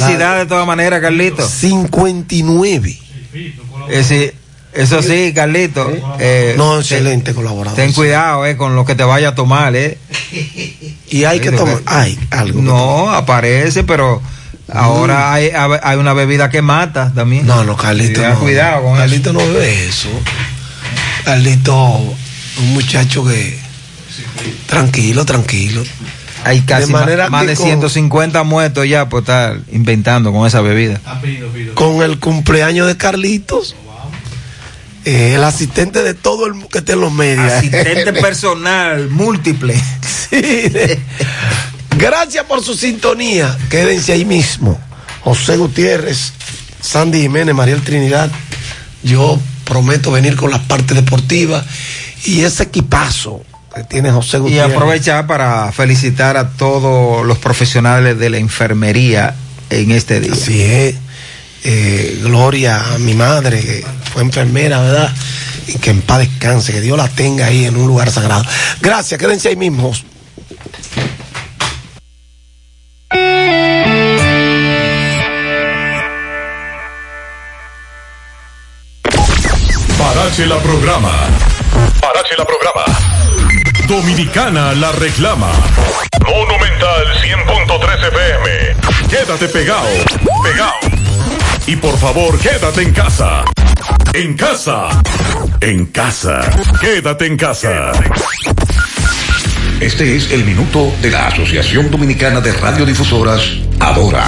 Felicidades de todas maneras, Carlito. 59. Ese, eso sí, Carlito. Eh, no, excelente colaborador. Ten cuidado eh, con lo que te vaya a tomar. Eh. Y hay que tomar. Hay algo. No, aparece, pero. Ahora hay, hay, una bebida que mata también. No, no, Carlito. no, cuidado con Carlito no bebe eso. Carlito, un muchacho que. Tranquilo, tranquilo. Hay casi más, de 150 muertos ya por estar inventando con esa bebida. Con el cumpleaños de Carlitos. Eh, el asistente de todo el que esté en los medios. Asistente personal, múltiple. Sí. Gracias por su sintonía. Quédense ahí mismo. José Gutiérrez, Sandy Jiménez, Mariel Trinidad. Yo prometo venir con la parte deportiva y ese equipazo que tiene José Gutiérrez. Y aprovechar para felicitar a todos los profesionales de la enfermería en este día. Así es. Eh, gloria a mi madre, que fue enfermera, ¿verdad? Y que en paz descanse, que Dios la tenga ahí en un lugar sagrado. Gracias, quédense ahí mismos. Parache la programa. Parache la programa. Dominicana la reclama. Monumental 100.13 FM. Quédate pegado. Pegado. Y por favor, quédate en casa. En casa. En casa. Quédate en casa. Este es el minuto de la Asociación Dominicana de Radiodifusoras, Adora.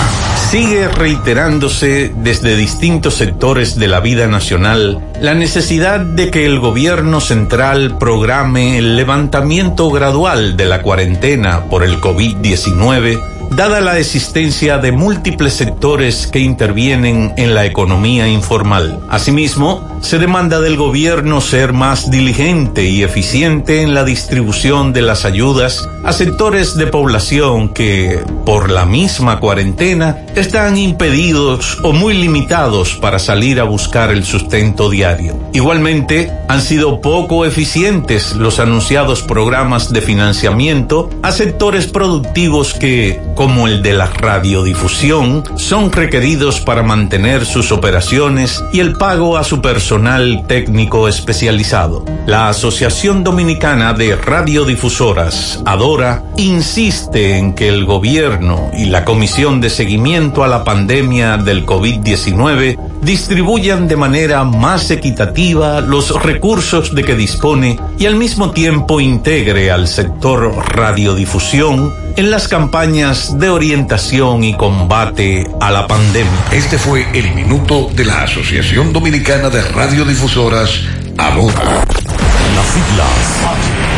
Sigue reiterándose desde distintos sectores de la vida nacional la necesidad de que el gobierno central programe el levantamiento gradual de la cuarentena por el COVID-19 dada la existencia de múltiples sectores que intervienen en la economía informal. Asimismo, se demanda del gobierno ser más diligente y eficiente en la distribución de las ayudas a sectores de población que, por la misma cuarentena, están impedidos o muy limitados para salir a buscar el sustento diario. Igualmente, han sido poco eficientes los anunciados programas de financiamiento a sectores productivos que, como el de la radiodifusión son requeridos para mantener sus operaciones y el pago a su personal técnico especializado. La Asociación Dominicana de Radiodifusoras, Adora, insiste en que el gobierno y la Comisión de Seguimiento a la Pandemia del COVID-19 distribuyan de manera más equitativa los recursos de que dispone y al mismo tiempo integre al sector radiodifusión en las campañas de orientación y combate a la pandemia. Este fue el minuto de la Asociación Dominicana de Radiodifusoras, ADORA. Las siglas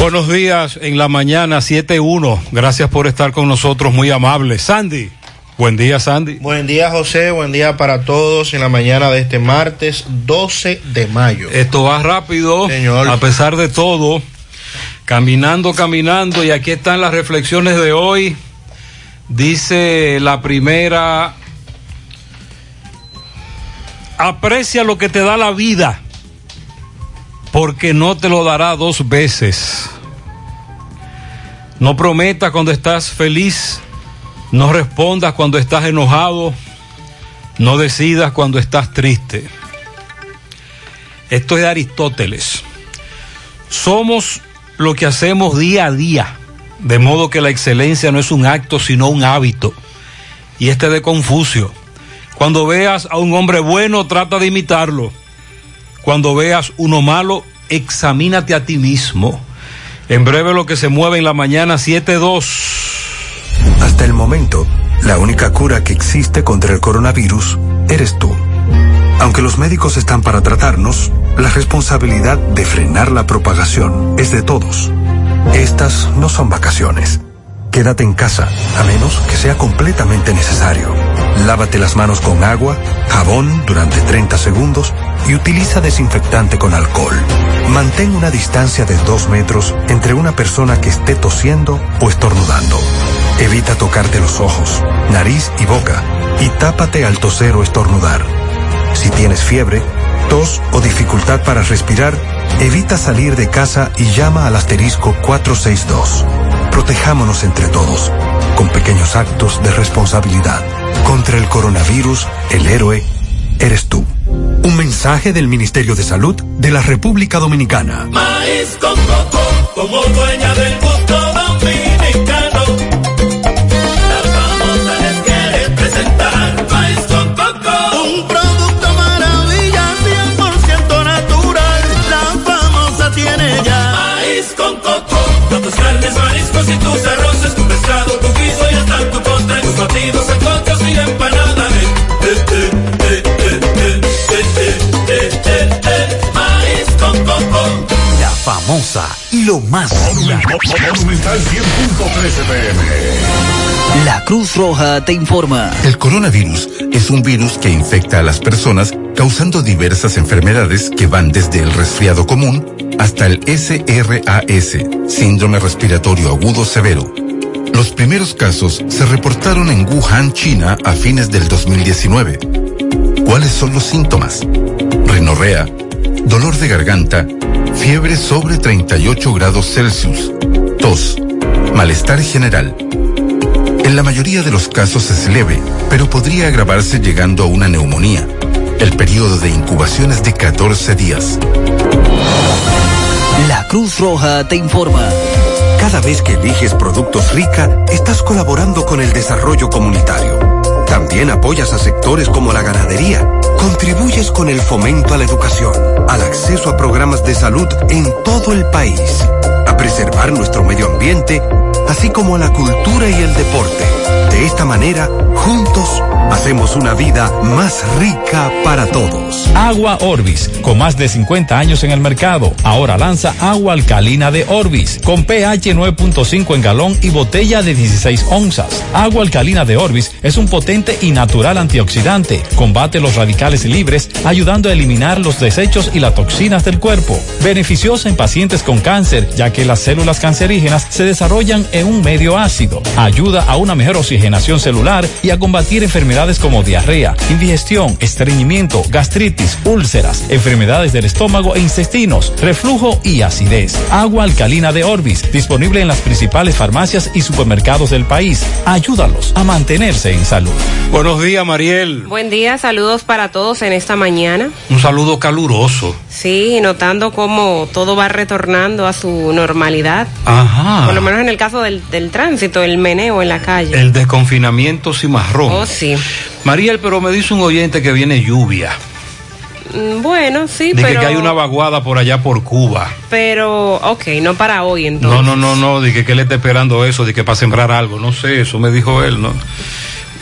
Buenos días en la mañana 7.1. Gracias por estar con nosotros, muy amable. Sandy. Buen día, Sandy. Buen día, José. Buen día para todos en la mañana de este martes 12 de mayo. Esto va rápido, Señor. a pesar de todo. Caminando, caminando, y aquí están las reflexiones de hoy. Dice la primera, aprecia lo que te da la vida porque no te lo dará dos veces. No prometas cuando estás feliz, no respondas cuando estás enojado, no decidas cuando estás triste. Esto es de Aristóteles. Somos lo que hacemos día a día, de modo que la excelencia no es un acto, sino un hábito. Y este de Confucio. Cuando veas a un hombre bueno, trata de imitarlo cuando veas uno malo, examínate a ti mismo. En breve lo que se mueve en la mañana 7-2. Hasta el momento, la única cura que existe contra el coronavirus eres tú. Aunque los médicos están para tratarnos, la responsabilidad de frenar la propagación es de todos. Estas no son vacaciones. Quédate en casa, a menos que sea completamente necesario. Lávate las manos con agua, jabón durante 30 segundos y utiliza desinfectante con alcohol. Mantén una distancia de 2 metros entre una persona que esté tosiendo o estornudando. Evita tocarte los ojos, nariz y boca y tápate al toser o estornudar. Si tienes fiebre, tos o dificultad para respirar, evita salir de casa y llama al asterisco 462. Protejámonos entre todos, con pequeños actos de responsabilidad. Contra el coronavirus, el héroe eres tú. Un mensaje del Ministerio de Salud de la República Dominicana. Maíz con coco, como dueña del gusto lo más. Monumental 100.13 pm. La Cruz Roja te informa. El coronavirus es un virus que infecta a las personas causando diversas enfermedades que van desde el resfriado común hasta el SRAS, síndrome respiratorio agudo severo. Los primeros casos se reportaron en Wuhan, China, a fines del 2019. ¿Cuáles son los síntomas? Rinorrea, dolor de garganta, fiebre sobre 38 grados Celsius, tos, malestar general. En la mayoría de los casos es leve, pero podría agravarse llegando a una neumonía. El periodo de incubación es de 14 días. La Cruz Roja te informa. Cada vez que eliges productos rica, estás colaborando con el desarrollo comunitario. También apoyas a sectores como la ganadería. Contribuyes con el fomento a la educación, al acceso a programas de salud en todo el país, a preservar nuestro medio ambiente, así como a la cultura y el deporte. De esta manera, juntos, hacemos una vida más rica para todos. Agua Orbis, con más de 50 años en el mercado, ahora lanza agua alcalina de Orbis, con pH 9.5 en galón y botella de 16 onzas. Agua alcalina de Orbis es un potente y natural antioxidante, combate los radicales libres, ayudando a eliminar los desechos y las toxinas del cuerpo. Beneficiosa en pacientes con cáncer, ya que las células cancerígenas se desarrollan en un medio ácido. Ayuda a una mejor oxigenación celular y a combatir enfermedades como diarrea, indigestión, estreñimiento, gastritis, úlceras, enfermedades del estómago e intestinos, reflujo y acidez. Agua alcalina de Orbis, disponible en las principales farmacias y supermercados del país. Ayúdalos a mantenerse en salud. Buenos días, Mariel. Buen día, saludos para todos en esta mañana. Un saludo caluroso. Sí, notando cómo todo va retornando a su normalidad. Ajá. Por lo menos en el caso del, del tránsito, el meneo en la calle. El desconfinamiento cimarrón. Oh, sí. Mariel, pero me dice un oyente que viene lluvia. Mm, Bueno, sí, Dice pero... que hay una vaguada por allá por Cuba. Pero, ok, no para hoy entonces. No, no, no, no, de que, él está esperando eso, de que para sembrar algo, no sé, eso me dijo él, ¿no?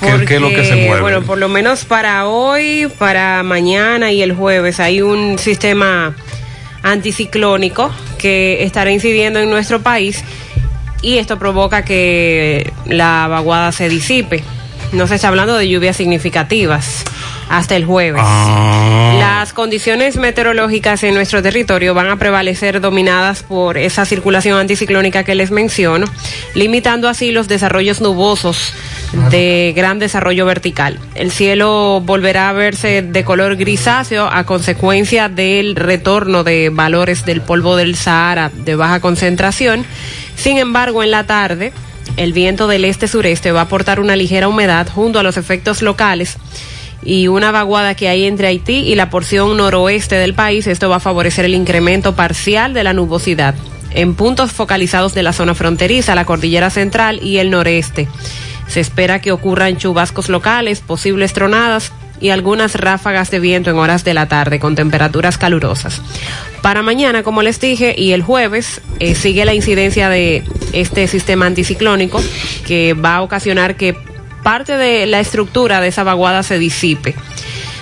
¿Qué, qué es lo que se Porque, mueve? Bueno, por lo menos para hoy, para mañana y el jueves hay un sistema anticiclónico que estará incidiendo en nuestro país y esto provoca que la vaguada se disipe. No se está hablando de lluvias significativas hasta el jueves. Ah. Las condiciones meteorológicas en nuestro territorio van a prevalecer dominadas por esa circulación anticiclónica que les menciono, limitando así los desarrollos nubosos de gran desarrollo vertical. El cielo volverá a verse de color grisáceo a consecuencia del retorno de valores del polvo del Sahara de baja concentración. Sin embargo, en la tarde, el viento del este-sureste va a aportar una ligera humedad junto a los efectos locales y una vaguada que hay entre Haití y la porción noroeste del país. Esto va a favorecer el incremento parcial de la nubosidad en puntos focalizados de la zona fronteriza, la cordillera central y el noreste. Se espera que ocurran chubascos locales, posibles tronadas y algunas ráfagas de viento en horas de la tarde con temperaturas calurosas. Para mañana, como les dije, y el jueves eh, sigue la incidencia de este sistema anticiclónico que va a ocasionar que parte de la estructura de esa vaguada se disipe.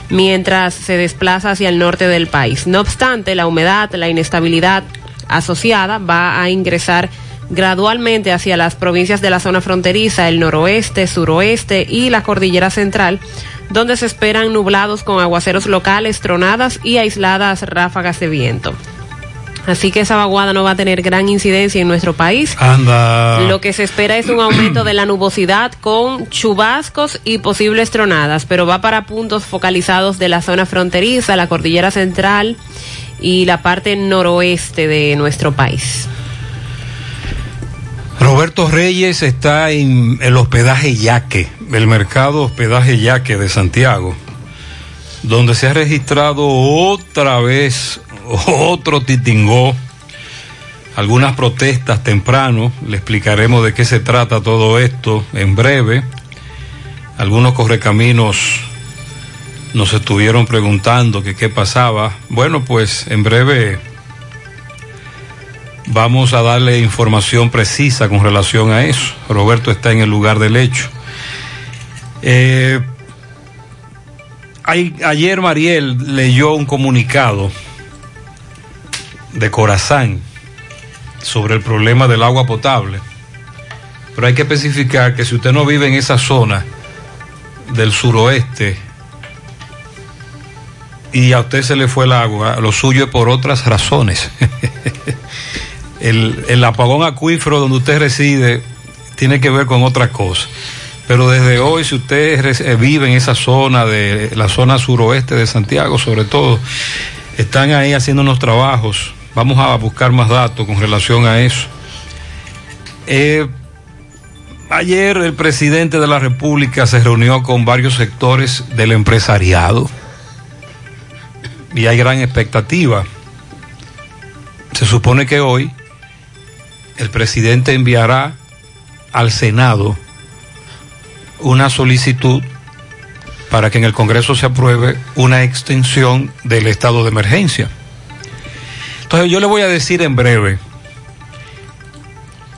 mientras se desplaza hacia el norte del país. No obstante, la humedad, la inestabilidad asociada va a ingresar gradualmente hacia las provincias de la zona fronteriza, el noroeste, suroeste y la cordillera central, donde se esperan nublados con aguaceros locales, tronadas y aisladas ráfagas de viento. Así que esa vaguada no va a tener gran incidencia en nuestro país. Anda. Lo que se espera es un aumento de la nubosidad con chubascos y posibles tronadas, pero va para puntos focalizados de la zona fronteriza, la cordillera central y la parte noroeste de nuestro país. Roberto Reyes está en el hospedaje Yaque, el mercado hospedaje Yaque de Santiago, donde se ha registrado otra vez otro titingó, algunas protestas temprano, le explicaremos de qué se trata todo esto en breve. Algunos correcaminos nos estuvieron preguntando que qué pasaba. Bueno, pues en breve vamos a darle información precisa con relación a eso. Roberto está en el lugar del hecho. Eh, ay- ayer Mariel leyó un comunicado de Corazán sobre el problema del agua potable. Pero hay que especificar que si usted no vive en esa zona del suroeste y a usted se le fue el agua, lo suyo es por otras razones. el, el apagón acuífero donde usted reside tiene que ver con otra cosa. Pero desde hoy, si usted eh, vive en esa zona de la zona suroeste de Santiago, sobre todo, están ahí haciendo unos trabajos. Vamos a buscar más datos con relación a eso. Eh, ayer el presidente de la República se reunió con varios sectores del empresariado y hay gran expectativa. Se supone que hoy el presidente enviará al Senado una solicitud para que en el Congreso se apruebe una extensión del estado de emergencia. Entonces yo le voy a decir en breve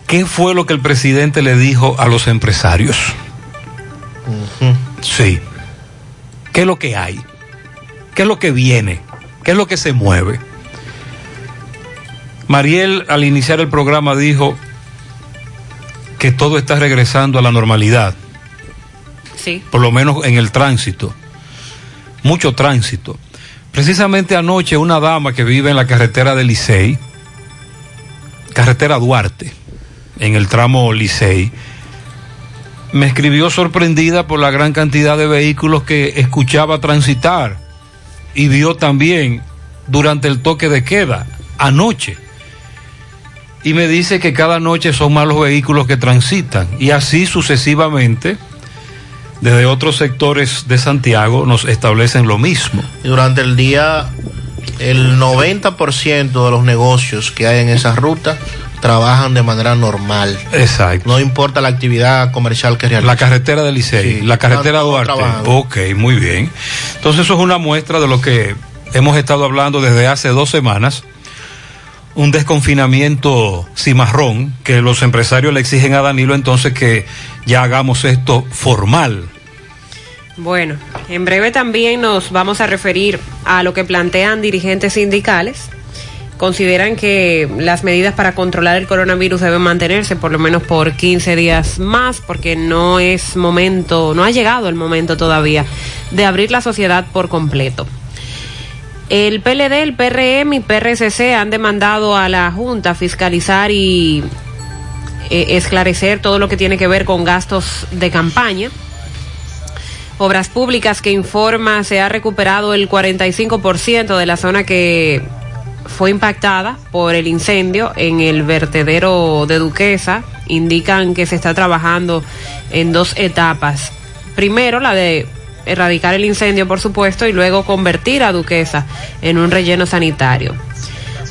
qué fue lo que el presidente le dijo a los empresarios. Sí. ¿Qué es lo que hay? ¿Qué es lo que viene? ¿Qué es lo que se mueve? Mariel al iniciar el programa dijo que todo está regresando a la normalidad, Por lo menos en el tránsito. Mucho tránsito. Precisamente anoche una dama que vive en la carretera de Licey, carretera Duarte, en el tramo Licey, me escribió sorprendida por la gran cantidad de vehículos que escuchaba transitar y vio también durante el toque de queda anoche. Y me dice que cada noche son más los vehículos que transitan y así sucesivamente desde otros sectores de Santiago nos establecen lo mismo. Y durante el día, el 90% de los negocios que hay en esa ruta trabajan de manera normal. Exacto. No importa la actividad comercial que realicen. La carretera del Licey, Sí, la carretera Duarte. trabajando. Ok, muy bien. Entonces eso es una muestra de lo que hemos estado hablando desde hace dos semanas. Un desconfinamiento cimarrón que los empresarios le exigen a Danilo entonces que ya hagamos esto formal. Bueno, en breve también nos vamos a referir a lo que plantean dirigentes sindicales. Consideran que las medidas para controlar el coronavirus deben mantenerse por lo menos por 15 días más, porque no es momento, no ha llegado el momento todavía de abrir la sociedad por completo. El PLD, el PRM y PRCC han demandado a la Junta fiscalizar y eh, esclarecer todo lo que tiene que ver con gastos de campaña. Obras Públicas que informa se ha recuperado el 45% de la zona que fue impactada por el incendio en el vertedero de Duquesa. Indican que se está trabajando en dos etapas. Primero la de erradicar el incendio, por supuesto, y luego convertir a Duquesa en un relleno sanitario.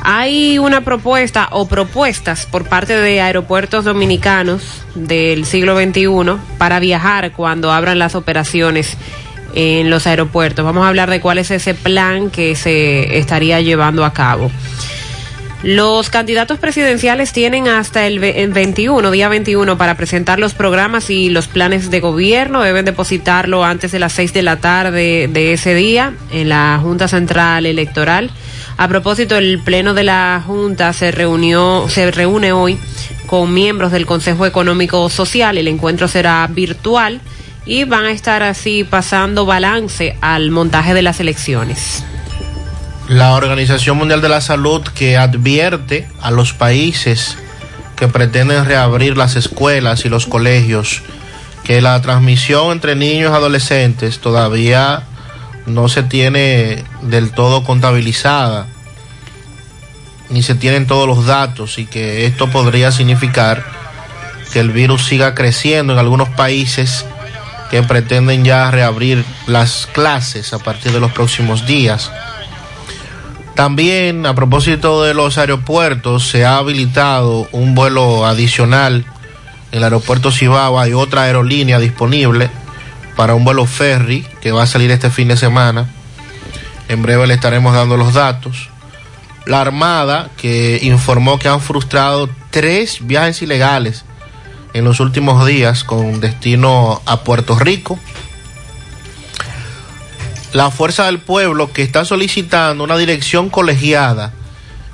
Hay una propuesta o propuestas por parte de aeropuertos dominicanos del siglo XXI para viajar cuando abran las operaciones en los aeropuertos. Vamos a hablar de cuál es ese plan que se estaría llevando a cabo. Los candidatos presidenciales tienen hasta el ve- el 21, día 21, para presentar los programas y los planes de gobierno. Deben depositarlo antes de las 6 de la tarde de ese día en la Junta Central Electoral. A propósito, el Pleno de la Junta se reunió, se reúne hoy con miembros del Consejo Económico Social. El encuentro será virtual y van a estar así pasando balance al montaje de las elecciones. La Organización Mundial de la Salud que advierte a los países que pretenden reabrir las escuelas y los colegios que la transmisión entre niños y adolescentes todavía no se tiene del todo contabilizada ni se tienen todos los datos y que esto podría significar que el virus siga creciendo en algunos países que pretenden ya reabrir las clases a partir de los próximos días. También a propósito de los aeropuertos, se ha habilitado un vuelo adicional en el aeropuerto Cibao. Hay otra aerolínea disponible para un vuelo ferry que va a salir este fin de semana. En breve le estaremos dando los datos. La Armada que informó que han frustrado tres viajes ilegales en los últimos días con destino a Puerto Rico la Fuerza del Pueblo que está solicitando una dirección colegiada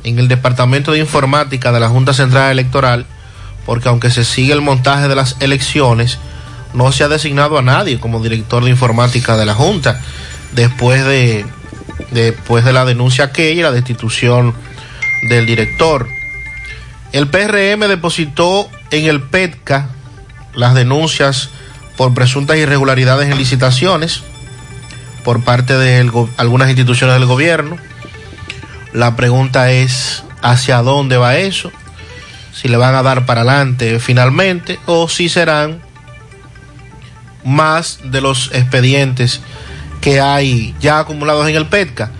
en el Departamento de Informática de la Junta Central Electoral, porque aunque se sigue el montaje de las elecciones, no se ha designado a nadie como director de informática de la Junta, después de, después de la denuncia aquella y la destitución del director. El PRM depositó en el PETCA las denuncias por presuntas irregularidades en licitaciones por parte de algunas instituciones del gobierno. La pregunta es hacia dónde va eso, si le van a dar para adelante finalmente o si serán más de los expedientes que hay ya acumulados en el PETCA.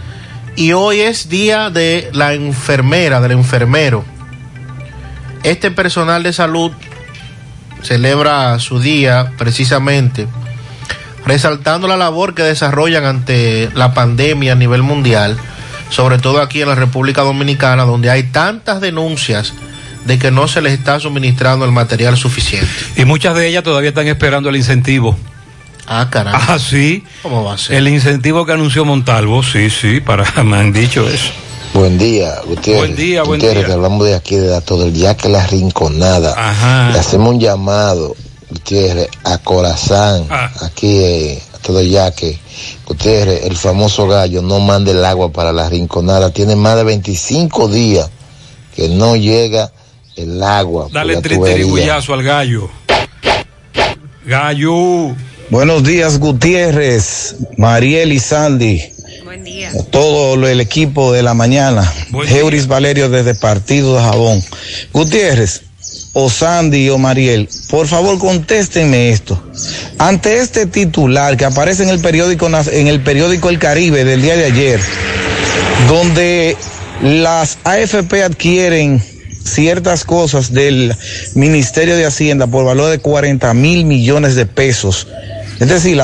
Y hoy es día de la enfermera, del enfermero. Este personal de salud celebra su día precisamente resaltando la labor que desarrollan ante la pandemia a nivel mundial, sobre todo aquí en la República Dominicana, donde hay tantas denuncias de que no se les está suministrando el material suficiente. Y muchas de ellas todavía están esperando el incentivo. Ah, caramba. Ah, sí. ¿Cómo va a ser? El incentivo que anunció Montalvo, sí, sí, para, me han dicho eso. Buen día, Gutiérrez. Buen día, buen Gutiérrez, día. te hablamos de aquí, de datos del Yaque La Rinconada. Ajá. Le hacemos un llamado, Gutiérrez, a Corazán, Ah. aquí eh, a todo el Yaque. Gutiérrez, el famoso gallo, no mande el agua para La Rinconada. Tiene más de 25 días que no llega el agua. por Dale triteribullazo al gallo. Gallo. Buenos días, Gutiérrez, Mariel y Sandy. Buen día. Todo el equipo de la mañana. Euris Valerio desde Partido de Jabón. Gutiérrez, o Sandy o Mariel, por favor contéstenme esto. Ante este titular que aparece en el periódico en el periódico El Caribe del día de ayer, donde las AFP adquieren ciertas cosas del Ministerio de Hacienda por valor de 40 mil millones de pesos. Es decir,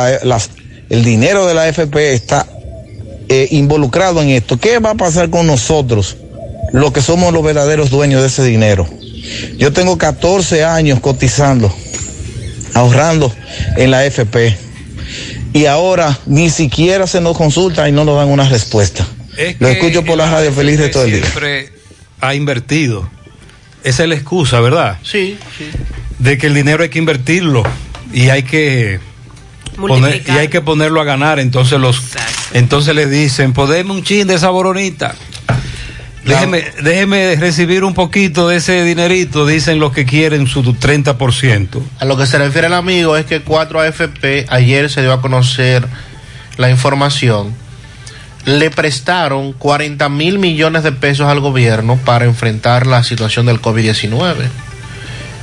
el dinero de la AFP está eh, involucrado en esto. ¿Qué va a pasar con nosotros, los que somos los verdaderos dueños de ese dinero? Yo tengo 14 años cotizando, ahorrando en la AFP. Y ahora ni siquiera se nos consulta y no nos dan una respuesta. Es Lo escucho por la radio feliz de todo el día. Siempre ha invertido. Esa es la excusa, ¿verdad? Sí, sí. De que el dinero hay que invertirlo y hay que poner, y hay que ponerlo a ganar. Entonces los, entonces le dicen, podemos un chin de esa boronita. Déjeme, déjeme recibir un poquito de ese dinerito, dicen los que quieren su 30%. A lo que se refiere el amigo es que 4 AFP, ayer se dio a conocer la información, le prestaron 40 mil millones de pesos al gobierno para enfrentar la situación del COVID-19.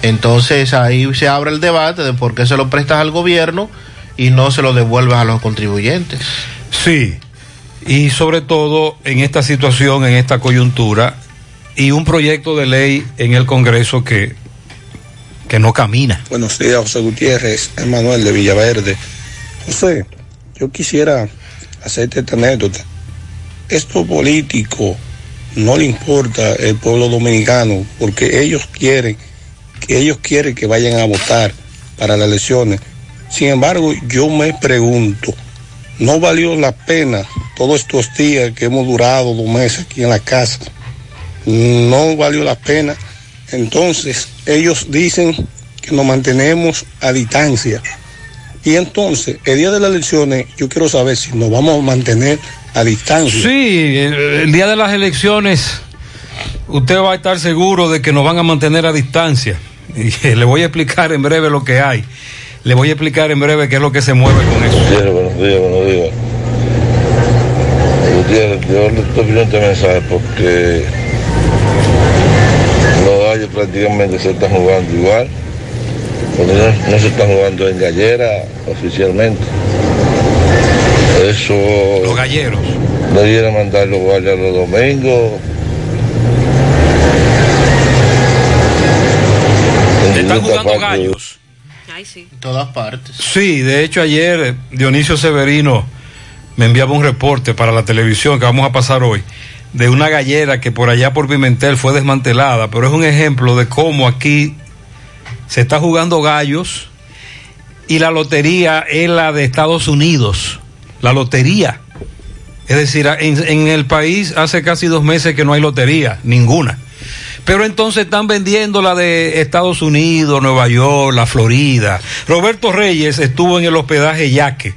Entonces ahí se abre el debate de por qué se lo prestas al gobierno y no se lo devuelves a los contribuyentes. Sí, y sobre todo en esta situación, en esta coyuntura, y un proyecto de ley en el Congreso que, que no camina. Buenos días, José Gutiérrez, Emanuel de Villaverde. José, yo quisiera hacerte esta anécdota. Estos políticos no le importa el pueblo dominicano porque ellos quieren, que ellos quieren que vayan a votar para las elecciones. Sin embargo, yo me pregunto, ¿no valió la pena todos estos días que hemos durado dos meses aquí en la casa? No valió la pena. Entonces, ellos dicen que nos mantenemos a distancia. Y entonces, el día de las elecciones, yo quiero saber si nos vamos a mantener a distancia. Sí, el, día de las elecciones usted va a estar seguro de que nos van a mantener a distancia. Y le voy a explicar en breve lo que hay. Le voy a explicar en breve qué es lo que se mueve con eso. Gutiérrez, buenos días, buenos días. Gutiérrez, yo le estoy pidiendo este mensaje porque los gallos prácticamente se están jugando igual. Porque no, no se están jugando en gallera oficialmente. Eso. Los galleros. Debiera mandar los guardias los domingos. Están jugando gallos. En todas partes. Sí, de hecho ayer eh, Dionisio Severino me enviaba un reporte para la televisión que vamos a pasar hoy de una gallera que por allá por Pimentel fue desmantelada, pero es un ejemplo de cómo aquí se está jugando gallos y la lotería es la de Estados Unidos, la lotería. Es decir, en, en el país hace casi dos meses que no hay lotería, ninguna. Pero entonces están vendiendo la de Estados Unidos, Nueva York, la Florida. Roberto Reyes estuvo en el hospedaje Yaque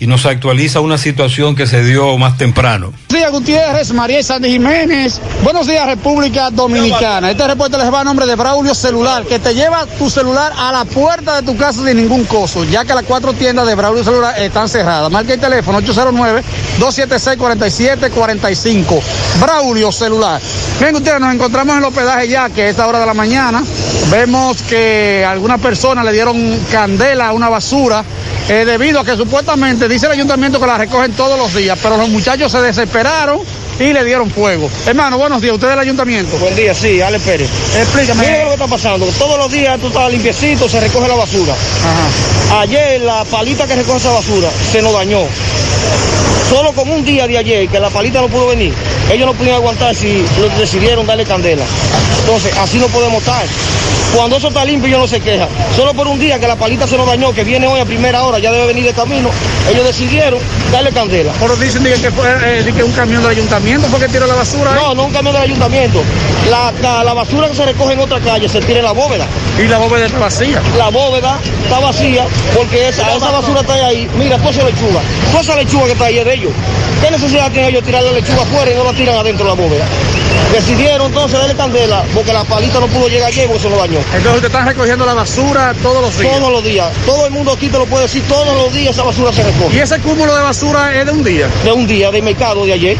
y nos actualiza una situación que se dio más temprano. Buenos días, Gutiérrez, María Sandy Jiménez. Buenos días, República Dominicana. Este reporte les va a nombre de Braulio Celular, que te lleva tu celular a la puerta de tu casa sin ningún costo, ya que las cuatro tiendas de Braulio Celular están cerradas. Marca el teléfono 809-276-4745. Braulio Celular. Bien, Gutiérrez, nos encontramos en el hospedaje ya, que a esta hora de la mañana. Vemos que algunas personas le dieron candela a una basura eh, debido a que supuestamente dice el ayuntamiento que la recogen todos los días, pero los muchachos se desesperaron y le dieron fuego. Hermano, buenos días, ¿usted del ayuntamiento? Buen día, sí, Ale Pérez. Explícame. Mira lo que está pasando. Todos los días tú estás limpiecito, se recoge la basura. Ayer la palita que recoge esa basura se nos dañó. Solo como un día de ayer que la palita no pudo venir, ellos no pudieron aguantar si decidieron darle candela. Entonces, así no podemos estar. Cuando eso está limpio, ellos no se quejan. Solo por un día que la palita se nos dañó, que viene hoy a primera hora, ya debe venir de camino, ellos decidieron darle candela. Pero dicen que fue eh, que un camión del ayuntamiento fue que tiró la basura. No, no un camión del ayuntamiento. La, la- la basura que se recoge en otra calle se tira en la bóveda. Y la bóveda está vacía. La bóveda está vacía porque esa, esa basura está ahí. Mira, toda esa lechuga. Toda esa lechuga que está ahí es de ellos. ¿Qué necesidad tienen ellos de tirar la lechuga afuera y no la tiran adentro de la bóveda? Decidieron entonces darle candela porque la palita no pudo llegar ayer porque se lo dañó. Entonces usted está recogiendo la basura todos los días. Todos los días. Todo el mundo aquí te lo puede decir, todos los días esa basura se recoge. ¿Y ese cúmulo de basura es de un día? De un día, de mercado de ayer.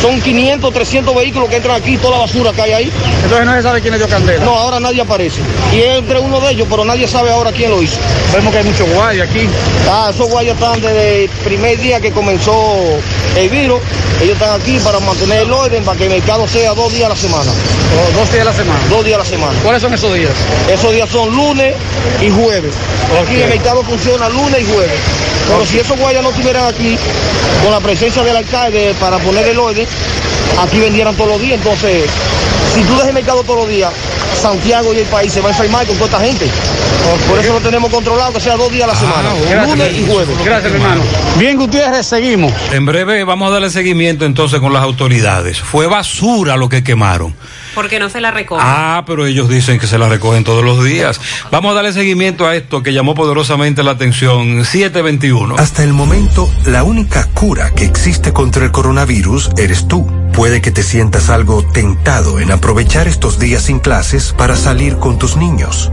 Son 500, 300 vehículos que entran aquí, toda la basura que hay ahí. Entonces no se sabe quién le dio candela. No, ahora nadie aparece. Y es entre uno de ellos, pero nadie sabe ahora quién lo hizo. Vemos que hay muchos guayas aquí. Ah, esos guayas están desde el primer día que comenzó el virus. Ellos están aquí para mantener el orden, para que mercado sea dos días a la semana. Dos días a la semana. Dos días a la semana. ¿Cuáles son esos días? Esos días son lunes y jueves. Aquí el mercado funciona lunes y jueves. Pero si esos guayas no estuvieran aquí, con la presencia del alcalde para poner el orden, aquí vendieran todos los días. Entonces, si tú dejas el mercado todos los días, Santiago y el país se va a enfermar con toda esta gente. Por eso lo tenemos controlado, que sea dos días a la semana. lunes y jueves. Gracias, hermano. Bien, Gutiérrez, seguimos. En breve vamos a darle seguimiento entonces con las autoridades. Fue basura lo que quemaron. Porque no se la recoge. Ah, pero ellos dicen que se la recogen todos los días. Vamos a darle seguimiento a esto que llamó poderosamente la atención. 721. Hasta el momento, la única cura que existe contra el coronavirus eres tú. Puede que te sientas algo tentado en aprovechar estos días sin clases para salir con tus niños.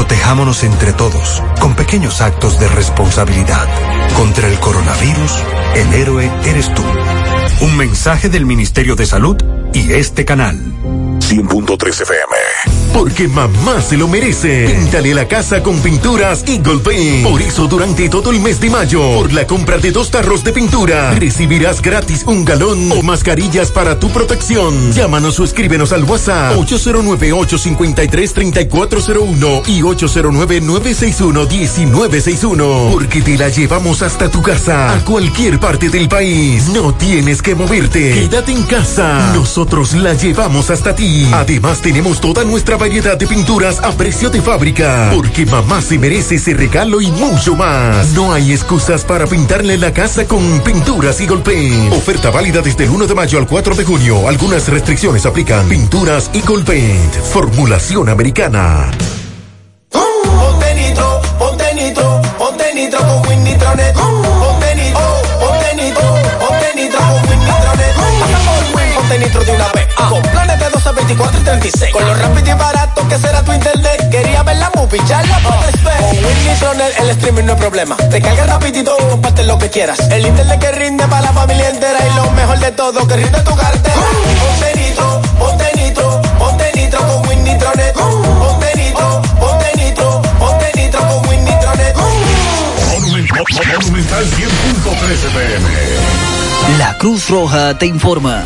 Protejámonos entre todos, con pequeños actos de responsabilidad. Contra el coronavirus, el héroe eres tú. Un mensaje del Ministerio de Salud y este canal. 100.3 FM. Porque mamá se lo merece. Píntale la casa con pinturas Eagle Paint. Por eso durante todo el mes de mayo, por la compra de dos tarros de pintura, recibirás gratis un galón o mascarillas para tu protección. Llámanos o escríbenos al WhatsApp 809-853-3401 y 809-961-1961. Porque te la llevamos hasta tu casa, a cualquier parte del país. No tienes que moverte. Quédate en casa. Nosotros la llevamos hasta ti. Además, tenemos toda nuestra variedad de pinturas a precio de fábrica. Porque mamá se merece ese regalo y mucho más. No hay excusas para pintarle la casa con pinturas y Paint. Oferta válida desde el 1 de mayo al 4 de junio. Algunas restricciones aplican. Pinturas y Paint. Formulación americana. Ponte nitro, ponte nitro, ponte nitro con nitro de una vez. Con planes de 12, 24 y 36. Con lo rápido y barato que será tu internet. Quería ver la movie, ya la puedes ver. Con Win Nitronet el streaming no es problema. Te carga rapidito y comparte lo que quieras. El internet que rinde para la familia entera. Y lo mejor de todo, que rinde tu cartera. Ponte nitro, ponte nitro, ponte nitro con Win Nitronet. Ponte nitro, ponte nitro, ponte nitro con Win Nitronet. Monumental 100.13 PM. La Cruz Roja te informa.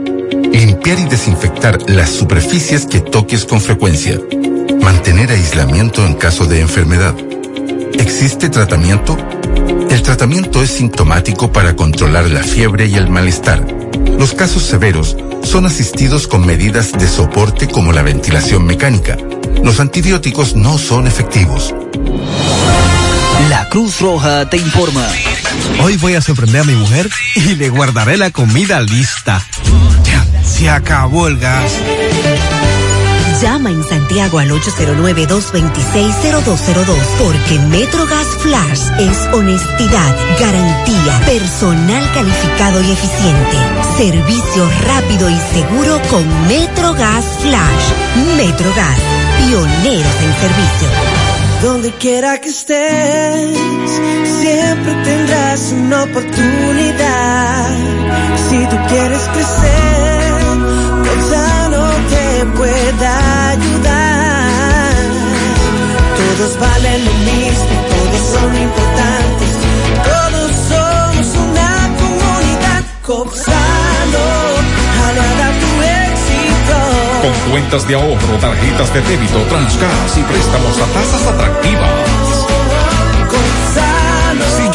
Limpiar y desinfectar las superficies que toques con frecuencia. Mantener aislamiento en caso de enfermedad. ¿Existe tratamiento? El tratamiento es sintomático para controlar la fiebre y el malestar. Los casos severos son asistidos con medidas de soporte como la ventilación mecánica. Los antibióticos no son efectivos. La Cruz Roja te informa. Hoy voy a sorprender a mi mujer y le guardaré la comida lista. Se acabó el gas. Llama en Santiago al 809-226-0202 porque Metrogas Flash es honestidad, garantía, personal calificado y eficiente, servicio rápido y seguro con Metrogas Flash. Metrogas, pioneros en servicio. Donde quiera que estés, siempre tendrás una oportunidad. Si tú quieres crecer, Gonzalo te pueda ayudar. Todos valen lo mismo, todos son importantes, todos somos una comunidad. Gonzalo, hará tu éxito. Con cuentas de ahorro, tarjetas de débito, transgas y préstamos a tasas atractivas.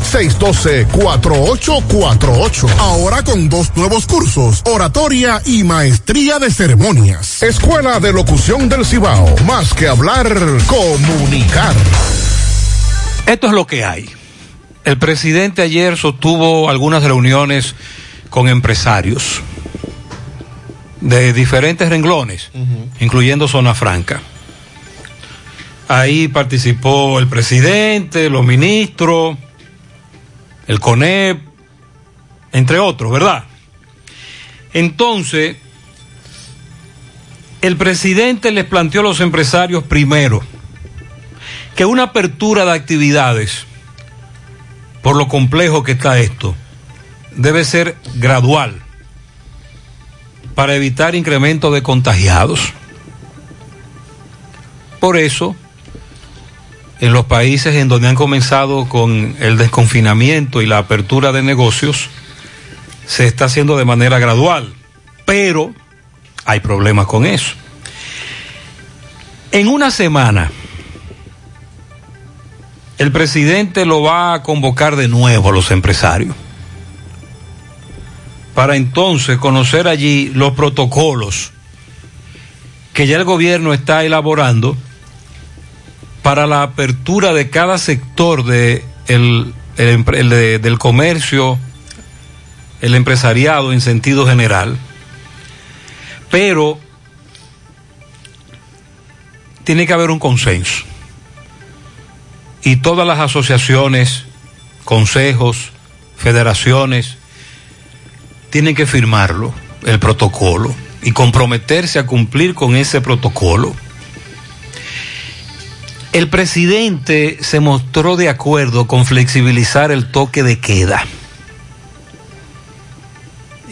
612-4848. Ahora con dos nuevos cursos, oratoria y maestría de ceremonias. Escuela de Locución del Cibao. Más que hablar, comunicar. Esto es lo que hay. El presidente ayer sostuvo algunas reuniones con empresarios de diferentes renglones, incluyendo Zona Franca. Ahí participó el presidente, los ministros, el CONEP, entre otros, ¿verdad? Entonces, el presidente les planteó a los empresarios primero que una apertura de actividades, por lo complejo que está esto, debe ser gradual para evitar incremento de contagiados. Por eso, en los países en donde han comenzado con el desconfinamiento y la apertura de negocios, se está haciendo de manera gradual, pero hay problemas con eso. En una semana, el presidente lo va a convocar de nuevo a los empresarios para entonces conocer allí los protocolos que ya el gobierno está elaborando para la apertura de cada sector de el- del comercio, el empresariado en sentido general. Pero tiene que haber un consenso. Y todas las asociaciones, consejos, federaciones, tienen que firmarlo, el protocolo, y comprometerse a cumplir con ese protocolo. El presidente se mostró de acuerdo con flexibilizar el toque de queda.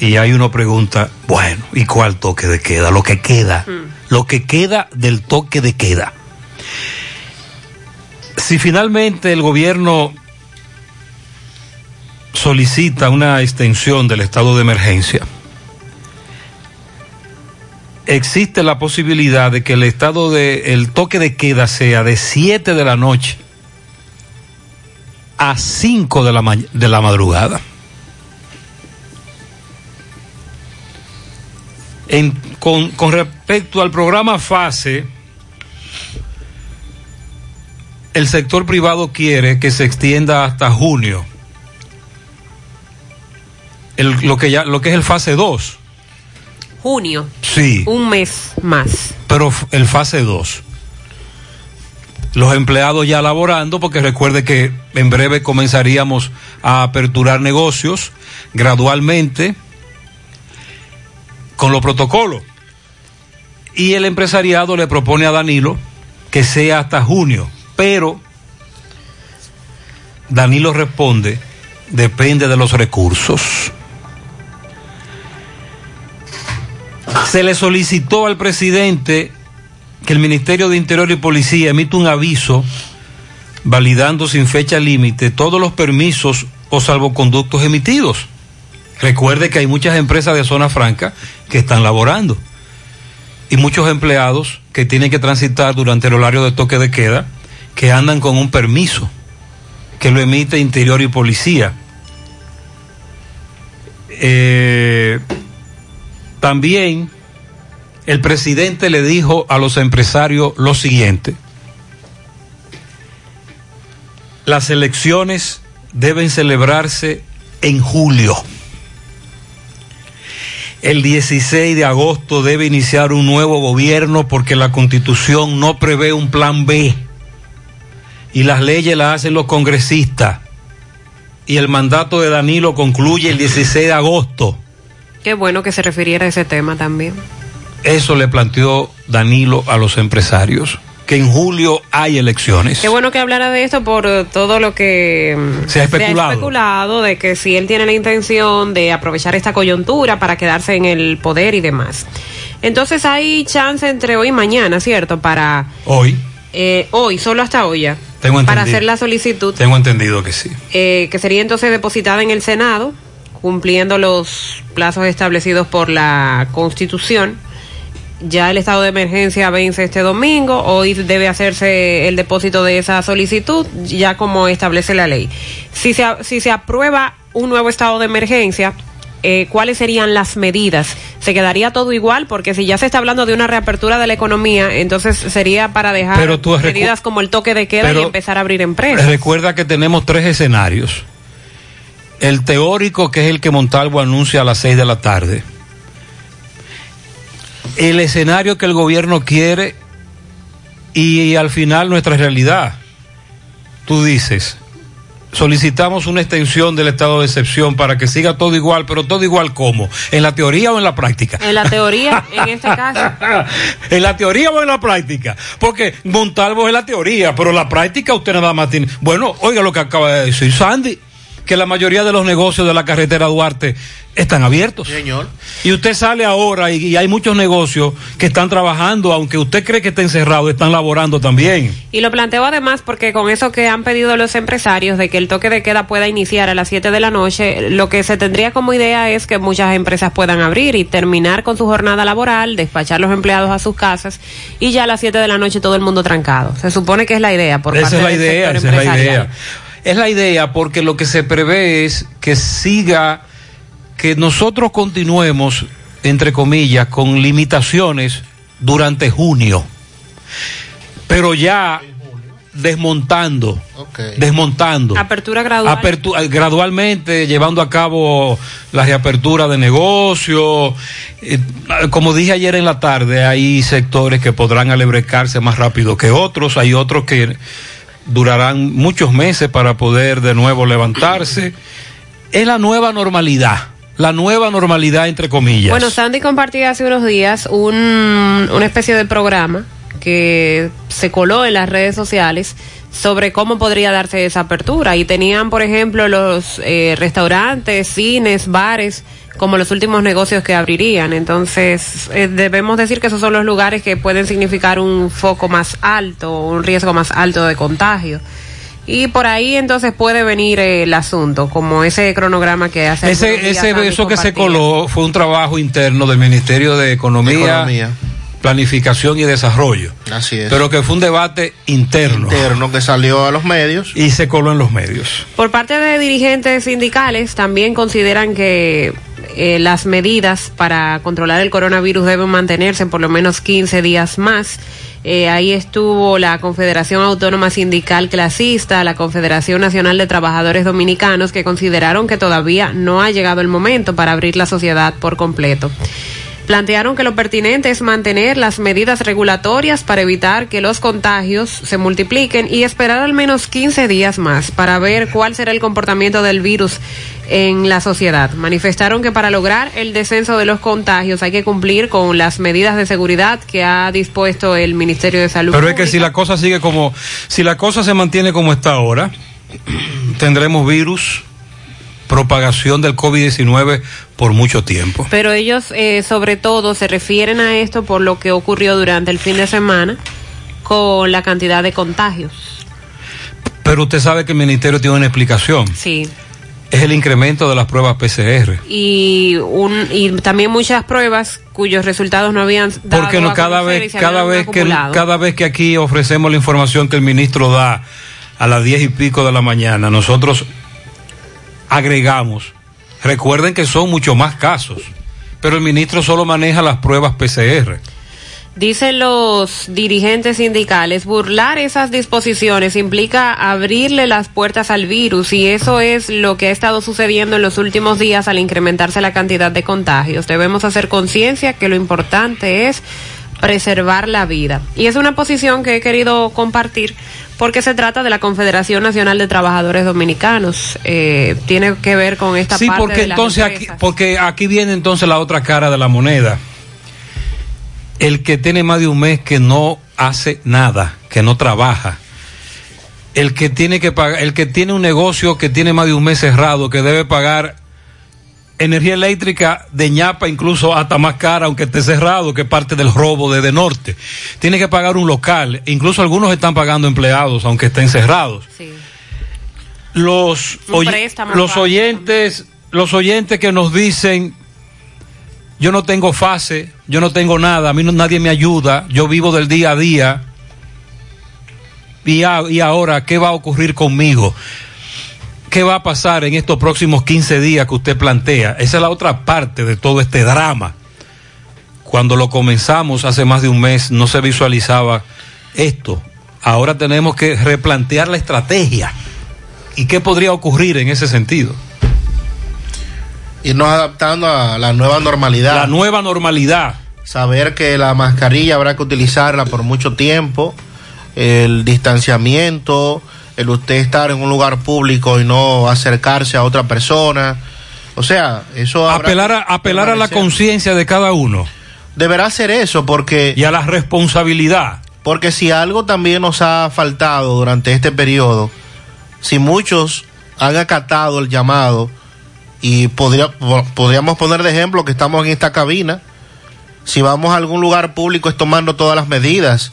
Y ahí uno pregunta, bueno, ¿y cuál toque de queda? Lo que queda, lo que queda del toque de queda. Si finalmente el gobierno solicita una extensión del estado de emergencia, existe la posibilidad de que el estado de el toque de queda sea de 7 de la noche a 5 de la, de la madrugada. Con, respecto al programa FASE, el sector privado quiere que se extienda hasta junio. Lo, que lo que es el fase 2. Junio. Sí. Un mes más. pero el fase 2. Los empleados ya laborando, porque recuerde que en breve comenzaríamos a aperturar negocios gradualmente con los protocolos. Y el empresariado le propone a Danilo que sea hasta junio, pero Danilo responde, depende de los recursos. Se le solicitó al presidente que el Ministerio de Interior y Policía emita un aviso validando sin fecha límite todos los permisos o salvoconductos emitidos. Recuerde que hay muchas empresas de zona franca que están laborando y muchos empleados que tienen que transitar durante el horario de toque de queda que andan con un permiso que lo emite Interior y Policía. Eh, también el presidente le dijo a los empresarios lo siguiente. Las elecciones deben celebrarse en julio. El 16 de agosto debe iniciar un nuevo gobierno porque la constitución no prevé un plan B y las leyes las hacen los congresistas y el mandato de Danilo concluye el 16 de agosto. Qué bueno que se refiriera a ese tema también. Eso le planteó Danilo a los empresarios, que en julio hay elecciones. Qué bueno que hablara de esto por todo lo que mm, Se ha especulado. especulado de que si él tiene la intención de aprovechar esta coyuntura para quedarse en el poder y demás. Entonces hay chance entre hoy y mañana, ¿cierto? Para Hoy, eh, hoy, solo hasta hoy ya. Tengo Para entendido. hacer la solicitud, tengo entendido que sí. eh, que sería entonces depositada en el Senado, cumpliendo los plazos establecidos por la Constitución. Ya el estado de emergencia vence este domingo, hoy debe hacerse el depósito de esa solicitud, ya como establece la ley. Si se, si se aprueba un nuevo estado de emergencia, eh, ¿cuáles serían las medidas? ¿Se quedaría todo igual? Porque si ya se está hablando de una reapertura de la economía, entonces sería para dejar medidas como el toque de queda y empezar a abrir empresas. Recuerda que tenemos tres escenarios. El teórico, que es el que Montalvo anuncia a las seis de la tarde. El escenario que el gobierno quiere y, al final nuestra realidad. Tú dices, solicitamos una extensión del estado de excepción para que siga todo igual, pero todo igual cómo? ¿En la teoría o en la práctica? En la teoría, en este caso. ¿En la teoría o en la práctica? Porque Montalvo es la teoría, pero la práctica usted nada más tiene. Bueno, oiga lo que acaba de decir Sandy. Que la mayoría de los negocios de la carretera Duarte están abiertos. Señor. Y usted sale ahora y, y hay muchos negocios que están trabajando, aunque usted cree que está encerrado, están laborando también. Y lo planteo además porque con eso que han pedido los empresarios de que el toque de queda pueda iniciar a las 7 de la noche, lo que se tendría como idea es que muchas empresas puedan abrir y terminar con su jornada laboral, despachar los empleados a sus casas y ya a las 7 de la noche todo el mundo trancado. Se supone que es la idea por esa parte es la del idea, sector esa es la idea. Es la idea porque lo que se prevé es que siga, que nosotros continuemos, entre comillas, con limitaciones durante junio. Pero ya desmontando, desmontando. Apertura gradual. Apertu- eh, gradualmente llevando a cabo la reapertura de negocios. Eh, como dije ayer en la tarde, hay sectores que podrán alebrecarse más rápido que otros, hay otros que durarán muchos meses para poder de nuevo levantarse. Es la nueva normalidad, la nueva normalidad entre comillas. Bueno, Sandy compartía hace unos días un, una especie de programa que se coló en las redes sociales sobre cómo podría darse esa apertura. Y tenían, por ejemplo, los eh, restaurantes, cines, bares, como los últimos negocios que abrirían. Entonces, eh, debemos decir que esos son los lugares que pueden significar un foco más alto, un riesgo más alto de contagio. Y por ahí entonces puede venir eh, el asunto, como ese cronograma que hace. Ese, eso que se coló fue un trabajo interno del Ministerio de Economía, Economía. Planificación y Desarrollo. Así es. Pero que fue un debate interno. Interno que salió a los medios. Y se coló en los medios. Por parte de dirigentes sindicales, también consideran que eh, las medidas para controlar el coronavirus deben mantenerse por lo menos 15 días más. Eh, ahí estuvo la Confederación Autónoma Sindical Clasista, la Confederación Nacional de Trabajadores Dominicanos, que consideraron que todavía no ha llegado el momento para abrir la sociedad por completo. Plantearon que lo pertinente es mantener las medidas regulatorias para evitar que los contagios se multipliquen y esperar al menos 15 días más para ver cuál será el comportamiento del virus en la sociedad. Manifestaron que para lograr el descenso de los contagios hay que cumplir con las medidas de seguridad que ha dispuesto el Ministerio de Salud. Pero es que si la cosa sigue como, si la cosa se mantiene como está ahora, tendremos virus, propagación del COVID-19 por mucho tiempo. Pero ellos, eh, sobre todo, se refieren a esto por lo que ocurrió durante el fin de semana con la cantidad de contagios. Pero usted sabe que el ministerio tiene una explicación. Sí. Es el incremento de las pruebas PCR. Y, un, y también muchas pruebas cuyos resultados no habían dado Porque no cada vez, cada vez que cada vez que aquí ofrecemos la información que el ministro da a las diez y pico de la mañana, nosotros agregamos. Recuerden que son mucho más casos, pero el ministro solo maneja las pruebas PCR. Dicen los dirigentes sindicales, burlar esas disposiciones implica abrirle las puertas al virus y eso es lo que ha estado sucediendo en los últimos días al incrementarse la cantidad de contagios. Debemos hacer conciencia que lo importante es preservar la vida. Y es una posición que he querido compartir porque se trata de la Confederación Nacional de Trabajadores Dominicanos. Eh, tiene que ver con esta Sí, parte porque de las entonces aquí, porque aquí viene entonces la otra cara de la moneda. El que tiene más de un mes que no hace nada, que no trabaja. El que tiene que pagar, el que tiene un negocio que tiene más de un mes cerrado, que debe pagar energía eléctrica de ñapa incluso hasta más cara, aunque esté cerrado, que parte del robo de, de norte. Tiene que pagar un local, incluso algunos están pagando empleados, aunque estén cerrados. Los, oy- préstamo los aparte oyentes, los oyentes que nos dicen yo no tengo fase, yo no tengo nada, a mí no, nadie me ayuda, yo vivo del día a día. Y, a- y ahora, ¿qué va a ocurrir conmigo? ¿Qué va a pasar en estos próximos 15 días que usted plantea? Esa es la otra parte de todo este drama. Cuando lo comenzamos hace más de un mes no se visualizaba esto. Ahora tenemos que replantear la estrategia. ¿Y qué podría ocurrir en ese sentido? Irnos adaptando a la nueva normalidad. La nueva normalidad. Saber que la mascarilla habrá que utilizarla por mucho tiempo, el distanciamiento, el usted estar en un lugar público y no acercarse a otra persona. O sea, eso Apelar a, apelar a la conciencia de cada uno. Deberá ser eso porque... Y a la responsabilidad. Porque si algo también nos ha faltado durante este periodo, si muchos han acatado el llamado y podría, po- podríamos poner de ejemplo que estamos en esta cabina. Si vamos a algún lugar público es tomando todas las medidas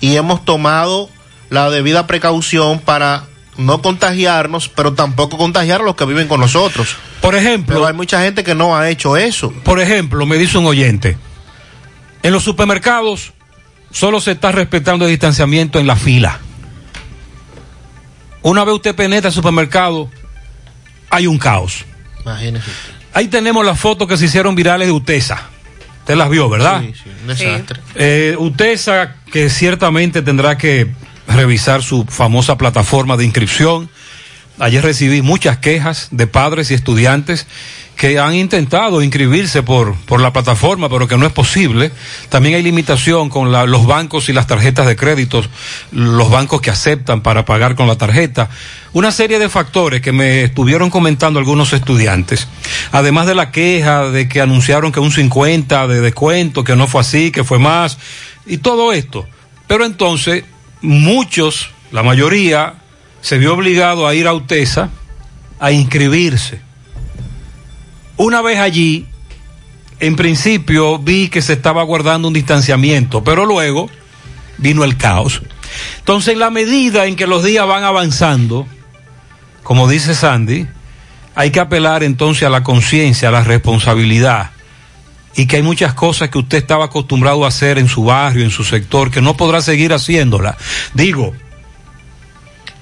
y hemos tomado la debida precaución para no contagiarnos, pero tampoco contagiar a los que viven con nosotros. Por ejemplo, Pero hay mucha gente que no ha hecho eso. Por ejemplo, me dice un oyente, en los supermercados solo se está respetando el distanciamiento en la fila. Una vez usted penetra el supermercado, hay un caos. Imagínese. Ahí tenemos las fotos que se hicieron virales de Utesa. Usted las vio, ¿verdad? Sí, sí, un desastre. Eh, Utesa, que ciertamente tendrá que revisar su famosa plataforma de inscripción. Ayer recibí muchas quejas de padres y estudiantes que han intentado inscribirse por, por la plataforma, pero que no es posible. También hay limitación con los bancos y las tarjetas de créditos, los bancos que aceptan para pagar con la tarjeta. Una serie de factores que me estuvieron comentando algunos estudiantes. Además de la queja de que anunciaron que un 50 de descuento, que no fue así, que fue más, y todo esto. Pero entonces, muchos, la mayoría, se vio obligado a ir a UTESA a inscribirse. Una vez allí, en principio vi que se estaba guardando un distanciamiento, pero luego vino el caos. Entonces, en la medida en que los días van avanzando, como dice Sandy, hay que apelar entonces a la conciencia, a la responsabilidad, y que hay muchas cosas que usted estaba acostumbrado a hacer en su barrio, en su sector, que no podrá seguir haciéndola. Digo,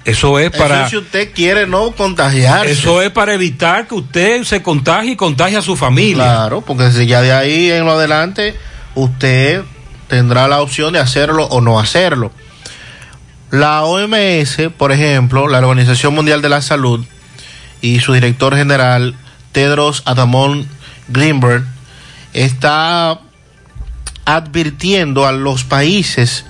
eso es para... Eso si usted quiere no contagiarse. Eso es para evitar que usted se contagie y contagie a su familia. Claro, porque si ya de ahí en lo adelante usted tendrá la opción de hacerlo o no hacerlo. La OMS, por ejemplo, la Organización Mundial de la Salud y su director general Tedros Adamón Greenberg está advirtiendo a los países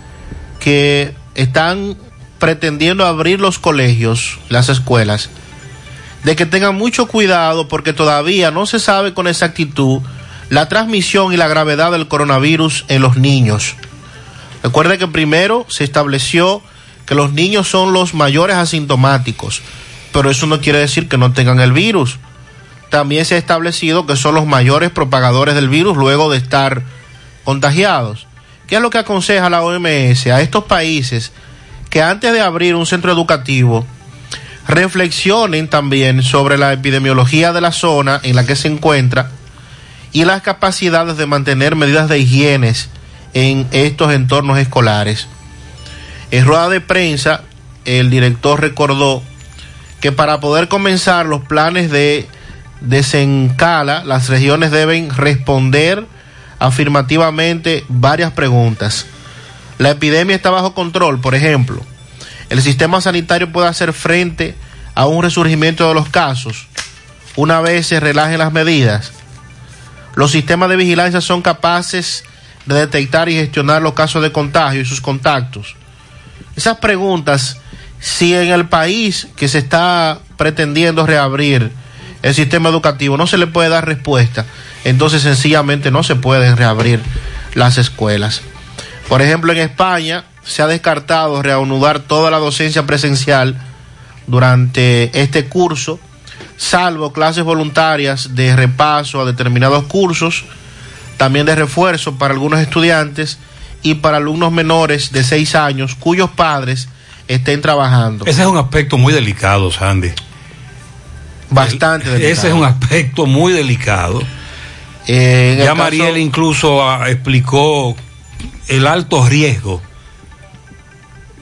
que están pretendiendo abrir los colegios, las escuelas, de que tengan mucho cuidado porque todavía no se sabe con exactitud la transmisión y la gravedad del coronavirus en los niños. Recuerde que primero se estableció que los niños son los mayores asintomáticos, pero eso no quiere decir que no tengan el virus. También se ha establecido que son los mayores propagadores del virus luego de estar contagiados. ¿Qué es lo que aconseja la OMS a estos países que antes de abrir un centro educativo reflexionen también sobre la epidemiología de la zona en la que se encuentra y las capacidades de mantener medidas de higiene en estos entornos escolares? En rueda de prensa, el director recordó que para poder comenzar los planes de desencala, las regiones deben responder afirmativamente varias preguntas. La epidemia está bajo control, por ejemplo. El sistema sanitario puede hacer frente a un resurgimiento de los casos una vez se relajen las medidas. Los sistemas de vigilancia son capaces de detectar y gestionar los casos de contagio y sus contactos. Esas preguntas, si en el país que se está pretendiendo reabrir el sistema educativo no se le puede dar respuesta, entonces sencillamente no se pueden reabrir las escuelas. Por ejemplo, en España se ha descartado reanudar toda la docencia presencial durante este curso, salvo clases voluntarias de repaso a determinados cursos, también de refuerzo para algunos estudiantes y para alumnos menores de 6 años cuyos padres estén trabajando. Ese es un aspecto muy delicado, Sandy. Bastante delicado. Ese es un aspecto muy delicado. Eh, ya caso- Mariel incluso ah, explicó el alto riesgo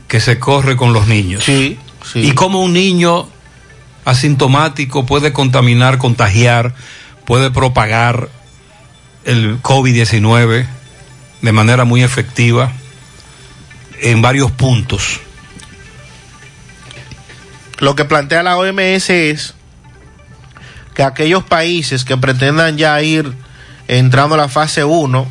que se corre con los niños. Sí, sí. Y cómo un niño asintomático puede contaminar, contagiar, puede propagar el COVID-19 de manera muy efectiva en varios puntos. Lo que plantea la OMS es que aquellos países que pretendan ya ir entrando a la fase 1,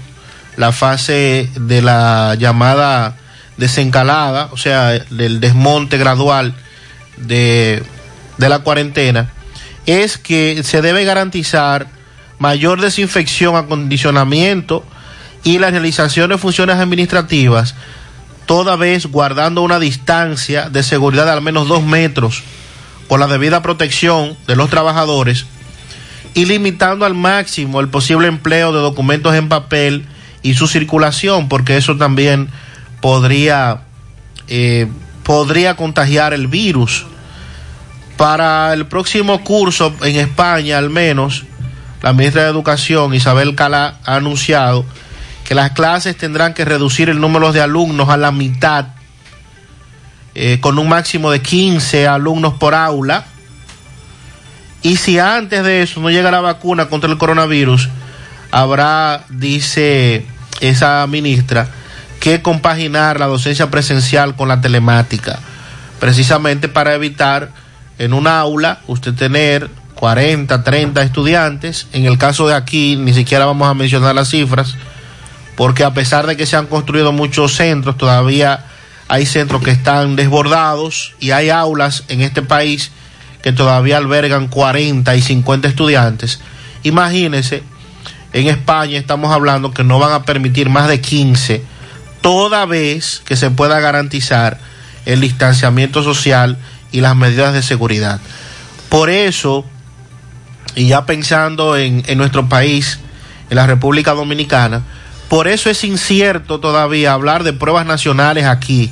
la fase de la llamada desencalada, o sea, del desmonte gradual de, de la cuarentena, es que se debe garantizar mayor desinfección, acondicionamiento y la realización de funciones administrativas, toda vez guardando una distancia de seguridad de al menos dos metros por la debida protección de los trabajadores y limitando al máximo el posible empleo de documentos en papel y su circulación, porque eso también podría, eh, podría contagiar el virus. Para el próximo curso en España, al menos, la ministra de Educación, Isabel Cala, ha anunciado que las clases tendrán que reducir el número de alumnos a la mitad, eh, con un máximo de 15 alumnos por aula. Y si antes de eso no llega la vacuna contra el coronavirus, habrá, dice esa ministra, que compaginar la docencia presencial con la telemática, precisamente para evitar en un aula usted tener 40, 30 estudiantes. En el caso de aquí, ni siquiera vamos a mencionar las cifras, porque a pesar de que se han construido muchos centros, todavía hay centros que están desbordados y hay aulas en este país que todavía albergan 40 y 50 estudiantes. Imagínense, en España estamos hablando que no van a permitir más de 15, toda vez que se pueda garantizar el distanciamiento social y las medidas de seguridad. Por eso, y ya pensando en, en nuestro país, en la República Dominicana, por eso es incierto todavía hablar de pruebas nacionales aquí.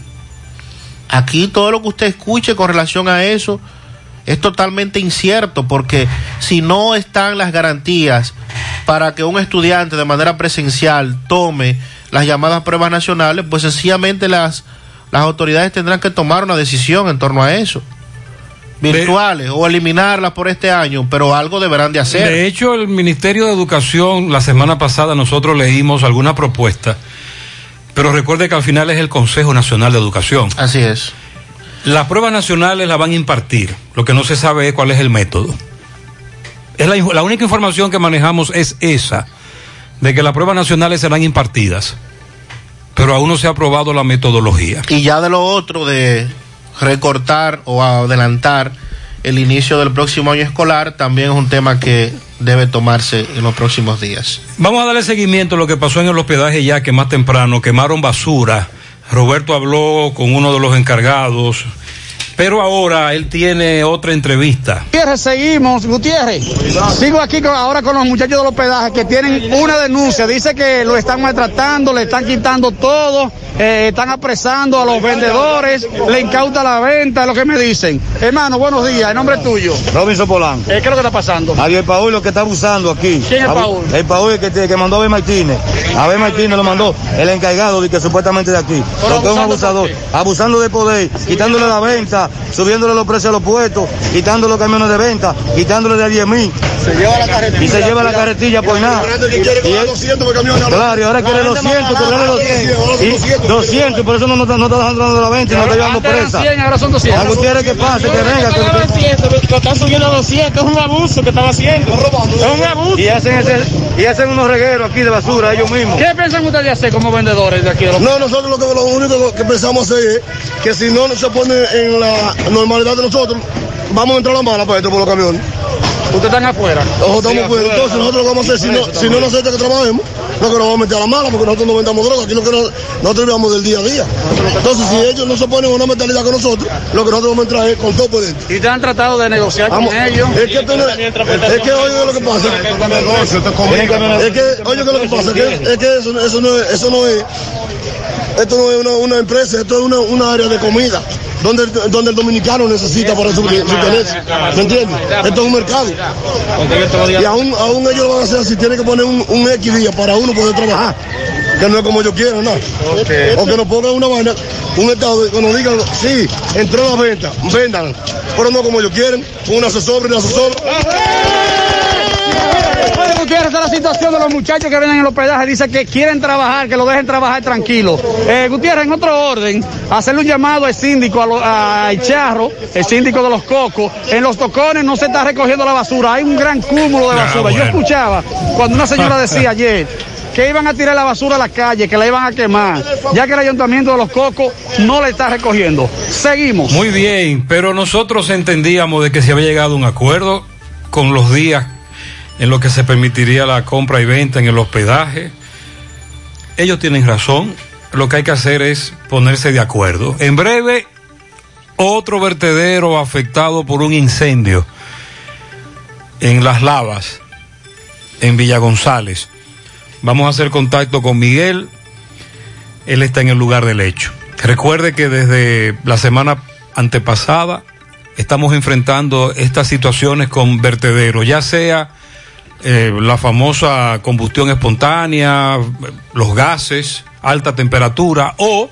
Aquí todo lo que usted escuche con relación a eso es totalmente incierto porque si no están las garantías para que un estudiante de manera presencial tome las llamadas pruebas nacionales, pues sencillamente las, las autoridades tendrán que tomar una decisión en torno a eso. Virtuales o eliminarlas por este año, pero algo deberán de hacer. De hecho, el Ministerio de Educación, la semana pasada nosotros leímos alguna propuesta, pero recuerde que al final es el Consejo Nacional de Educación. Así es. Las pruebas nacionales las van a impartir, lo que no se sabe es cuál es el método. Es la, la única información que manejamos es esa, de que las pruebas nacionales serán impartidas, pero aún no se ha aprobado la metodología. Y ya de lo otro de recortar o adelantar el inicio del próximo año escolar también es un tema que debe tomarse en los próximos días. Vamos a darle seguimiento a lo que pasó en el hospedaje ya que más temprano quemaron basura. Roberto habló con uno de los encargados, pero ahora él tiene otra entrevista. Gutiérrez, seguimos, Gutiérrez. Sigo aquí con- ahora con los muchachos del hospedaje que tienen una denuncia. Dice que lo están maltratando, le están quitando todo, eh, están apresando a los vendedores, le incauta la venta, es lo que me dicen. Hermano, buenos días, el nombre es tuyo. Robinson Polanco. Eh, ¿Qué es lo que está pasando? Adiós, Paul lo que está abusando aquí. ¿Quién es Paul? El Paul que, te- que mandó a Abel Martínez. Abel Martínez lo mandó, el encargado de que supuestamente de aquí. Pero Lo que es un abusador. Abusando de poder, quitándole la venta, subiéndole los precios a los puestos, quitando los camiones de venta, quitándole de 10 mil. Se lleva la carretilla. Y se lleva la carretilla por nada. Y él- Claro, y ahora quiere 200, cobrarle 200. Y 200, por eso no, no, está- no está dejando la venta y no está llevando presa. 100, ahora son 200. A Gutiérrez que pase, que venga. Lo están subiendo a 200, es un abuso que están haciendo. Es un abuso. y hacen, ese, y hacen unos regueros aquí de basura ellos mismos. ¿Qué piensan ustedes hacer como vendedores de aquí? de los- No, nosotros lo, que, lo único que pensamos hacer es que si no se pone en la normalidad de nosotros, vamos a entrar a la mala para esto por los camiones. Ustedes están afuera. Ojo, estamos afuera. Entonces nosotros lo que vamos a hacer, si no, si no nos acepta que trabajemos, lo que nos vamos a meter a la mala, porque nosotros no vendamos droga, aquí lo que no- nosotros vivamos del día a día. Entonces, si ellos no se ponen una mentalidad con nosotros, lo que nosotros vamos a entrar es con todo por dentro. ¿Y ustedes han tratado de negociar Vamos, con ellos? Es que, esto no- es que oye lo que pasa. Es que, oye, ¿qué es lo que pasa? Que- es que eso, eso no es, eso no es, esto no es una, una empresa, esto es una, una área de comida. Donde, el- donde el dominicano necesita para su subtenerse. ¿Me entiendes? Esto es un mercado. Y aún, aún ellos lo van a hacer así, tienen que poner un, un X día para uno poder trabajar. Que no es como yo quiero, ¿no? O que nos pongan una vaina, un estado que nos digan, sí, entró la venta, vendan, pero no como ellos quieren, una asesor, una asesor. Bueno, Gutiérrez, esta es la situación de los muchachos que vienen en el hospedaje. Dice que quieren trabajar, que lo dejen trabajar tranquilo. Eh, Gutiérrez, en otro orden, hacerle un llamado al síndico, a lo- a El Charro, el síndico de los Cocos. En los tocones no se está recogiendo la basura, hay un gran cúmulo de basura. Yo bueno. escuchaba cuando una señora decía ayer que iban a tirar la basura a la calle, que la iban a quemar, ya que el ayuntamiento de los Cocos no la está recogiendo. Seguimos. Muy bien, pero nosotros entendíamos de que se había llegado a un acuerdo con los días en los que se permitiría la compra y venta en el hospedaje. Ellos tienen razón, lo que hay que hacer es ponerse de acuerdo. En breve, Otro vertedero afectado por un incendio en Las Lavas, en Villa González. Vamos a hacer contacto con Miguel. Él está en el lugar del hecho. Recuerde que desde la semana antepasada estamos enfrentando estas situaciones con vertederos, ya sea eh, la famosa combustión espontánea, los gases, alta temperatura o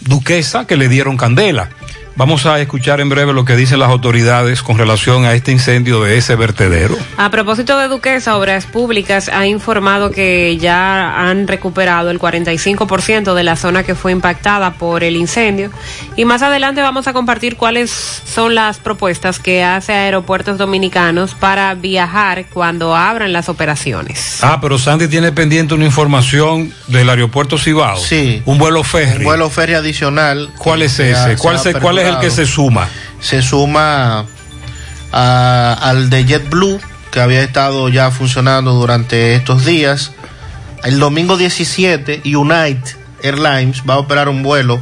duquesa que le dieron candela. Vamos a escuchar en breve lo que dicen las autoridades con relación a este incendio de ese vertedero. A propósito de Duquesa, Obras Públicas ha informado que ya han recuperado el 45% de la zona que fue impactada por el incendio. Y más adelante vamos a compartir cuáles son las propuestas que hace Aeropuertos Dominicanos para viajar cuando abran las operaciones. Ah, pero Sandy tiene pendiente una información del aeropuerto Cibao. Sí. Un vuelo ferry. Un vuelo ferry adicional. ¿Cuál es ese? ¿Cuál, se- cuál es el que se suma? Se suma a- al de JetBlue, que había estado ya funcionando durante estos días. El domingo 17, United Airlines va a operar un vuelo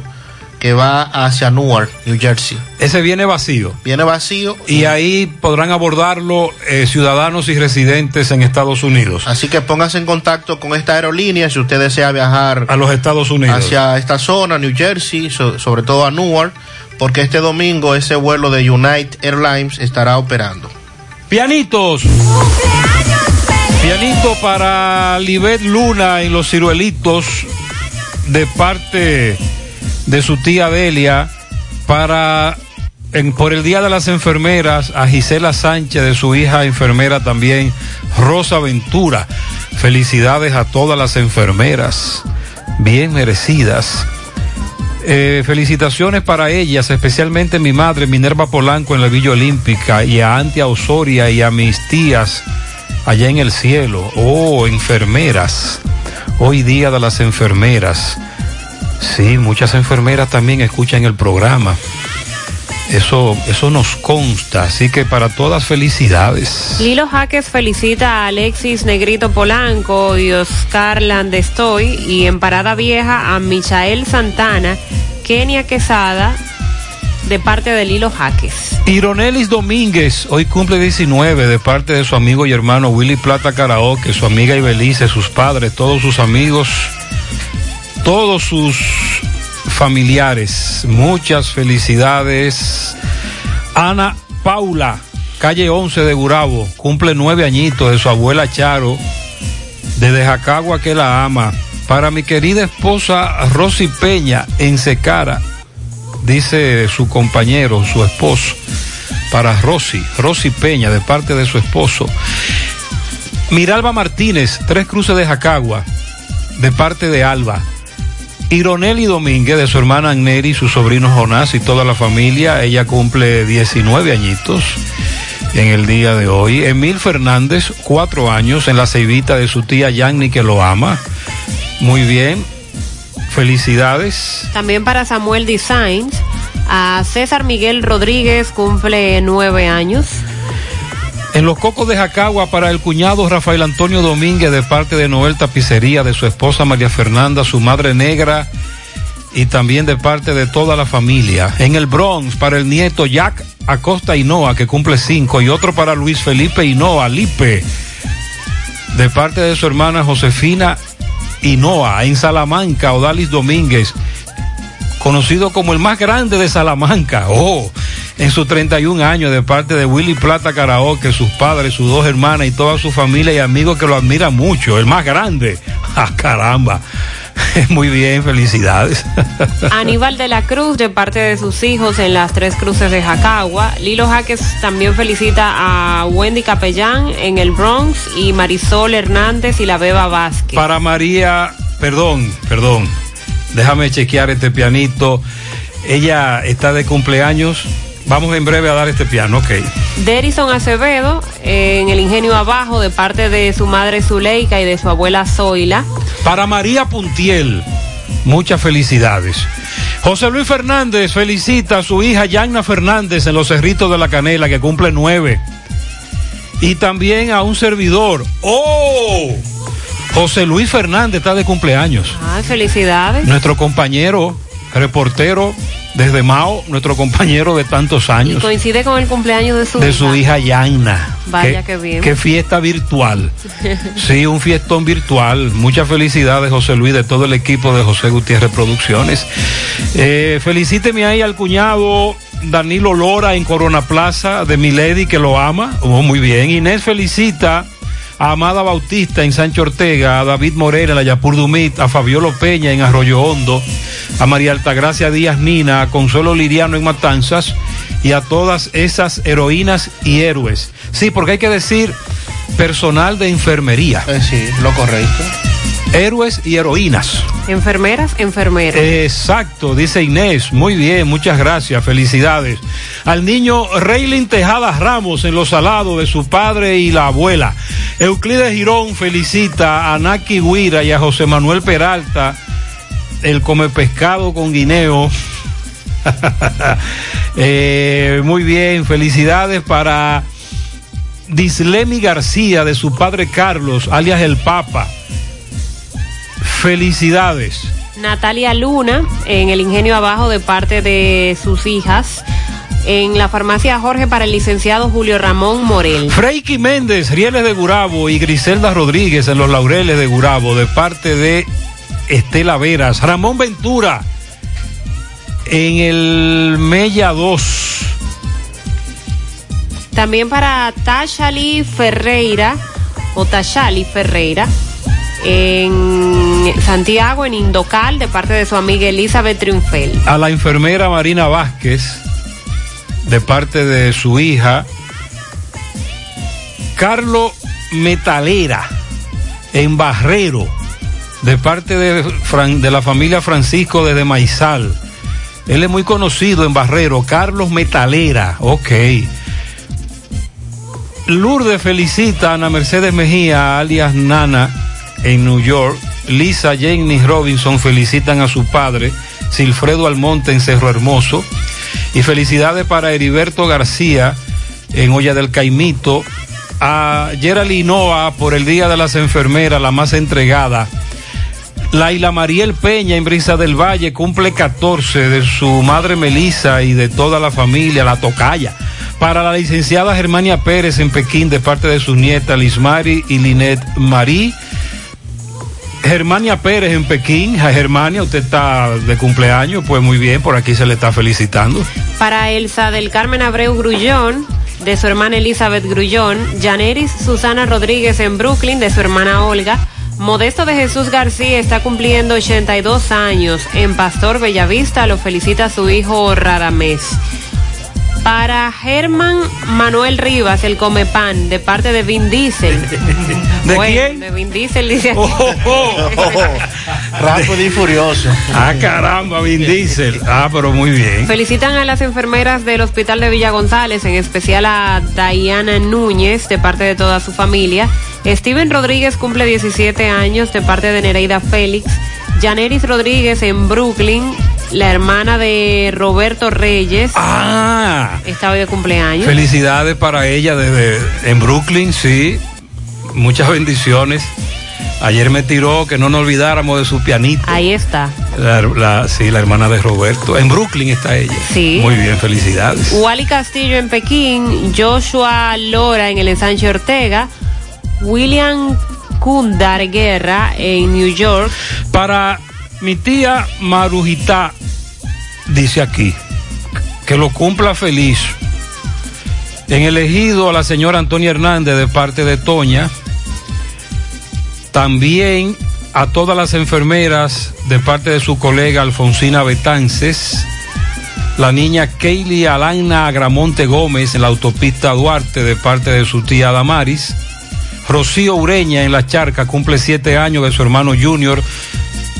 que va hacia Newark, New Jersey. Ese viene vacío. Viene vacío. Y ahí podrán abordarlo eh, ciudadanos y residentes en Estados Unidos. Así que póngase en contacto con esta aerolínea si usted desea viajar a los Estados Unidos. hacia esta zona, New Jersey, so- sobre todo a Newark, porque este domingo ese vuelo de United Airlines estará operando. Pianitos. Pianito para Libet Luna y los ciruelitos de parte de su tía Delia para en- por el Día de las Enfermeras a Gisela Sánchez de su hija enfermera también Rosa Ventura. Felicidades a todas las enfermeras, bien merecidas. Eh, felicitaciones para ellas, especialmente mi madre Minerva Polanco en la Villa Olímpica y a Antia Osoria y a mis tías allá en el cielo. Oh, enfermeras. Hoy día de las enfermeras. Sí, muchas enfermeras también escuchan el programa. Eso, eso nos consta, así que para todas felicidades. Lilo Jaques felicita a Alexis Negrito Polanco y Oscar Landestoy y en Parada Vieja a Michael Santana, Kenia Quesada de parte de Lilo Jaques. Ironelis Domínguez, hoy cumple 19 de parte de su amigo y hermano Willy Plata Karaoke, su amiga Ibelice, sus padres, todos sus amigos, todos sus familiares. Muchas felicidades. Ana Paula, calle 11 de Gurabo, cumple nueve añitos de su abuela Charo, desde Jacagua que la ama. Para mi querida esposa Rosy Peña en Secara, dice su compañero, su esposo, para Rosy, Rosy Peña, de parte de su esposo. Miralba Martínez, Tres Cruces de Jacagua, de parte de Alba. Ironeli Domínguez, de su hermana Agneri, su sobrino Jonás y toda la familia. Ella cumple 19 añitos en el día de hoy. Emil Fernández, cuatro años, en la ceibita de su tía Yanni, que lo ama. Muy bien. Felicidades. También para Samuel Designs, a César Miguel Rodríguez cumple nueve años. En los cocos de Jacagua para el cuñado Rafael Antonio Domínguez de parte de Noel Tapicería, de su esposa María Fernanda, su madre negra y también de parte de toda la familia. En el Bronx para el nieto Jack Acosta Hinoa que cumple cinco y otro para Luis Felipe Hinoa Lipe de parte de su hermana Josefina Hinoa en Salamanca, Odalis Domínguez conocido como el más grande de Salamanca. Oh, en sus 31 años, de parte de Willy Plata Karaoke, sus padres, sus dos hermanas y toda su familia y amigos que lo admiran mucho. El más grande. ¡Ah, caramba! Muy bien, felicidades. Aníbal de la Cruz de parte de sus hijos en las tres cruces de Jacagua. Lilo Jaques también felicita a Wendy Capellán en el Bronx y Marisol Hernández y la Beba Vázquez. Para María, perdón, perdón, déjame chequear este pianito. Ella está de cumpleaños. Vamos en breve a dar este piano, ok. Derison Acevedo eh, en el Ingenio Abajo de parte de su madre Zuleika y de su abuela Zoila. Para María Puntiel, muchas felicidades. José Luis Fernández felicita a su hija Yanna Fernández en los Cerritos de la Canela, que cumple nueve. Y también a un servidor. ¡Oh! José Luis Fernández está de cumpleaños. Ah, felicidades. Nuestro compañero reportero desde Mao, nuestro compañero de tantos Y años, coincide con el cumpleaños de su de hija. su hija Yanna. Vaya qué bien. Qué fiesta virtual. Sí, un fiestón virtual. Muchas felicidades, José Luis, de todo el equipo de José Gutiérrez Producciones. Eh, felicíteme ahí al cuñado Danilo Lora en Corona Plaza de Milady, que lo ama. Oh, muy bien. Inés felicita a Amada Bautista en Sancho Ortega, a David Morera en la Yapur Dumit, a Fabiolo Peña en Arroyo Hondo, a María Altagracia Díaz Nina, a Consuelo Liriano en Matanzas y a todas esas heroínas y héroes. Sí, porque hay que decir personal de enfermería. sí, lo correcto. Héroes y heroínas. Enfermeras, enfermeras. Exacto, dice Inés. Muy bien, muchas gracias, felicidades. Al niño Reylin Tejada Ramos en los salados de su padre y la abuela. Euclides Girón felicita a Naki Guira y a José Manuel Peralta, el come pescado con guineo. Eh, muy bien, felicidades para Dislemi García de su padre Carlos, alias el Papa. Felicidades. Natalia Luna en el Ingenio Abajo de parte de sus hijas. En la farmacia Jorge para el licenciado Julio Ramón Morel. Freiki Méndez, Rieles de Gurabo y Griselda Rodríguez en los Laureles de Gurabo de parte de Estela Veras. Ramón Ventura en el Mella 2. También para Tashali Ferreira o Tashali Ferreira en Santiago, en Indocal, de parte de su amiga Elizabeth Triunfel. A la enfermera Marina Vázquez de parte de su hija. Carlos Metalera en Barrero de parte de, de la familia Francisco desde Maizal. Él es muy conocido en Barrero, Carlos Metalera, ok. Lourdes felicita a Ana Mercedes Mejía, alias Nana, en New York. Lisa Jenny Robinson felicitan a su padre, Silfredo Almonte, en Cerro Hermoso. Y felicidades para Heriberto García, en Olla del Caimito. A Geraldine Noa por el Día de las Enfermeras, la más entregada. Laila Mariel Peña en Brisa del Valle cumple 14 de su madre Melisa y de toda la familia, la tocaya. Para la licenciada Germania Pérez en Pekín de parte de sus nietas Lismari y Linet Marí. Germania Pérez en Pekín. A Germania, usted está de cumpleaños, pues muy bien, por aquí se le está felicitando. Para Elsa del Carmen Abreu Grullón, de su hermana Elizabeth Grullón. Janeris Susana Rodríguez en Brooklyn, de su hermana Olga. Modesto de Jesús García está cumpliendo 82 años. En Pastor Bellavista lo felicita su hijo Radamés. Para Germán Manuel Rivas, el come pan, de parte de Vin Diesel. ¿De Bueno, quién? De Vin Diesel, dice aquí. Rápido y furioso. Ah, caramba, Vin Diesel. Ah, pero muy bien. Felicitan a las enfermeras del Hospital de Villa González, en especial a Diana Núñez, de parte de toda su familia. Steven Rodríguez cumple 17 años, de parte de Nereida Félix. Janeris Rodríguez en Brooklyn, la hermana de Roberto Reyes. Ah. Está hoy de cumpleaños. Felicidades para ella desde en Brooklyn, sí. Muchas bendiciones. Ayer me tiró que no nos olvidáramos de su pianito. Ahí está. La, la- sí, la hermana de Roberto. En Brooklyn está ella. Sí. Muy bien, felicidades. Wally Castillo en Pekín, Joshua Lora en el ensanche Ortega, William Kundar Guerra en New York. Para mi tía Marujita, dice aquí, que lo cumpla feliz. En elegido a la señora Antonia Hernández de parte de Toña. También a todas las enfermeras de parte de su colega Alfonsina Betances. La niña Kaylee Alaina Agramonte Gómez en la autopista Duarte de parte de su tía Damaris. Rocío Ureña en La Charca cumple siete años de su hermano Junior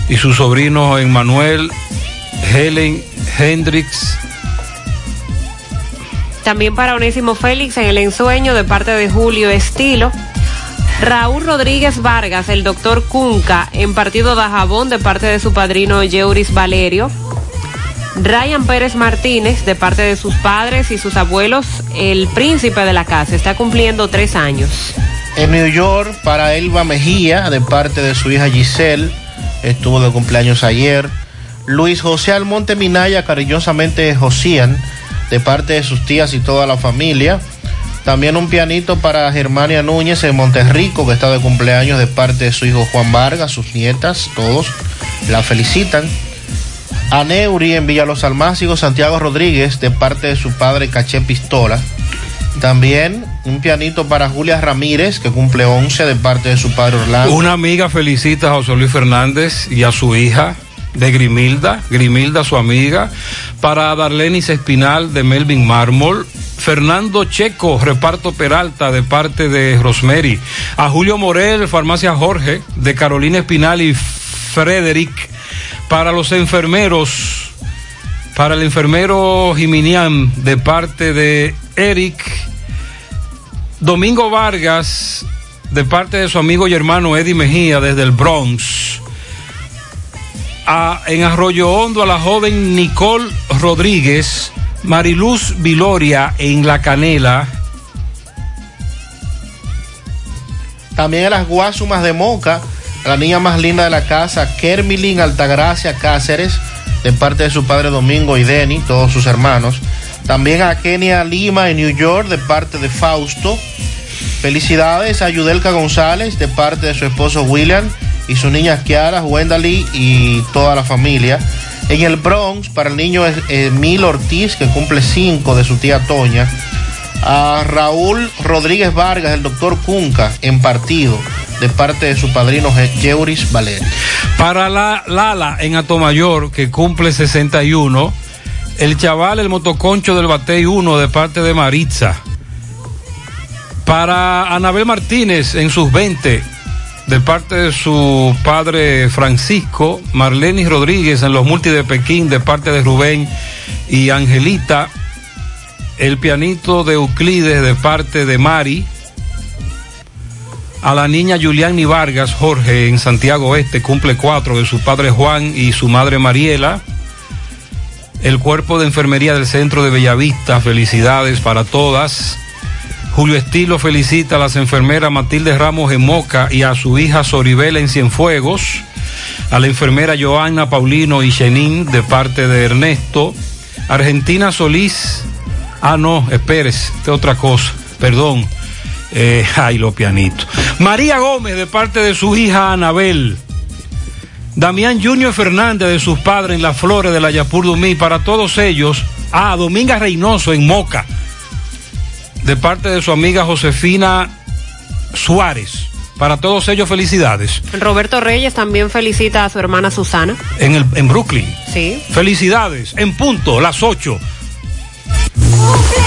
y su sobrino Emmanuel Helen Hendrix. También para Onésimo Félix en el ensueño de parte de Julio Estilo. Raúl Rodríguez Vargas, el doctor Cunca, en partido de Jabón de parte de su padrino Yeuris Valerio. Ryan Pérez Martínez, de parte de sus padres y sus abuelos, el príncipe de la casa, está cumpliendo tres años. En New York, para Elba Mejía, de parte de su hija Giselle, estuvo de cumpleaños ayer. Luis José Almonte Minaya, cariñosamente Josían, de parte de sus tías y toda la familia. También un pianito para Germania Núñez en Monterrico, que está de cumpleaños de parte de su hijo Juan Vargas, sus nietas, todos la felicitan. A Neuri en Villa Los Almácigos, Santiago Rodríguez, de parte de su padre Caché Pistola. También un pianito para Julia Ramírez, que cumple 11 de parte de su padre Orlando. Una amiga felicita a José Luis Fernández y a su hija de Grimilda, Grimilda su amiga, para Darlenis Espinal de Melvin Mármol, Fernando Checo, reparto Peralta de parte de Rosemary, a Julio Morel, Farmacia Jorge, de Carolina Espinal y Frederick, para los enfermeros, para el enfermero Jiminian de parte de Eric, Domingo Vargas, de parte de su amigo y hermano Eddie Mejía desde el Bronx. A- en Arroyo Hondo a la joven Nicole Rodríguez, Mariluz Viloria en La Canela. También a las Guasumas de Moca, la niña más linda de la casa, Kermilin Altagracia Cáceres, de parte de su padre Domingo y Denny, todos sus hermanos. También a Kenia Lima en New York, de parte de Fausto. Felicidades a Yudelka González, de parte de su esposo William y su niña Kiara, Wendaly y toda la familia. En el Bronx, para el niño Emil Ortiz, que cumple cinco de su tía Toña a Raúl Rodríguez Vargas, el doctor Cunca, en partido, de parte de su padrino Yeuris Valerio. Para la Lala en Atomayor, que cumple 61. El chaval, el motoconcho del Batey 1, de parte de Maritza. Para Anabel Martínez en sus 20, de parte de su padre Francisco. Marlenis Rodríguez en los multi de Pekín, de parte de Rubén y Angelita. El pianito de Euclides, de parte de Mari a la niña Juliani Vargas Jorge en Santiago Este, cumple cuatro de su padre Juan y su madre Mariela. El cuerpo de enfermería del centro de Bellavista, felicidades para todas. Julio Estilo felicita a las enfermeras Matilde Ramos en Moca y a su hija Soribela en Cienfuegos. A la enfermera Joana Paulino y Chenín de parte de Ernesto. Argentina Solís. Ah, no, espérese, esta es otra cosa, perdón. Eh, ay, los pianitos. María Gómez de parte de su hija Anabel. Damián Junior Fernández de sus padres en las flores de la Yapur Dumí. Para todos ellos. Ah, Dominga Reynoso en Moca. De parte de su amiga Josefina Suárez. Para todos ellos, felicidades. Roberto Reyes también felicita a su hermana Susana. En, el, en Brooklyn. Sí. Felicidades. En punto, las 8. Hasta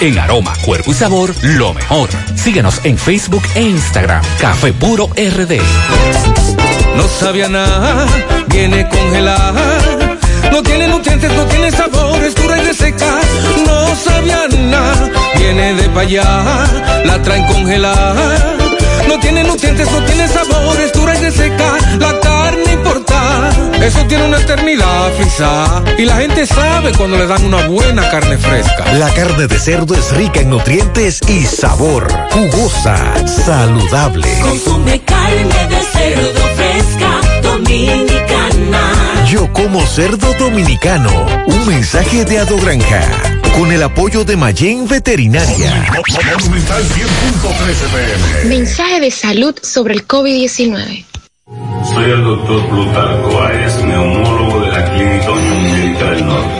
en aroma, cuerpo y sabor, lo mejor. Síguenos en Facebook e Instagram. Café puro RD. No sabía nada, viene congelada. No tiene nutrientes, no tiene sabor, es dura y reseca. No sabía nada, viene de pa' allá, la traen congelada. No tiene nutrientes, no tiene sabor, es reseca. La carne importada, eso tiene una eternidad frisada. Y la gente sabe cuando le dan una buena carne fresca. La carne de cerdo es rica en nutrientes y sabor. Jugosa, saludable. Consume carne de cerdo fresca, dominicana. Yo como cerdo dominicano. Un mensaje de Ado Granja. Con el apoyo de Mayen Veterinaria. Monumental 100.13 pm. Mensaje de salud sobre el COVID-19. Soy el doctor Plutarco Áez, neumólogo de la Clínica Unión Médica del Norte.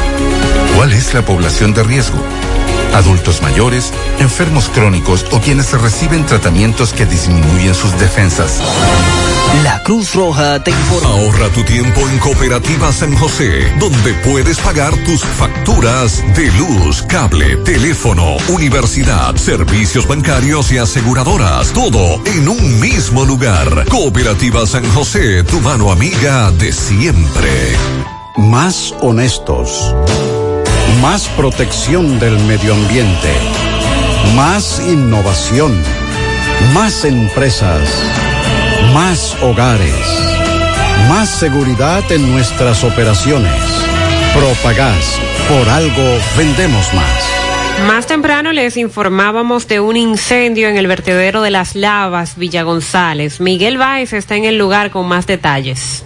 ¿Cuál es la población de riesgo? Adultos mayores, enfermos crónicos o quienes reciben tratamientos que disminuyen sus defensas. La Cruz Roja te informa. Ahorra tu tiempo en Cooperativa San José, donde puedes pagar tus facturas de luz, cable, teléfono, universidad, servicios bancarios y aseguradoras. Todo en un mismo lugar. Cooperativa San José, tu mano amiga de siempre. Más honestos. Más protección del medio ambiente. Más innovación. Más empresas. Más hogares. Más seguridad en nuestras operaciones. Propagás. Por algo vendemos más. Más temprano les informábamos de un incendio en el vertedero de las lavas Villa González. Miguel Báez está en el lugar con más detalles.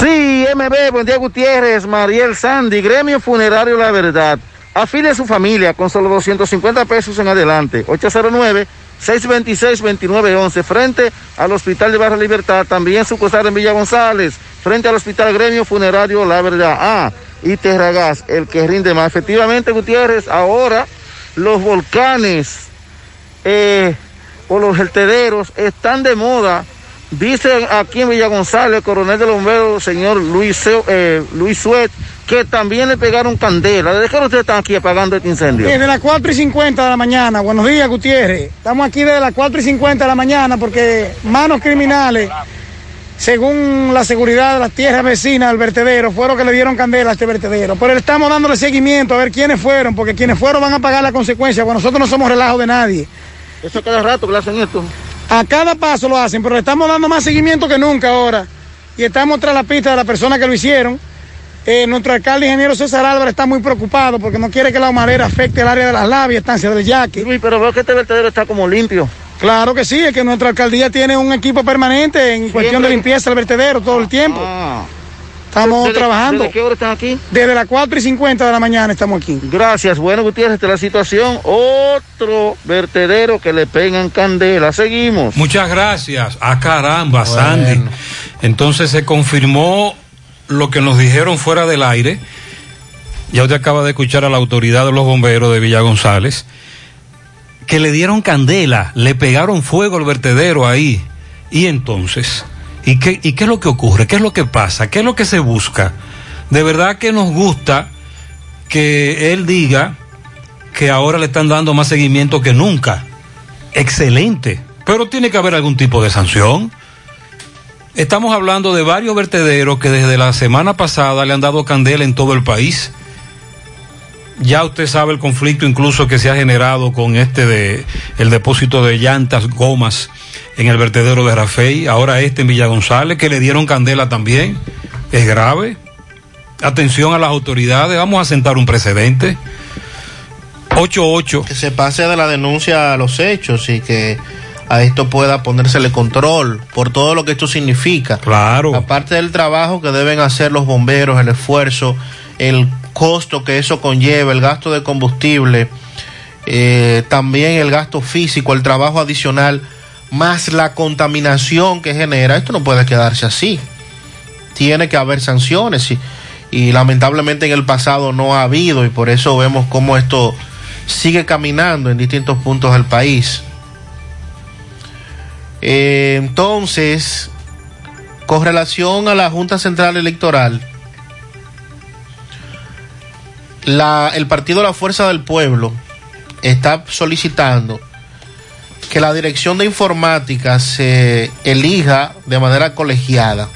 Sí, MB, buen día Gutiérrez, Mariel Sandy, Gremio Funerario La Verdad. Afile a su familia con solo 250 pesos en adelante. 809-626-2911, frente al Hospital de Barra Libertad, también sucursal en Villa González, frente al Hospital Gremio Funerario La Verdad. Ah, y Terragas, el que rinde más. Efectivamente, Gutiérrez, ahora los volcanes eh, o los vertederos están de moda Dice aquí en Villa González, el coronel de los bomberos, señor Luis, eh, Luis Suet, que también le pegaron candela. ¿Desde qué hora ustedes están aquí apagando este incendio? Desde las 4 y 50 de la mañana. Buenos días, Gutiérrez. Estamos aquí desde las 4 y 50 de la mañana porque manos criminales, según la seguridad de las tierras vecinas del vertedero, fueron que le dieron candela a este vertedero. Pero estamos dándole seguimiento a ver quiénes fueron, porque quienes fueron van a pagar la consecuencia, porque nosotros no somos relajo de nadie. Eso cada rato que le hacen esto. A cada paso lo hacen, pero le estamos dando más seguimiento que nunca ahora. Y estamos tras la pista de la persona que lo hicieron. Eh, nuestro alcalde ingeniero César Álvarez está muy preocupado porque no quiere que la humareda afecte el área de las labias, estancia del yaque. Luis, pero veo que este vertedero está como limpio. Claro que sí, es que nuestra alcaldía tiene un equipo permanente en cuestión de limpieza del vertedero todo el tiempo. Ah. Estamos ¿Desde- trabajando. ¿Desde qué hora están aquí? Desde las 4 y 50 de la mañana estamos aquí. Gracias. Bueno, Gutiérrez, esta es la situación. Otro vertedero que le pegan candela. Seguimos. Muchas gracias. Ah, caramba, Sandy. Entonces se confirmó lo que nos dijeron fuera del aire. Ya usted acaba de escuchar a la autoridad de los bomberos de Villa González, que le dieron candela, le pegaron fuego al vertedero ahí. Y entonces, ¿y qué, ¿y qué es lo que ocurre? ¿Qué es lo que pasa? ¿Qué es lo que se busca? De verdad que nos gusta que él diga que ahora le están dando más seguimiento que nunca. Excelente. Pero tiene que haber algún tipo de sanción. Estamos hablando de varios vertederos que desde la semana pasada le han dado candela en todo el país. Ya usted sabe el conflicto incluso que se ha generado con este de el depósito de llantas, gomas en el vertedero de Rafey, ahora este en Villa González que le dieron candela también. Es grave. Atención a las autoridades, vamos a sentar un precedente. 88 Que se pase de la denuncia a los hechos y que a esto pueda ponérsele control por todo lo que esto significa. Claro. Aparte del trabajo que deben hacer los bomberos, el esfuerzo, el costo que eso conlleva, el gasto de combustible, eh, también el gasto físico, el trabajo adicional, más la contaminación que genera, esto no puede quedarse así. Tiene que haber sanciones y, lamentablemente en el pasado no ha habido y por eso vemos cómo esto sigue caminando en distintos puntos del país. Eh, entonces, con relación a la Junta Central Electoral, el partido La Fuerza del Pueblo está solicitando que la dirección de informática se elija de manera colegiada.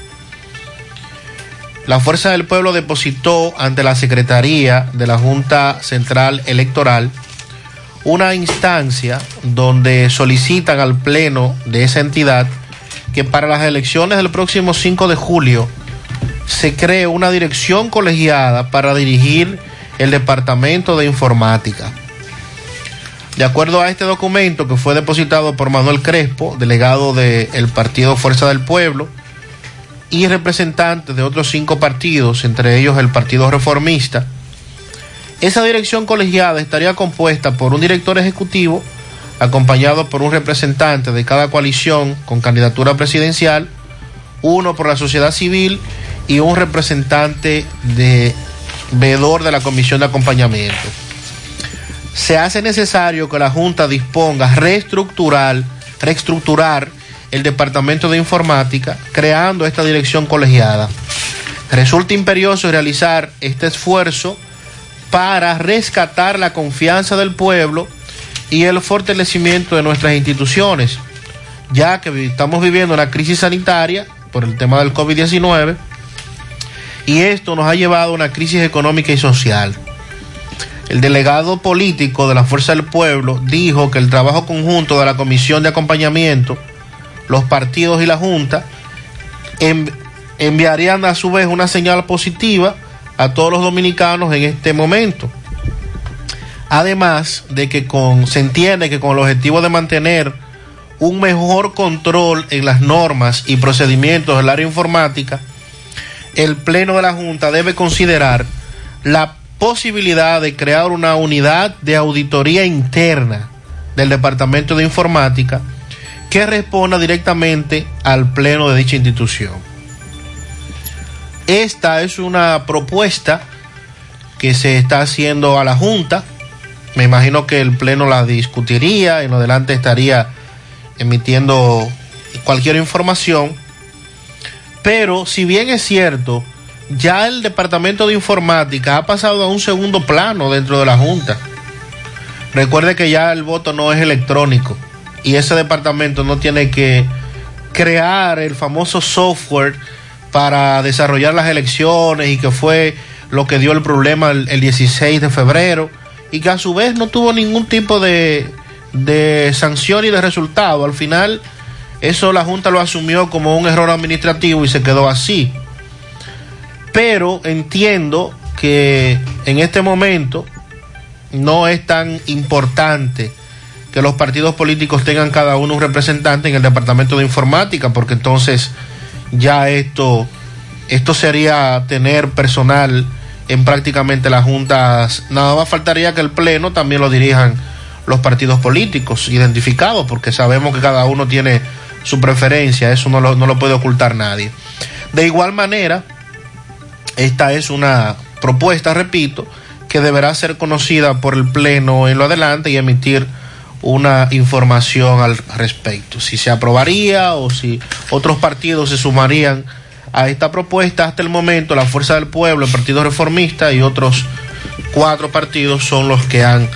La Fuerza del Pueblo depositó ante la Secretaría de la Junta Central Electoral una instancia donde solicitan al Pleno de esa entidad que para las elecciones del próximo 5 de julio se cree una dirección colegiada para dirigir el Departamento de Informática. De acuerdo a este documento que fue depositado por Manuel Crespo, delegado del Partido Fuerza del Pueblo, y representantes de otros cinco partidos, entre ellos el Partido Reformista, esa dirección colegiada estaría compuesta por un director ejecutivo, acompañado por un representante de cada coalición con candidatura presidencial, uno por la sociedad civil y un representante de veedor de la comisión de acompañamiento. Se hace necesario que la Junta disponga reestructurar, reestructurar el Departamento de Informática, creando esta dirección colegiada. Resulta imperioso realizar este esfuerzo para rescatar la confianza del pueblo y el fortalecimiento de nuestras instituciones, ya que estamos viviendo una crisis sanitaria por el tema del COVID-19 y esto nos ha llevado a una crisis económica y social. El delegado político de la Fuerza del Pueblo dijo que el trabajo conjunto de la Comisión de Acompañamiento, los partidos y la Junta en- enviarían a su vez una señal positiva a todos los dominicanos en este momento. Además de que se entiende que con el objetivo de mantener un mejor control en las normas y procedimientos del área informática, el Pleno de la Junta debe considerar la posibilidad de crear una unidad de auditoría interna del Departamento de Informática que responda directamente al Pleno de dicha institución. Esta es una propuesta que se está haciendo a la Junta. Me imagino que el Pleno la discutiría, en adelante estaría emitiendo cualquier información. Pero si bien es cierto, ya el Departamento de Informática ha pasado a un segundo plano dentro de la Junta. Recuerde que ya el voto no es electrónico y ese departamento no tiene que crear el famoso software para desarrollar las elecciones y que fue lo que dio el problema el, el 16 de febrero y que a su vez no tuvo ningún tipo de, de sanción y de resultado. Al final eso la Junta lo asumió como un error administrativo y se quedó así. pero entiendo que en este momento no es tan importante que los partidos políticos tengan cada uno un representante en el departamento de informática, porque entonces ya esto, esto sería tener personal en prácticamente las juntas. Nada más faltaría que el pleno también lo dirijan los partidos políticos identificados, porque sabemos que cada uno tiene su preferencia, eso no lo, no lo puede ocultar nadie. De igual manera, esta es una propuesta, repito, que deberá ser conocida por el Pleno en lo adelante y emitir una información al respecto. Si se aprobaría o si otros partidos se sumarían a esta propuesta, hasta el momento la Fuerza del Pueblo, el Partido Reformista y otros cuatro partidos son los que han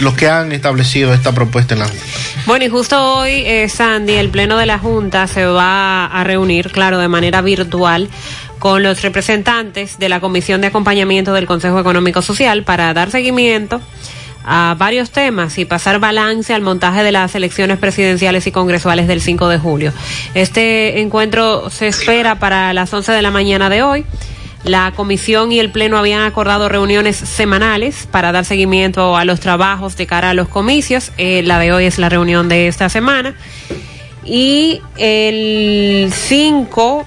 los que han establecido esta propuesta en la Junta. Bueno, y justo hoy, eh, Sandy, el Pleno de la Junta se va a reunir, claro, de manera virtual con los representantes de la Comisión de Acompañamiento del Consejo Económico Social para dar seguimiento a varios temas y pasar balance al montaje de las elecciones presidenciales y congresuales del 5 de julio. Este encuentro se espera para las 11 de la mañana de hoy. La comisión y el pleno habían acordado reuniones semanales para dar seguimiento a los trabajos de cara a los comicios. Eh, la de hoy es la reunión de esta semana. Y el 5,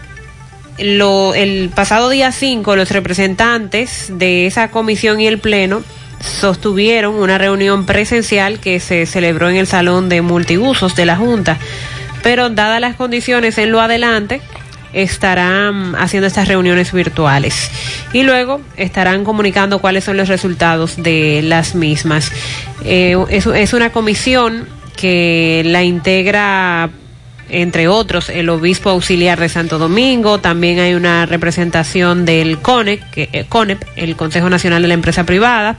lo, el pasado día 5, los representantes de esa comisión y el pleno sostuvieron una reunión presencial que se celebró en el salón de multiusos de la Junta. Pero dadas las condiciones en lo adelante, estarán haciendo estas reuniones virtuales. Y luego estarán comunicando cuáles son los resultados de las mismas. Eh, es, una comisión que la integra entre otros, el obispo auxiliar de Santo Domingo, también hay una representación del eh, CONEP, el Consejo Nacional de la Empresa Privada,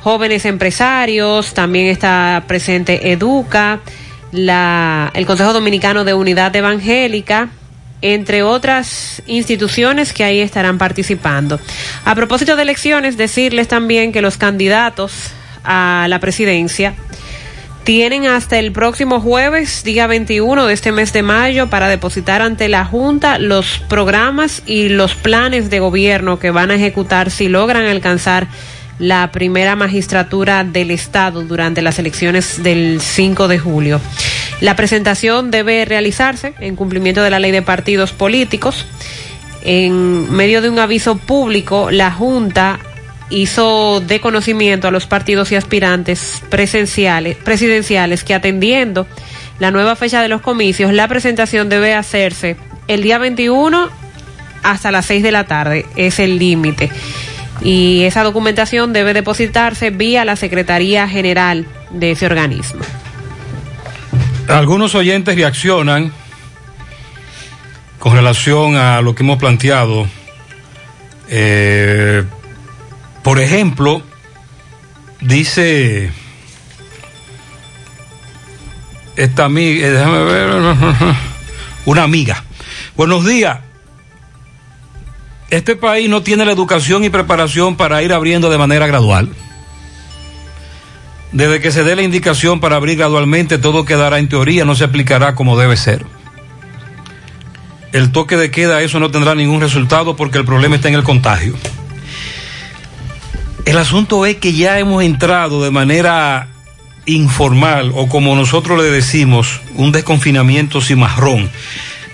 jóvenes empresarios, también está presente Educa, la, el Consejo Dominicano de Unidad Evangélica, entre otras instituciones que ahí estarán participando. A propósito de elecciones, decirles también que los candidatos a la presidencia tienen hasta el próximo jueves, día 21 de este mes de mayo, para depositar ante la Junta los programas y los planes de gobierno que van a ejecutar si logran alcanzar la primera magistratura del Estado durante las elecciones del 5 de julio. La presentación debe realizarse en cumplimiento de la ley de partidos políticos. En medio de un aviso público, la Junta hizo de conocimiento a los partidos y aspirantes presenciales, presidenciales que atendiendo la nueva fecha de los comicios, la presentación debe hacerse el día 21 hasta las 6 de la tarde, es el límite. Y esa documentación debe depositarse vía la Secretaría General de ese organismo. Algunos oyentes reaccionan con relación a lo que hemos planteado. Eh, por ejemplo, dice esta amiga, eh, déjame ver, una amiga. Buenos días. Este país no tiene la educación y preparación para ir abriendo de manera gradual. Desde que se dé la indicación para abrir gradualmente, todo quedará en teoría, no se aplicará como debe ser. El toque de queda, eso no tendrá ningún resultado porque el problema está en el contagio. El asunto es que ya hemos entrado de manera informal o como nosotros le decimos, un desconfinamiento cimarrón,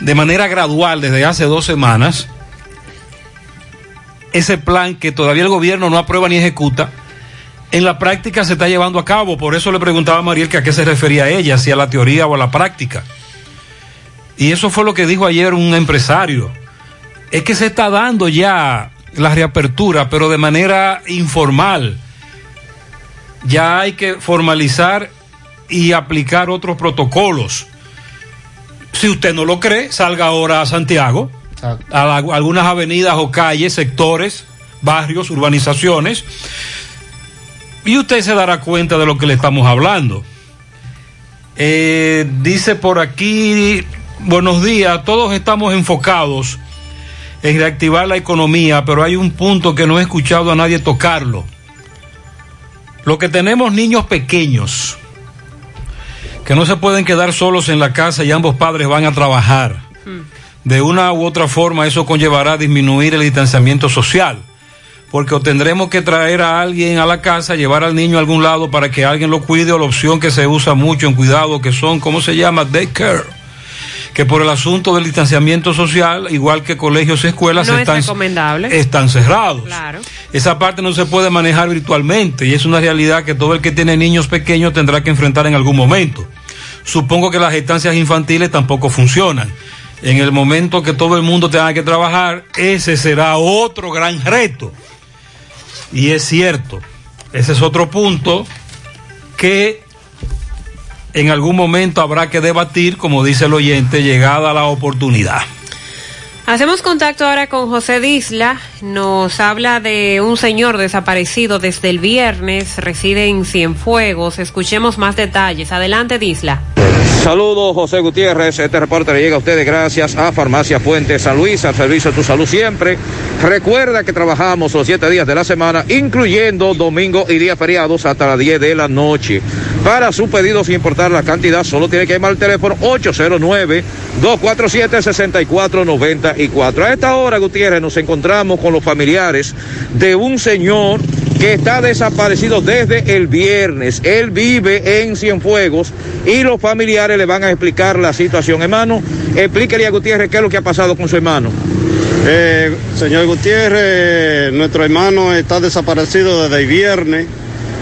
de manera gradual desde hace dos semanas. Ese plan que todavía el gobierno no aprueba ni ejecuta, en la práctica se está llevando a cabo. Por eso le preguntaba a Mariel que a qué se refería ella, si a la teoría o a la práctica. Y eso fue lo que dijo ayer un empresario. Es que se está dando ya la reapertura, pero de manera informal. Ya hay que formalizar y aplicar otros protocolos. Si usted no lo cree, salga ahora a Santiago, a, la- a algunas avenidas o calles, sectores, barrios, urbanizaciones, y usted se dará cuenta de lo que le estamos hablando. Eh, dice por aquí, buenos días, todos estamos enfocados en reactivar la economía, pero hay un punto que no he escuchado a nadie tocarlo. Lo que tenemos niños pequeños, que no se pueden quedar solos en la casa y ambos padres van a trabajar. de una u otra forma eso conllevará a disminuir el distanciamiento social. Porque tendremos que traer a alguien a la casa, llevar al niño a algún lado para que alguien lo cuide, o la opción que se usa mucho en cuidado, que son, ¿cómo se llama? Daycare. Que por el asunto del distanciamiento social, igual que colegios y escuelas, No están, están cerrados. Claro. Esa parte no se puede manejar virtualmente y es una realidad que todo el que tiene niños pequeños tendrá que enfrentar en algún momento. Supongo que las estancias infantiles tampoco funcionan. En el momento que todo el mundo tenga que trabajar, ese será otro gran reto. Y es cierto, ese es otro punto que en algún momento habrá que debatir, como dice el oyente, llegada la oportunidad. Hacemos contacto ahora con José Disla. Nos habla de un señor desaparecido desde el viernes, reside en Cienfuegos. Escuchemos más detalles. Adelante, Disla. Saludos, José Gutiérrez. Este reporte le llega a ustedes gracias a Farmacia Fuente San Luis, al servicio de tu salud siempre. Recuerda que trabajamos los siete días de la semana, incluyendo domingo y días feriados hasta las 10 de la noche. Para su pedido, sin importar la cantidad, solo tiene que llamar al teléfono 809-247-6494. A esta hora, Gutiérrez, nos encontramos con los familiares de un señor que está desaparecido desde el viernes. Él vive en Cienfuegos y los familiares le van a explicar la situación. Hermano, explíquele a Gutiérrez qué es lo que ha pasado con su hermano. Eh, señor Gutiérrez, nuestro hermano está desaparecido desde el viernes.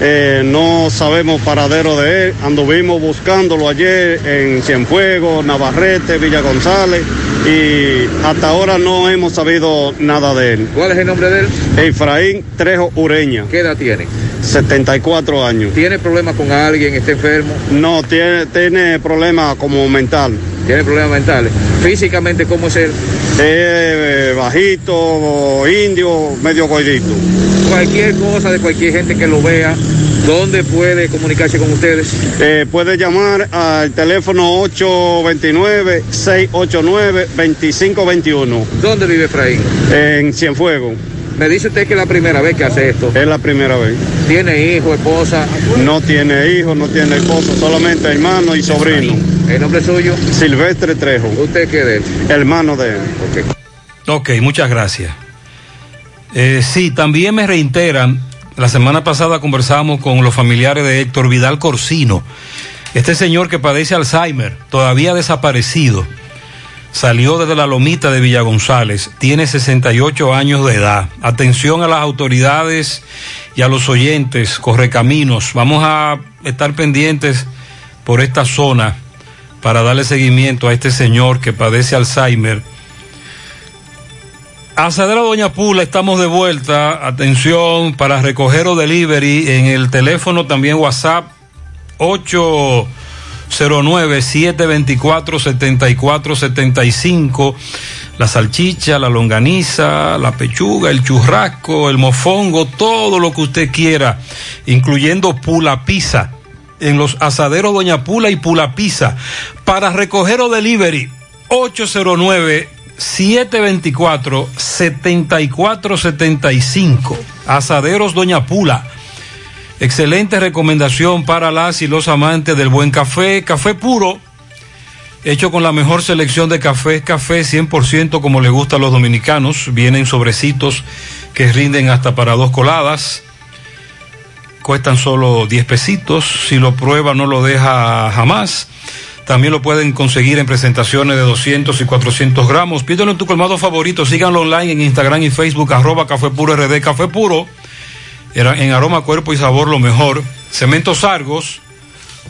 Eh, no sabemos paradero de él. Anduvimos buscándolo ayer en Cienfuegos, Navarrete, Villa González y hasta ahora no hemos sabido nada de él. ¿Cuál es el nombre de él? Efraín Trejo Ureña. ¿Qué edad tiene? 74 años. ¿Tiene problemas con alguien? ¿Está enfermo? No, tiene, tiene problemas como mental. ¿Tiene problemas mentales? ¿Físicamente cómo es él? Eh, bajito, indio, medio gordito. Cualquier cosa de cualquier gente que lo vea, ¿dónde puede comunicarse con ustedes? Eh, puede llamar al teléfono 829-689-2521. ¿Dónde vive Efraín? En Cienfuegos. Me dice usted que es la primera vez que hace esto. Es la primera vez. ¿Tiene hijo, esposa? No tiene hijo, no tiene esposa, solamente hermano y sobrino. ¿El nombre suyo? Silvestre Trejo. ¿Usted qué de él? Hermano de él. Ok, muchas gracias. Eh, sí, también me reiteran, la semana pasada conversamos con los familiares de Héctor Vidal Corsino, este señor que padece Alzheimer, todavía desaparecido, salió desde la lomita de Villa González, tiene 68 años de edad. Atención a las autoridades y a los oyentes, correcaminos, vamos a estar pendientes por esta zona para darle seguimiento a este señor que padece Alzheimer. Asadera Doña Pula, estamos de vuelta. Atención para recoger o delivery en el teléfono también WhatsApp 809-724-7475. La salchicha, la longaniza, la pechuga, el churrasco, el mofongo, todo lo que usted quiera, incluyendo Pula Pizza en los asaderos Doña Pula y Pula Pizza. Para recoger o delivery 809 724-7475. Asaderos Doña Pula. Excelente recomendación para las y los amantes del buen café. Café puro, hecho con la mejor selección de café. Café 100% como le gusta a los dominicanos. Vienen sobrecitos que rinden hasta para dos coladas. Cuestan solo 10 pesitos. Si lo prueba no lo deja jamás. También lo pueden conseguir en presentaciones de 200 y 400 gramos. Pídelo en tu colmado favorito. Síganlo online en Instagram y Facebook, arroba Café Puro RD. Café Puro, en aroma, cuerpo y sabor lo mejor. Cementos Argos,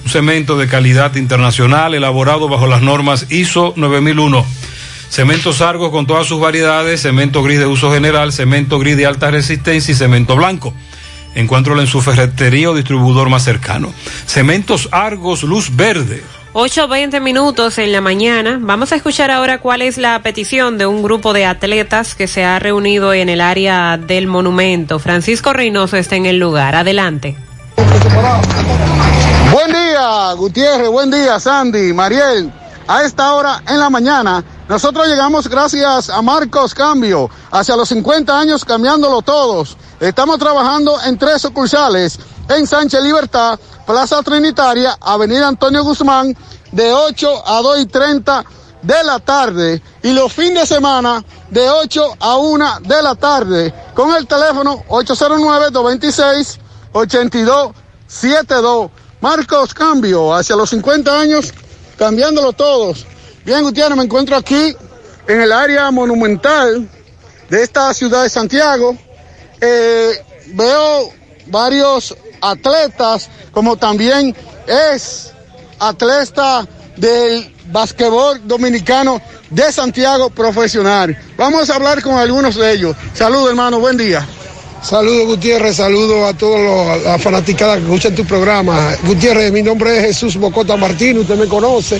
un cemento de calidad internacional elaborado bajo las normas ISO 9001. Cementos Argos con todas sus variedades, cemento gris de uso general, cemento gris de alta resistencia y cemento blanco. Encuéntralo en su ferretería o distribuidor más cercano. Cementos Argos Luz Verde. 8.20 minutos en la mañana. Vamos a escuchar ahora cuál es la petición de un grupo de atletas que se ha reunido en el área del monumento. Francisco Reynoso está en el lugar. Adelante. Buen día, Gutiérrez, buen día, Sandy, Mariel. A esta hora en la mañana, nosotros llegamos gracias a Marcos Cambio, hacia los 50 años cambiándolo todos. Estamos trabajando en tres sucursales, en Sánchez Libertad, Plaza Trinitaria, Avenida Antonio Guzmán, de 8 a 2 y 30 de la tarde y los fines de semana de 8 a 1 de la tarde con el teléfono 809-226-8272. Marcos Cambio, hacia los 50 años, cambiándolo todos. Bien, Gutiérrez, me encuentro aquí en el área monumental de esta ciudad de Santiago. Eh, veo varios atletas, como también es atleta del basquetbol dominicano de Santiago profesional. Vamos a hablar con algunos de ellos. Saludos, hermano, buen día. Saludos Gutiérrez, saludos a todos los fanaticadas que escuchan tu programa. Gutiérrez, mi nombre es Jesús Bocota Martín, usted me conoce.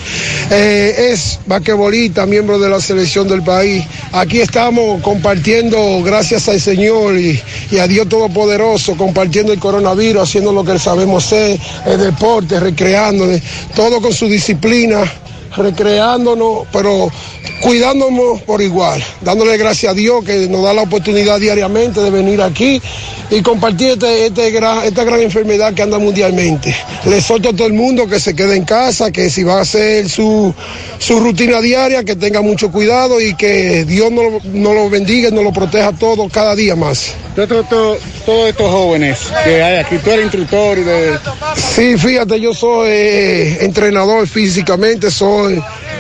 Eh, es basquetbolista, miembro de la selección del país. Aquí estamos compartiendo, gracias al Señor y, a Dios Todopoderoso, compartiendo el coronavirus, haciendo lo que sabemos hacer, el deporte, recreándonos, todo con su disciplina recreándonos, pero cuidándonos por igual, dándole gracias a Dios que nos da la oportunidad diariamente de venir aquí y compartir este, este gran, esta gran enfermedad que anda mundialmente. Le exhorto a todo el mundo que se quede en casa, que si va a hacer su, su rutina diaria, que tenga mucho cuidado y que Dios nos lo, nos lo bendiga y nos lo proteja todo cada día más. Todos estos jóvenes que hay aquí, tú eres instructor de... Sí, fíjate, yo soy eh, entrenador físicamente, soy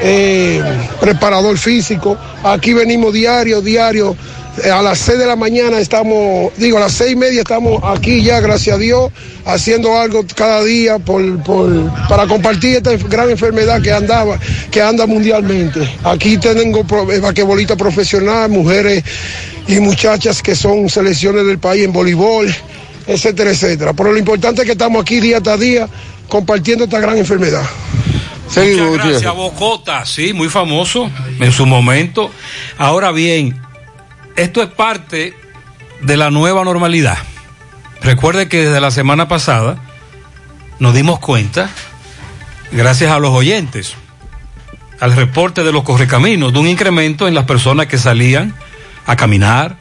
eh, preparador físico. Aquí venimos diario, diario. Eh, a las 6 de la mañana estamos, digo, a las seis y media estamos aquí ya, gracias a Dios, haciendo algo cada día por, por- para compartir esta gran enfermedad que andaba, que anda mundialmente. Aquí tengo eh, basquetbolista profesional, mujeres y muchachas que son selecciones del país en voleibol, etcétera, etcétera. Pero lo importante es que estamos aquí día tras día compartiendo esta gran enfermedad. Muchas gracias, Bocota, sí, muy famoso en su momento. Ahora bien, esto es parte de la nueva normalidad. Recuerde que desde la semana pasada nos dimos cuenta, gracias a los oyentes, al reporte de los correcaminos, de un incremento en las personas que salían a caminar,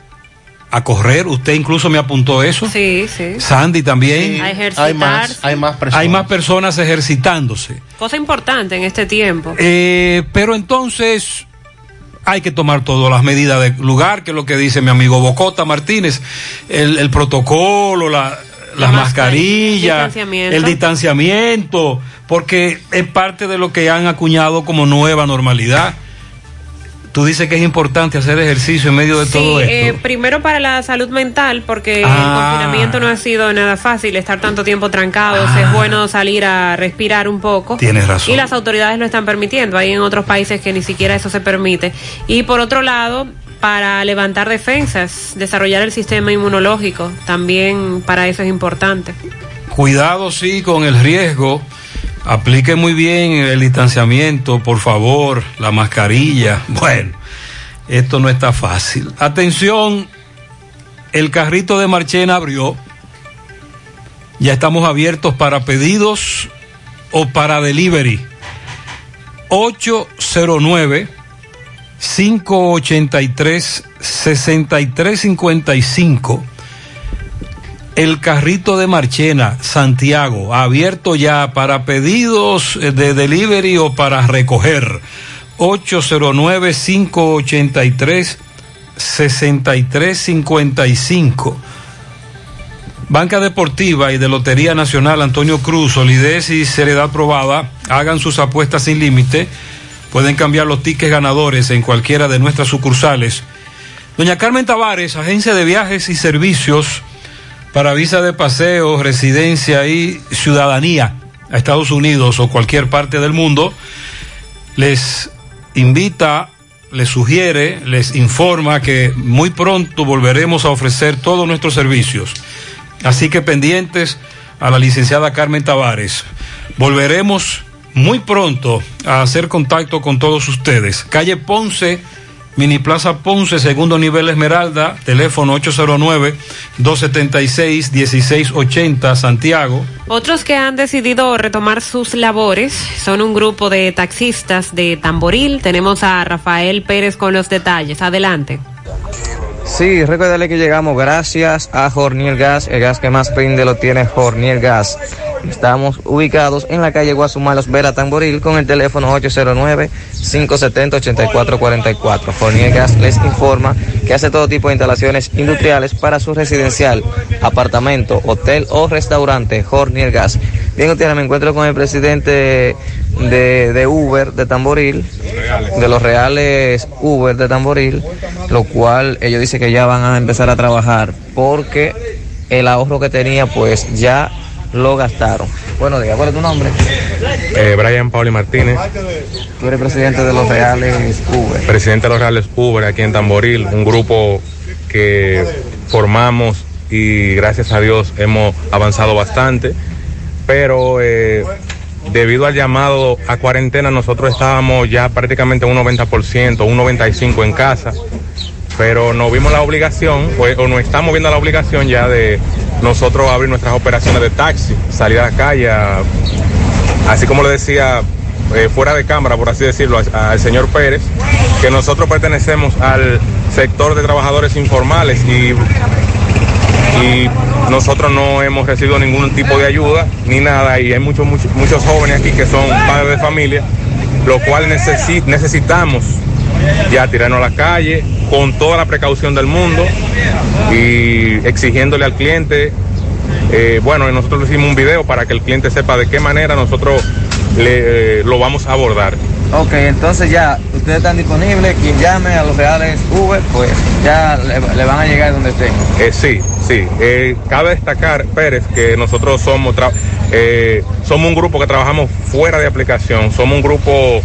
a correr. Usted incluso me apuntó eso. Sí, sí. Sandy también. A. Hay más, hay más personas. Hay más personas ejercitándose. Cosa importante en este tiempo. Eh, pero entonces hay que tomar todas las medidas de lugar, que es lo que dice mi amigo Bocota Martínez, el, el protocolo, la, las mascarillas, distanciamiento. el distanciamiento, porque es parte de lo que han acuñado como nueva normalidad. Tú dices que es importante hacer ejercicio en medio de todo Sí, esto. eh, primero para la salud mental, porque Ah. el confinamiento no ha sido nada fácil, estar tanto tiempo trancados, es bueno salir a respirar un poco. Tienes razón. Y las autoridades lo están permitiendo, hay en otros países que ni siquiera eso se permite. Y por otro lado, para levantar defensas, desarrollar el sistema inmunológico, también para eso es importante. Cuidado, sí, con el riesgo. Aplique muy bien el distanciamiento, por favor, la mascarilla. Bueno, esto no está fácil. Atención, el carrito de Marchena abrió. Ya estamos abiertos para pedidos o para delivery. 809 583 6355 el carrito de Marchena, Santiago, abierto ya para pedidos de delivery o para recoger. 809-583-6355. Banca Deportiva y de Lotería Nacional Antonio Cruz, solidez y seriedad probada. Hagan sus apuestas sin límite. Pueden cambiar los tickets ganadores en cualquiera de nuestras sucursales. Doña Carmen Tavares, agencia de viajes y servicios para visa de paseo, residencia y ciudadanía a Estados Unidos o cualquier parte del mundo, les invita, les sugiere, les informa que muy pronto volveremos a ofrecer todos nuestros servicios. Así que pendientes a la licenciada Carmen Tavares. Volveremos muy pronto a hacer contacto con todos ustedes. Calle Ponce, Mini Plaza Ponce, segundo nivel Esmeralda, teléfono 809-276-1680, Santiago. Otros que han decidido retomar sus labores son un grupo de taxistas de Tamboril. Tenemos a Rafael Pérez con los detalles. Adelante. Sí, recuérdale que llegamos gracias a Jorniel Gas, el gas que más rinde lo tiene Jorniel Gas. Estamos ubicados en la calle Guasumalos Vera Tamboril con el teléfono 809-570-8444. Jorniel Gas les informa que hace todo tipo de instalaciones industriales para su residencial, apartamento, hotel o restaurante. Jorniel Gas. Bien, Gutiérrez, me encuentro con el presidente de, de Uber de Tamboril, de los reales Uber de Tamboril, lo cual ellos dicen que ya van a empezar a trabajar porque el ahorro que tenía pues ya lo gastaron. Bueno, diga, ¿cuál es tu nombre? Eh, Brian Pauli Martínez, Tú eres presidente de los reales Uber. presidente de los Reales Uber aquí en Tamboril, un grupo que formamos y gracias a Dios hemos avanzado bastante, pero eh, debido al llamado a cuarentena nosotros estábamos ya prácticamente un 90%, un 95% en casa, pero nos vimos la obligación, o nos estamos viendo la obligación ya de nosotros abrir nuestras operaciones de taxi, salir a la calle, así como le decía eh, fuera de cámara, por así decirlo, al señor Pérez, que nosotros pertenecemos al sector de trabajadores informales y nosotros no hemos recibido ningún tipo de ayuda ni nada y hay muchos, muchos, jóvenes aquí que son padres de familia, lo cual necesi- necesitamos ya tirarnos a la calle con toda la precaución del mundo y exigiéndole al cliente eh, bueno, nosotros hicimos un video para que el cliente sepa de qué manera nosotros le, eh, lo vamos a abordar. Ok, entonces ya, ustedes están disponibles, quien llame a los reales Uber, pues ya le, le van a llegar donde estén. Eh, sí, sí. Eh, cabe destacar, Pérez, que nosotros somos, tra- eh, somos un grupo que trabajamos fuera de aplicación. Somos un grupo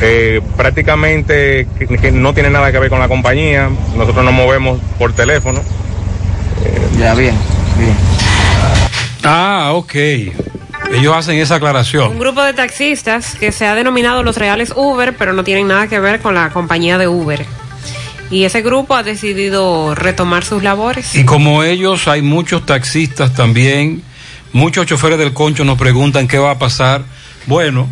eh, prácticamente que, que no tiene nada que ver con la compañía. Nosotros nos movemos por teléfono. Ya, bien, bien. Ah, ok. Ellos hacen esa aclaración. Un grupo de taxistas que se ha denominado los reales Uber, pero no tienen nada que ver con la compañía de Uber. Y ese grupo ha decidido retomar sus labores. Y como ellos, hay muchos taxistas también, muchos choferes del concho nos preguntan qué va a pasar. Bueno,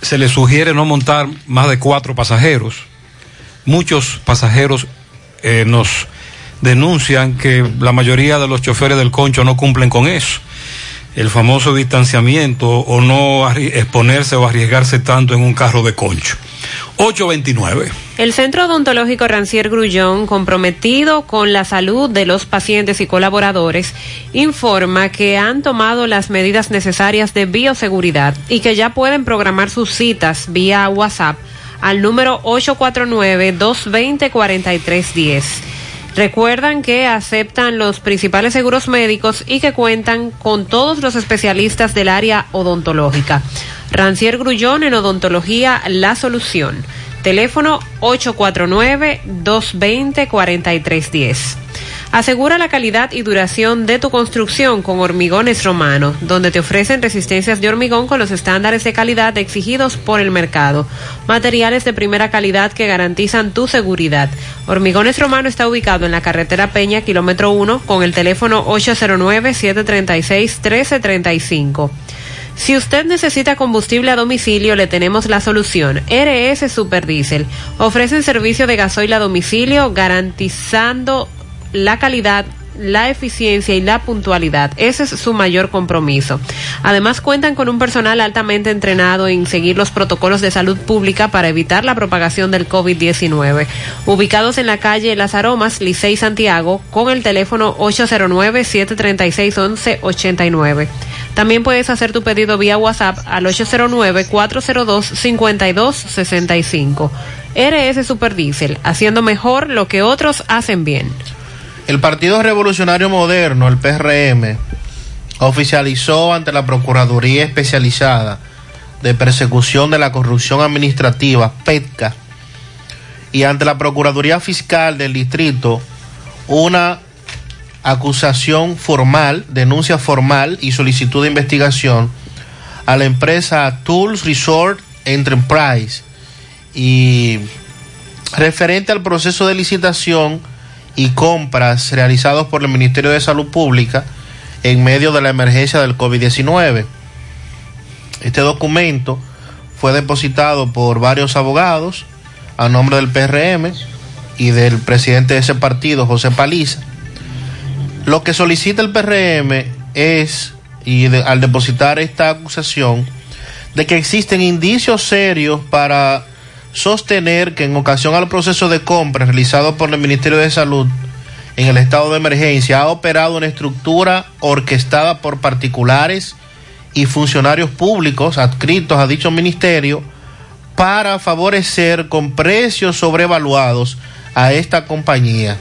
se les sugiere no montar más de cuatro pasajeros. Muchos pasajeros eh, nos denuncian que la mayoría de los choferes del concho no cumplen con eso. El famoso distanciamiento o no exponerse o arriesgarse tanto en un carro de concho. 829. El Centro Odontológico Rancier Grullón, comprometido con la salud de los pacientes y colaboradores, informa que han tomado las medidas necesarias de bioseguridad y que ya pueden programar sus citas vía WhatsApp al número 849-220-4310. Recuerdan que aceptan los principales seguros médicos y que cuentan con todos los especialistas del área odontológica. Rancier Grullón en Odontología La Solución. Teléfono 849-220-4310. Asegura la calidad y duración de tu construcción con Hormigones Romano, donde te ofrecen resistencias de hormigón con los estándares de calidad exigidos por el mercado. Materiales de primera calidad que garantizan tu seguridad. Hormigones Romano está ubicado en la carretera Peña, kilómetro 1, con el teléfono 809-736-1335. Si usted necesita combustible a domicilio, le tenemos la solución. RS Superdiesel. Ofrecen servicio de gasoil a domicilio garantizando la calidad, la eficiencia y la puntualidad. Ese es su mayor compromiso. Además, cuentan con un personal altamente entrenado en seguir los protocolos de salud pública para evitar la propagación del COVID-19. Ubicados en la calle Las Aromas, Licey Santiago, con el teléfono 809-736-1189. También puedes hacer tu pedido vía WhatsApp al 809-402-5265. RS Superdiesel, haciendo mejor lo que otros hacen bien. El Partido Revolucionario Moderno, el PRM, oficializó ante la Procuraduría Especializada de Persecución de la Corrupción Administrativa, PETCA, y ante la Procuraduría Fiscal del Distrito una acusación formal, denuncia formal y solicitud de investigación a la empresa Tools Resort Enterprise y referente al proceso de licitación y compras realizados por el Ministerio de Salud Pública en medio de la emergencia del COVID-19. Este documento fue depositado por varios abogados a nombre del PRM y del presidente de ese partido, José Paliza. Lo que solicita el PRM es, y al depositar esta acusación, de que existen indicios serios para sostener que en ocasión al proceso de compra realizado por el Ministerio de Salud en el estado de emergencia ha operado una estructura orquestada por particulares y funcionarios públicos adscritos a dicho ministerio para favorecer con precios sobrevaluados a esta compañía.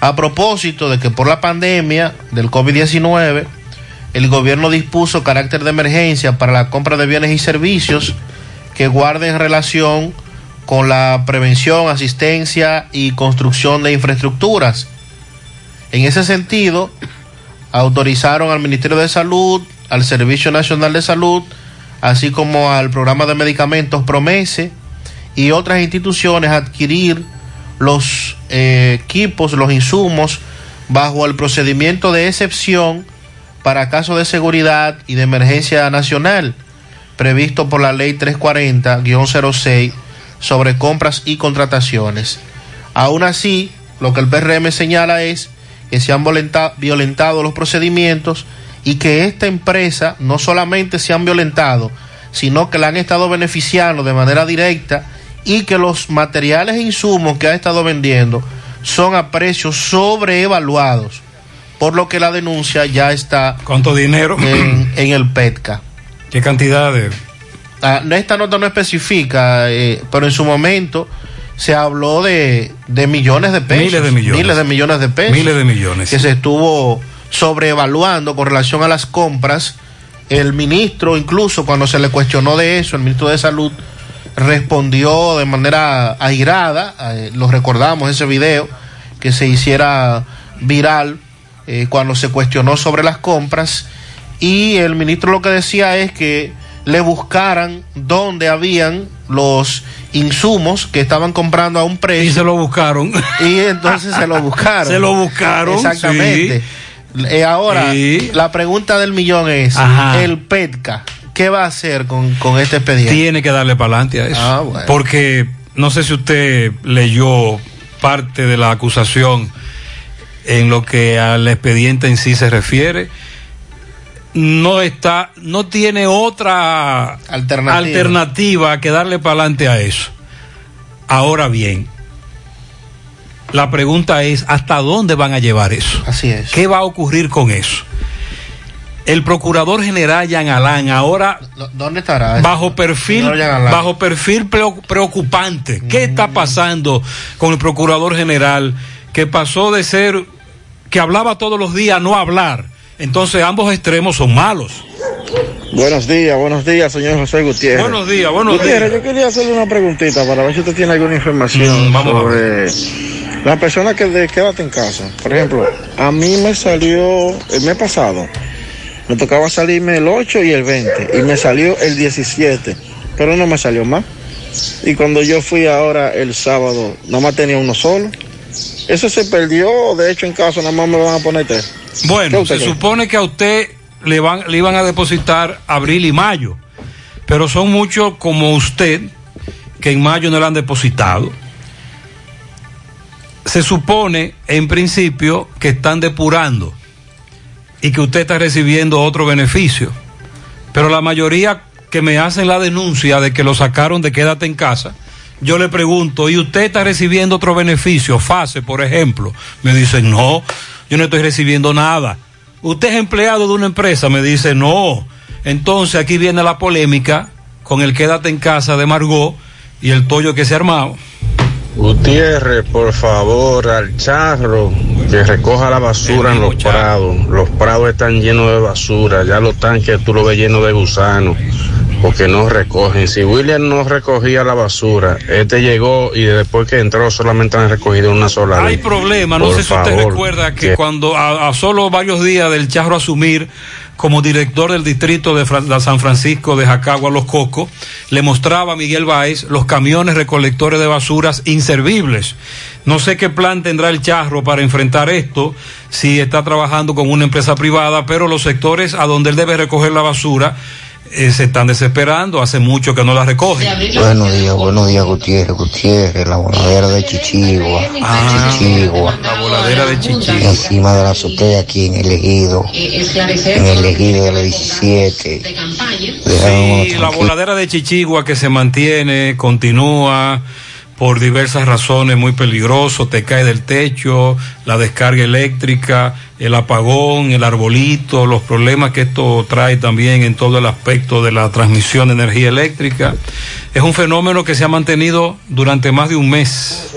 A propósito de que por la pandemia del COVID-19, el gobierno dispuso carácter de emergencia para la compra de bienes y servicios que guarden relación con la prevención, asistencia y construcción de infraestructuras. En ese sentido, autorizaron al Ministerio de Salud, al Servicio Nacional de Salud, así como al programa de medicamentos Promese y otras instituciones adquirir los eh, equipos, los insumos, bajo el procedimiento de excepción para casos de seguridad y de emergencia nacional, previsto por la Ley 340-06 sobre compras y contrataciones. Aún así, lo que el PRM señala es que se han violenta- violentado los procedimientos y que esta empresa no solamente se han violentado, sino que la han estado beneficiando de manera directa y que los materiales e insumos que ha estado vendiendo son a precios sobreevaluados, por lo que la denuncia ya está ¿Cuánto dinero? en, en el PETCA. ¿Qué cantidad de...? Ah, esta nota no especifica, eh, pero en su momento se habló de, de millones de pesos. Miles de millones. Miles de millones de pesos. Miles de millones. Que se estuvo sobreevaluando con relación a las compras. El ministro, incluso cuando se le cuestionó de eso, el ministro de Salud respondió de manera airada, eh, lo recordamos ese video, que se hiciera viral eh, cuando se cuestionó sobre las compras y el ministro lo que decía es que le buscaran dónde habían los insumos que estaban comprando a un precio. Y se lo buscaron. Y entonces se lo buscaron. Se lo buscaron, Exactamente. Eh, ahora, Sí. la pregunta del millón es, Ajá. el PETCA, ¿qué va a hacer con, con este expediente? Tiene que darle para adelante a eso. Ah, bueno. Porque no sé si usted leyó parte de la acusación en lo que al expediente en sí se refiere. No está, no tiene otra Alternativa. alternativa que darle para adelante a eso. Ahora bien, la pregunta es, ¿hasta dónde van a llevar eso? Así es. ¿Qué va a ocurrir con eso? El procurador general Jan Alán ahora ¿Dónde estará? bajo perfil Alain. bajo perfil preo- preocupante. ¿Qué está pasando con el procurador general que pasó de ser que hablaba todos los días a no hablar? Entonces ambos extremos son malos. Buenos días, buenos días, señor José Gutiérrez. Buenos días, buenos Gutiérrez, días. yo quería hacerle una preguntita para ver si usted tiene alguna información Mm, vamos sobre la persona que de quédate en casa. Por ejemplo, a mí me salió el mes pasado, me tocaba salirme el 8 y el 20, y me salió el 17, pero no me salió más. Y cuando yo fui ahora el sábado, nada más tenía uno solo. Eso se perdió, de hecho en casa nada más me van a poner tres. ¿Qué Bueno, se cree? supone que a usted le van le iban a depositar abril y mayo, pero son muchos como usted que en mayo no le han depositado. Se supone, en principio, que están depurando y que usted está recibiendo otro beneficio. Pero la mayoría que me hacen la denuncia de que lo sacaron de quédate en casa, yo le pregunto, ¿y usted está recibiendo otro beneficio? FASE, por ejemplo. Me dicen, no, yo no estoy recibiendo nada. ¿Usted es empleado de una empresa? Me dice, no. Entonces aquí viene la polémica con el quédate en casa de Margot y el tollo que se ha armado. Gutiérrez, por favor, al charro que recoja la basura en los prados. Los prados están llenos de basura, ya los tanques tú lo ves llenos de gusanos, porque no recogen. Si William no recogía la basura, este llegó y después que entró solamente han recogido una sola Hay vez. problema, no Por sé si usted recuerda que, cuando a, a solo varios días del Charro asumir como director del distrito de San Francisco de Jacagua Los Cocos, le mostraba a Miguel Báez los camiones recolectores de basuras inservibles. No sé qué plan tendrá el Charro para enfrentar esto, si está trabajando con una empresa privada, pero los sectores a donde él debe recoger la basura eh, se están desesperando, hace mucho que no la recogen. Buenos días, buenos días, Gutiérrez, Gutiérrez, la voladera de Chichigua, Ah, Chichigua, La voladera de Chichigua. encima de la azotea aquí en el ejido, en el ejido de la 17. Dejaron Sí, la voladera de Chichigua que se mantiene, continúa por diversas razones muy peligroso, te cae del techo, la descarga eléctrica, el apagón, el arbolito, los problemas que esto trae también en todo el aspecto de la transmisión de energía eléctrica. Es un fenómeno que se ha mantenido durante más de un mes.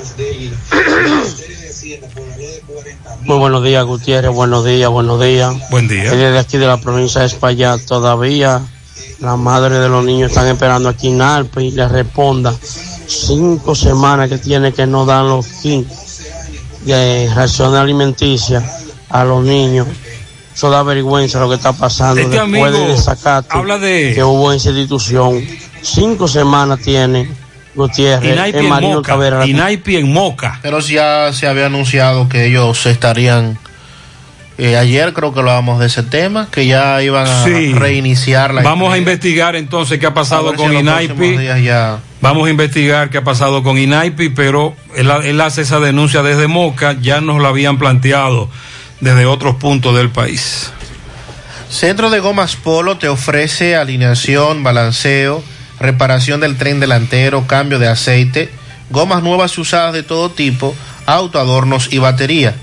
Muy buenos días, Gutiérrez. Buenos días, buenos días. Buen día. Desde aquí de la provincia de España todavía la madre de los niños están esperando aquí en Alpe y les responda cinco semanas que tiene que no dan los kits de ración alimenticia a los niños. Eso da vergüenza lo que está pasando. Este Después amigo del desacate habla de- que hubo en esa institución. Cinco semanas tiene Gutiérrez Inaipi en en Marino Moca. Cabrera. Inaipi en Moca. Pero si ya se había anunciado que ellos estarían. eh, ayer creo que hablábamos de ese tema, que ya iban a Sí. reiniciar la. Vamos a investigar entonces qué ha pasado si con los Inaipi. próximos días ya- Vamos a investigar qué ha pasado con Inaipi, pero él, hace esa denuncia desde Moca, ya nos la habían planteado desde otros puntos del país. Centro de Gomas Polo te ofrece alineación, balanceo, reparación del tren delantero, cambio de aceite, gomas nuevas y usadas de todo tipo, autoadornos y batería.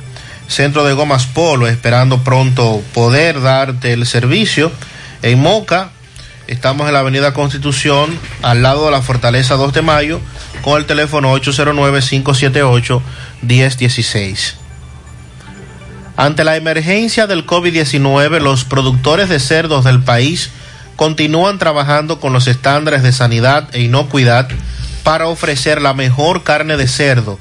Centro de Gomas Polo, esperando pronto poder darte el servicio. En Moca, estamos en la Avenida Constitución, al lado de la Fortaleza 2 de Mayo, con el teléfono 809-578-1016. Ante la emergencia del COVID-19, los productores de cerdos del país continúan trabajando con los estándares de sanidad e inocuidad para ofrecer la mejor carne de cerdo,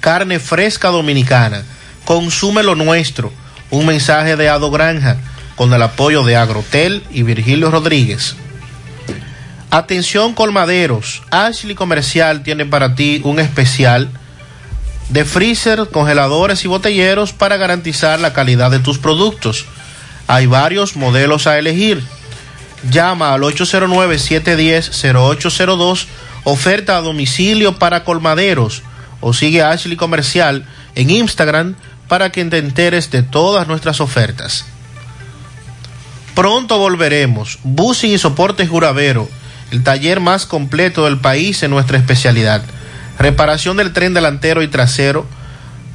carne fresca dominicana. Consume lo nuestro. Un mensaje de Ado Granja con el apoyo de Agrotel y Virgilio Rodríguez. Atención colmaderos, Ashley Comercial tiene para ti un especial de freezer, congeladores y botelleros para garantizar la calidad de tus productos. Hay varios modelos a elegir. Llama al 809-710-0802, oferta a domicilio para colmaderos o sigue Ashley Comercial en Instagram para que te enteres de todas nuestras ofertas. Pronto volveremos. Busing y Soportes Juravero, el taller más completo del país en nuestra especialidad. Reparación del tren delantero y trasero,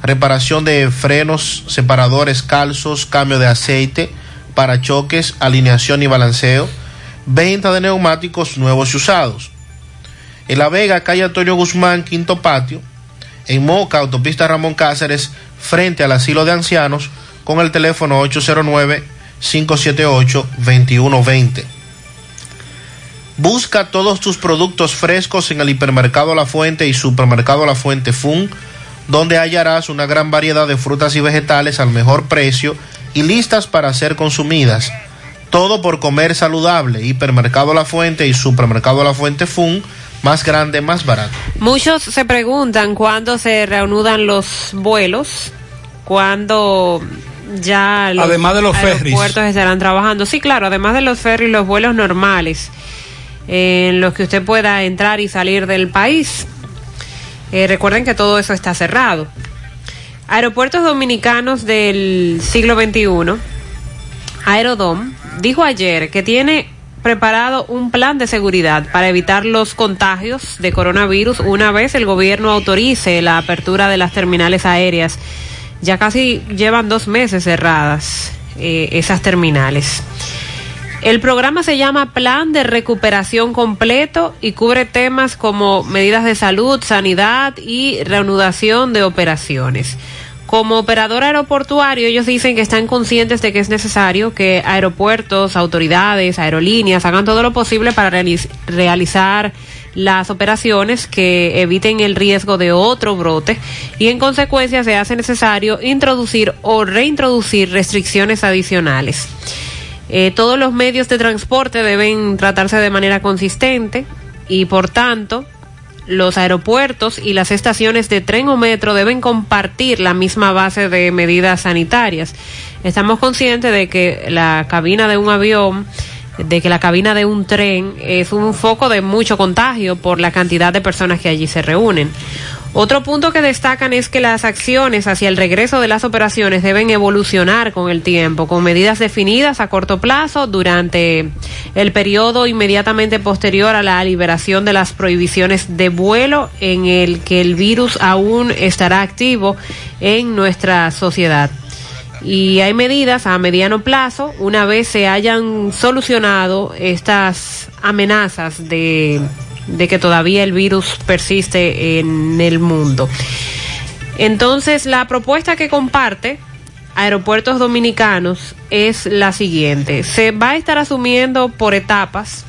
reparación de frenos, separadores, calzos, cambio de aceite, parachoques, alineación y balanceo, venta de neumáticos nuevos y usados. En La Vega, calle Antonio Guzmán, Quinto Patio. En Moca, autopista Ramón Cáceres, frente al asilo de ancianos, con el teléfono 809-578-2120. Busca todos tus productos frescos en el hipermercado La Fuente y supermercado La Fuente Fun, donde hallarás una gran variedad de frutas y vegetales al mejor precio y listas para ser consumidas. Todo por comer saludable. Hipermercado La Fuente y supermercado La Fuente Fun, más grande, más barato. Muchos se preguntan cuándo se reanudan los vuelos, cuándo ya los Además de los ferries. aeropuertos estarán trabajando. Sí, claro, además de los ferries, los vuelos normales en los que usted pueda entrar y salir del país. Eh, recuerden que todo eso está cerrado. Aeropuertos dominicanos del siglo XXI, Aerodom, dijo ayer que tiene preparado un plan de seguridad para evitar los contagios de coronavirus una vez el gobierno autorice la apertura de las terminales aéreas. Ya casi llevan dos meses cerradas eh, esas terminales. El programa se llama Plan de Recuperación Completo y cubre temas como medidas de salud, sanidad y reanudación de operaciones. Como operador aeroportuario, ellos dicen que están conscientes de que es necesario que aeropuertos, autoridades, aerolíneas hagan todo lo posible para realiz- realizar las operaciones que eviten el riesgo de otro brote y en consecuencia se hace necesario introducir o reintroducir restricciones adicionales. Eh, todos los medios de transporte deben tratarse de manera consistente y por tanto los aeropuertos y las estaciones de tren o metro deben compartir la misma base de medidas sanitarias. Estamos conscientes de que la cabina de un avión de que la cabina de un tren es un foco de mucho contagio por la cantidad de personas que allí se reúnen. Otro punto que destacan es que las acciones hacia el regreso de las operaciones deben evolucionar con el tiempo, con medidas definidas a corto plazo durante el periodo inmediatamente posterior a la liberación de las prohibiciones de vuelo en el que el virus aún estará activo en nuestra sociedad. Y hay medidas a mediano plazo, una vez se hayan solucionado estas amenazas de de que todavía el virus persiste en el mundo. Entonces, la propuesta que comparte Aeropuertos Dominicanos es la siguiente. Se va a estar asumiendo por etapas,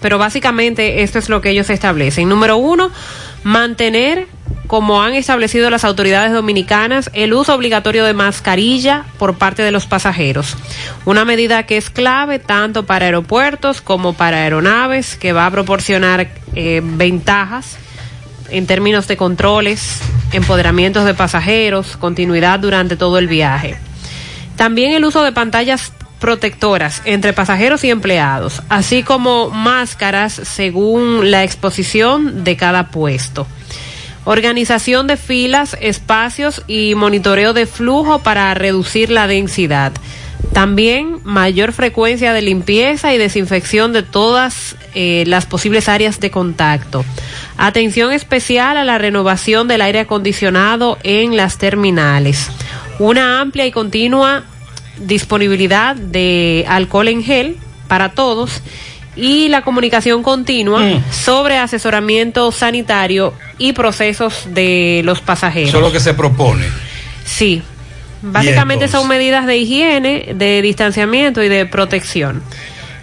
pero básicamente esto es lo que ellos establecen. Número uno, mantener como han establecido las autoridades dominicanas, el uso obligatorio de mascarilla por parte de los pasajeros. Una medida que es clave tanto para aeropuertos como para aeronaves, que va a proporcionar eh, ventajas en términos de controles, empoderamientos de pasajeros, continuidad durante todo el viaje. También el uso de pantallas protectoras entre pasajeros y empleados, así como máscaras según la exposición de cada puesto organización de filas, espacios y monitoreo de flujo para reducir la densidad. También mayor frecuencia de limpieza y desinfección de todas eh, las posibles áreas de contacto. Atención especial a la renovación del aire acondicionado en las terminales. Una amplia y continua disponibilidad de alcohol en gel para todos y la comunicación continua mm. sobre asesoramiento sanitario y procesos de los pasajeros. Eso es lo que se propone. Sí, básicamente son medidas de higiene, de distanciamiento y de protección.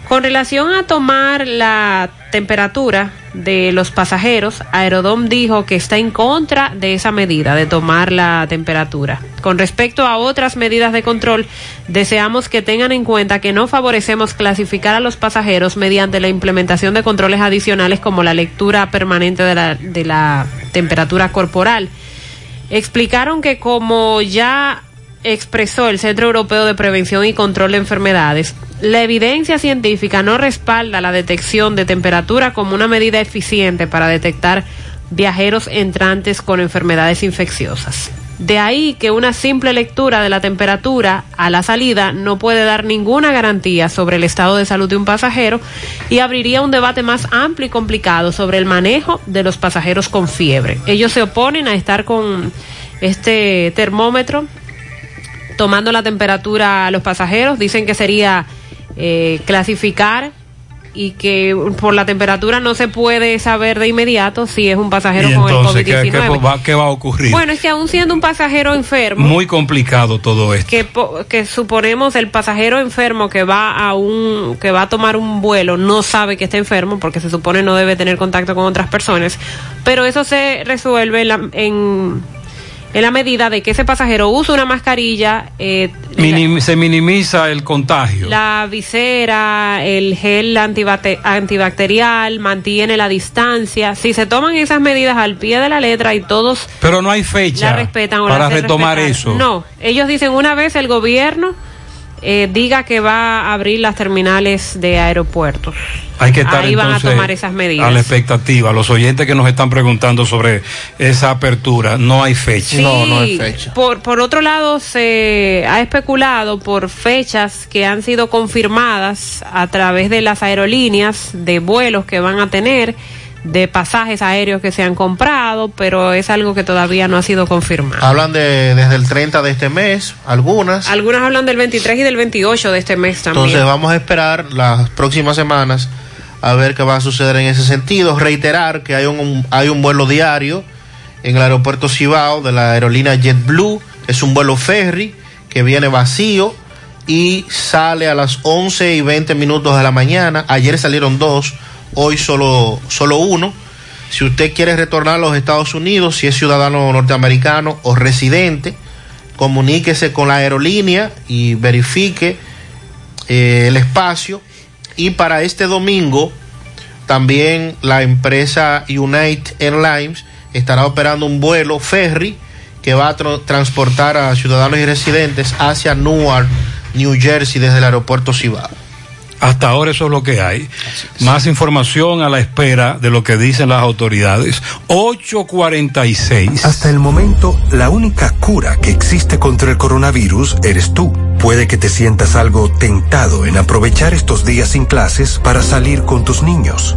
Con relación a tomar la temperatura de los pasajeros, Aerodom dijo que está en contra de esa medida de tomar la temperatura. Con respecto a otras medidas de control, deseamos que tengan en cuenta que no favorecemos clasificar a los pasajeros mediante la implementación de controles adicionales como la lectura permanente de la, de la temperatura corporal. Explicaron que como ya expresó el Centro Europeo de Prevención y Control de Enfermedades, la evidencia científica no respalda la detección de temperatura como una medida eficiente para detectar viajeros entrantes con enfermedades infecciosas. De ahí que una simple lectura de la temperatura a la salida no puede dar ninguna garantía sobre el estado de salud de un pasajero y abriría un debate más amplio y complicado sobre el manejo de los pasajeros con fiebre. Ellos se oponen a estar con este termómetro tomando la temperatura a los pasajeros. Dicen que sería eh, clasificar y que por la temperatura no se puede saber de inmediato si es un pasajero con el COVID-19. ¿qué, va, a ocurrir? Bueno, es que aún siendo un pasajero enfermo. Muy complicado todo esto. Que, que suponemos el pasajero enfermo que va a un que va a tomar un vuelo no sabe que está enfermo porque se supone no debe tener contacto con otras personas, pero eso se resuelve en en la medida de que ese pasajero usa una mascarilla. Eh, se minimiza el contagio. La visera, el gel antibacterial, mantiene la distancia. Si se toman esas medidas al pie de la letra y todos. Pero no hay fecha respetan para retomar eso. No, ellos dicen una vez el gobierno eh, diga que va a abrir las terminales de aeropuertos. Hay que estar Ahí van a tomar esas medidas. A la expectativa. Los oyentes que nos están preguntando sobre esa apertura, no hay fecha. no, no hay fecha. Por, por otro lado, se ha especulado por fechas que han sido confirmadas a través de las aerolíneas de vuelos que van a tener de pasajes aéreos que se han comprado, pero es algo que todavía no ha sido confirmado. Hablan de desde el 30 de este mes, algunas. Algunas hablan del 23 y del 28 de este mes también. Entonces vamos a esperar las próximas semanas a ver qué va a suceder en ese sentido. Reiterar que hay un, hay un vuelo diario en el aeropuerto Cibao de la aerolínea JetBlue. Es un vuelo ferry que viene vacío y sale a las 11 y 20 minutos de la mañana. Ayer salieron dos hoy solo, solo uno. Si usted quiere retornar a los Estados Unidos, si es ciudadano norteamericano o residente, comuníquese con la aerolínea y verifique eh, el espacio. Y para este domingo, también la empresa United Airlines estará operando un vuelo ferry que va a transportar a ciudadanos y residentes hacia Newark, New Jersey, desde el aeropuerto Cibao. Hasta ahora eso es lo que hay. Más información a la espera de lo que dicen las autoridades. 846. Hasta el momento, la única cura que existe contra el coronavirus eres tú. Puede que te sientas algo tentado en aprovechar estos días sin clases para salir con tus niños.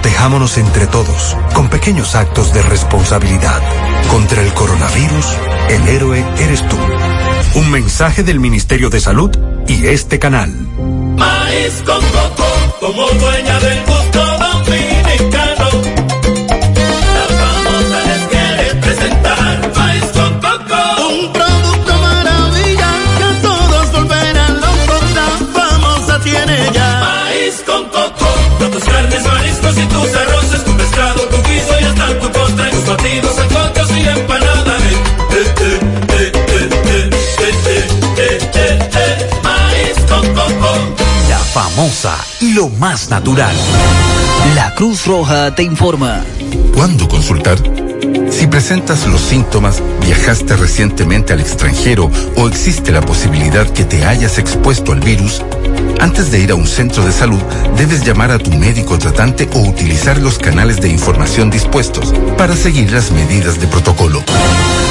Protejámonos entre todos, con pequeños actos de responsabilidad. Contra el coronavirus, el héroe eres tú. Un mensaje del Ministerio de Salud y este canal. Maíz con coco, como dueña del gusto famosa y lo más natural. La Cruz Roja te informa. ¿Cuándo consultar? Si presentas los síntomas, viajaste recientemente al extranjero o existe la posibilidad que te hayas expuesto al virus, antes de ir a un centro de salud, debes llamar a tu médico tratante o utilizar los canales de información dispuestos para seguir las medidas de protocolo.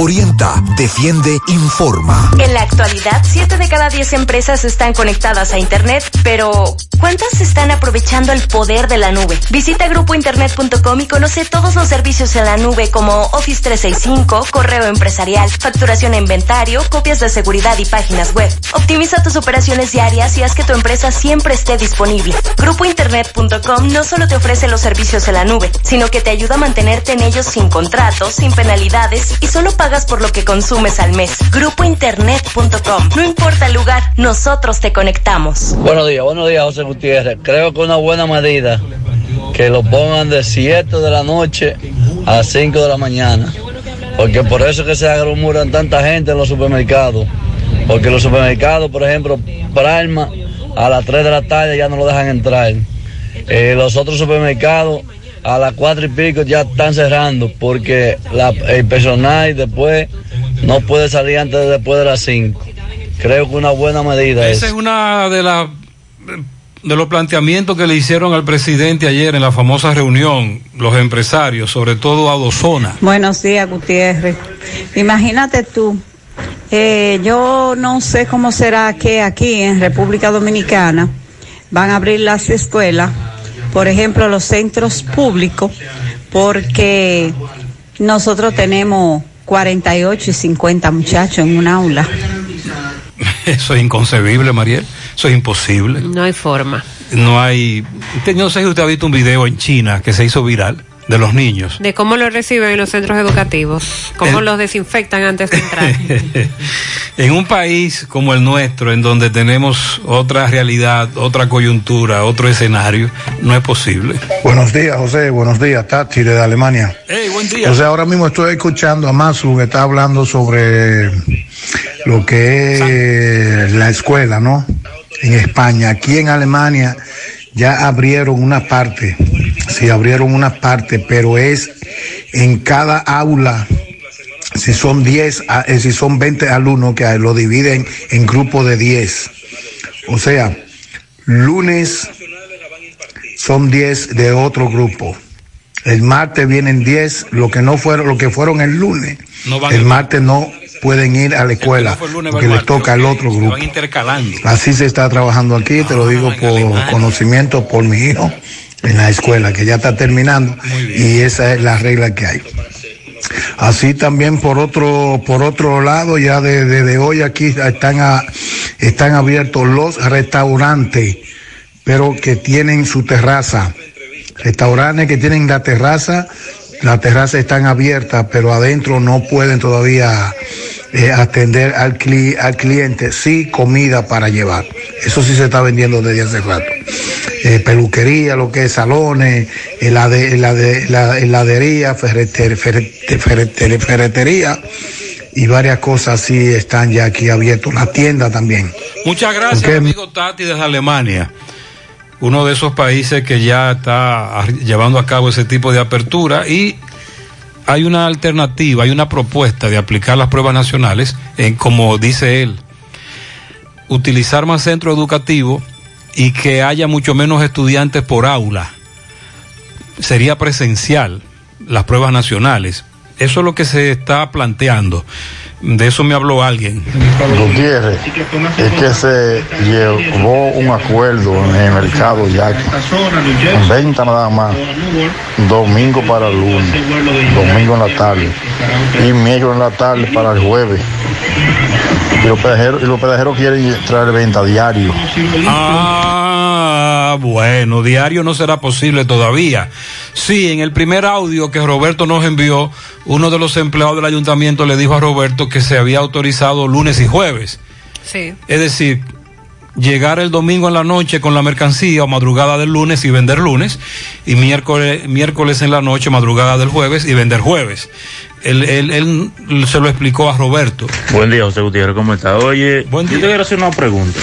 Orienta, defiende, informa. En la actualidad, 7 de cada 10 empresas están conectadas a Internet, pero ¿cuántas están aprovechando el poder de la nube? Visita grupointernet.com y conoce todos los servicios en la nube como Office 365, correo empresarial, facturación e inventario, copias de seguridad y páginas web. Optimiza tus operaciones diarias y haz que tu empresa siempre esté disponible. Grupointernet.com no solo te ofrece los servicios en la nube, sino que te ayuda a mantenerte en ellos sin contratos, sin penalidades y solo por lo que consumes al mes. Grupointernet.com. No importa el lugar, nosotros te conectamos. Buenos días, buenos días, José Gutiérrez. Creo que una buena medida que lo pongan de 7 de la noche a 5 de la mañana. Porque por eso es que se aglomeran tanta gente en los supermercados. Porque los supermercados, por ejemplo, Pralma, a las 3 de la tarde ya no lo dejan entrar. Eh, los otros supermercados a las 4 y pico ya están cerrando porque la- el personal después no puede salir antes de después de las 5. Creo que una buena medida es. Esa es una de las de los planteamientos que le hicieron al presidente ayer en la famosa reunión, los empresarios, sobre todo a Dozona. Buenos días, Gutiérrez. Imagínate tú, eh, yo no sé cómo será que aquí en República Dominicana van a abrir las escuelas, por ejemplo, los centros públicos, porque nosotros tenemos 48 y 50 muchachos en un aula. Eso es inconcebible, Mariel. Eso es imposible. No hay forma. No hay. Usted- No sé si usted ha visto un video en China que se hizo viral de los niños. De cómo lo reciben en los centros educativos, cómo El- los desinfectan antes de entrar. en un país como el nuestro, en donde tenemos otra realidad, otra coyuntura, otro escenario, no es posible. Buenos días, José. Buenos días, Tati, desde Alemania. Hey, buen día. José, ahora mismo estoy escuchando a Masu que está hablando sobre lo que es la escuela, ¿no? En España. Aquí en Alemania ya abrieron una parte. Sí, abrieron una parte, pero es en cada aula. Si son 10, a- eh, si son 20 alumnos que lo dividen en grupos de 10. O sea, lunes son 10 de otro grupo. El martes vienen 10, lo que no fueron, lo que fueron el lunes. No el- martes no pueden ir a la escuela porque les toca al otro grupo. Así se está trabajando aquí, te lo digo por conocimiento por mi hijo en la escuela, que ya está terminando y esa es la regla que hay. Así también por otro, por otro lado, ya desde de, de hoy aquí están, a- están abiertos los restaurantes, pero que tienen su terraza. Restaurantes que tienen la terraza, las terrazas están abiertas, pero adentro no pueden todavía eh, atender al, cli- al cliente, sí comida para llevar. Eso sí se está vendiendo desde hace rato. Eh, peluquería, lo que es salones, helade- helade- la- heladería, ferreter- ferreter- ferreter- ferretería y varias cosas así están ya aquí abiertos. La tienda también. Muchas gracias, amigo Tati, desde Alemania. Uno de esos países que ya está llevando a cabo ese tipo de apertura y hay una alternativa, hay una propuesta de aplicar las pruebas nacionales, en, como dice él, utilizar más centro educativo y que haya mucho menos estudiantes por aula. Sería presencial las pruebas nacionales. Eso es lo que se está planteando. De eso me habló alguien. Gutiérrez, es que se llevó un acuerdo en el mercado ya en venta nada más, domingo para el lunes, domingo en la tarde y miércoles en la tarde para el jueves. Y los pedajeros, y los pedajeros quieren traer venta diario. Ah, bueno, diario no será posible todavía. Sí, en el primer audio que Roberto nos envió, uno de los empleados del ayuntamiento le dijo a Roberto que se había autorizado lunes y jueves. Sí. Es decir, llegar el domingo en la noche con la mercancía o madrugada del lunes y vender lunes, y miércoles, miércoles en la noche, madrugada del jueves y vender jueves. Él, él- él se lo explicó a Roberto. Buen día, José Gutiérrez, ¿cómo está? Oye, yo te quiero hacer una pregunta.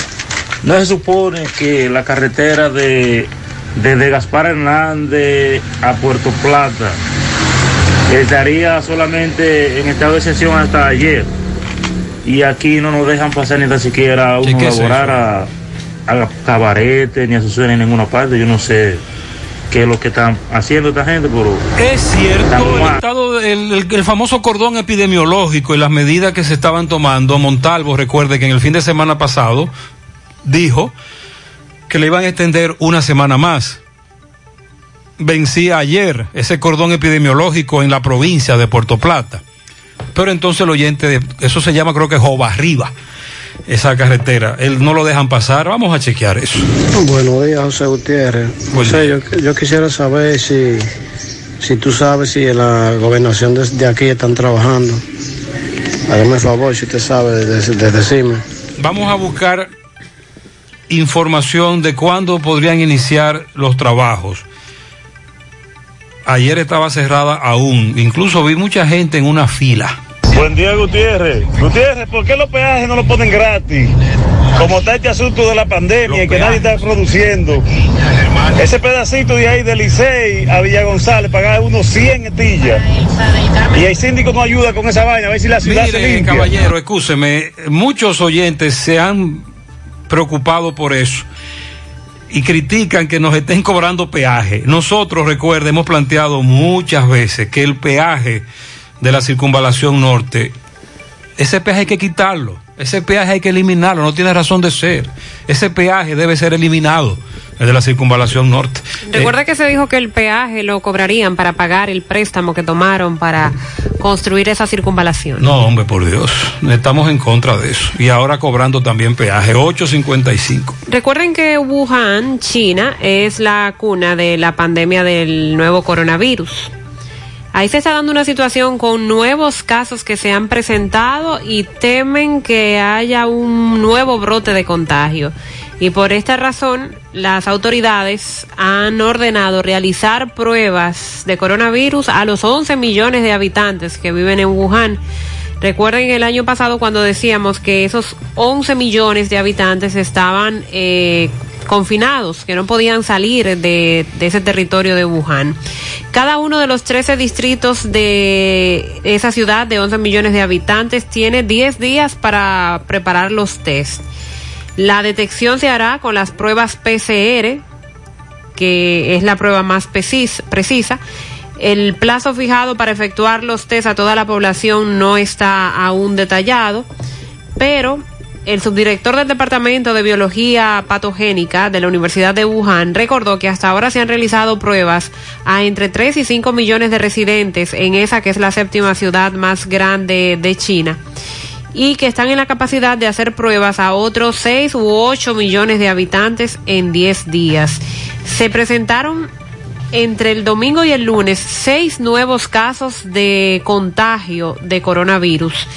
¿No se supone que la carretera de desde Gaspar Hernández a Puerto Plata estaría solamente en estado de excepción hasta ayer? Y aquí no nos dejan pasar ni tan siquiera uno ¿qué es laborar a, a cabarete ni a sus en ninguna parte. Yo no sé qué es lo que están haciendo esta gente, pero... Es cierto, el, estado, el- el famoso cordón epidemiológico y las medidas que se estaban tomando, Montalvo, recuerde que en el fin de semana pasado dijo que le iban a extender una semana más. Vencía ayer ese cordón epidemiológico en la provincia de Puerto Plata. Pero entonces el oyente, de- eso se llama creo que Jova Arriba, esa carretera. Él no lo dejan pasar, vamos a chequear eso. Buenos días, José Gutiérrez. José, yo, yo quisiera saber si, si tú sabes si en la gobernación de, de aquí están trabajando. Hágame el favor, si usted sabe, de, de decirme. Vamos a buscar información de cuándo podrían iniciar los trabajos. Ayer estaba cerrada aún, incluso vi mucha gente en una fila. Buen día, Gutiérrez. Gutiérrez, ¿por qué los peajes no los ponen gratis? Como está este asunto de la pandemia y que nadie está produciendo. Ese pedacito de ahí de Licey a Villa González pagaba unos 100 etillas. Y el síndico no ayuda con esa vaina, a ver si la ciudad se Mire, limpia. caballero, escúcheme, muchos oyentes se han preocupado por eso y critican que nos estén cobrando peaje. Nosotros, recuerde, hemos planteado muchas veces que el peaje de la circunvalación norte, ese peaje hay que quitarlo, ese peaje hay que eliminarlo, no tiene razón de ser. Ese peaje debe ser eliminado, el de la circunvalación norte. Recuerda que se dijo que el peaje lo cobrarían para pagar el préstamo que tomaron para construir esa circunvalación. No, hombre, por Dios, estamos en contra de eso. Y ahora cobrando también peaje, 8.55. Recuerden que Wuhan, China, es la cuna de la pandemia del nuevo coronavirus. Ahí se está dando una situación con nuevos casos que se han presentado y temen que haya un nuevo brote de contagio. Y por esta razón, las autoridades han ordenado realizar pruebas de coronavirus a los 11 millones de habitantes que viven en Wuhan. Recuerden el año pasado cuando decíamos que esos 11 millones de habitantes estaban eh, confinados, que no podían salir de, ese territorio de Wuhan. Cada uno de los 13 distritos de esa ciudad de 11 millones de habitantes tiene 10 días para preparar los test. La detección se hará con las pruebas PCR, que es la prueba más precis- precisa, El plazo fijado para efectuar los test a toda la población no está aún detallado, pero el subdirector del Departamento de Biología Patogénica de la Universidad de Wuhan recordó que hasta ahora se han realizado pruebas a entre 3 y 5 millones de residentes en esa que es la séptima ciudad más grande de China y que están en la capacidad de hacer pruebas a otros 6 u 8 millones de habitantes en 10 días. Se presentaron entre el domingo y el lunes seis nuevos casos de contagio de coronavirus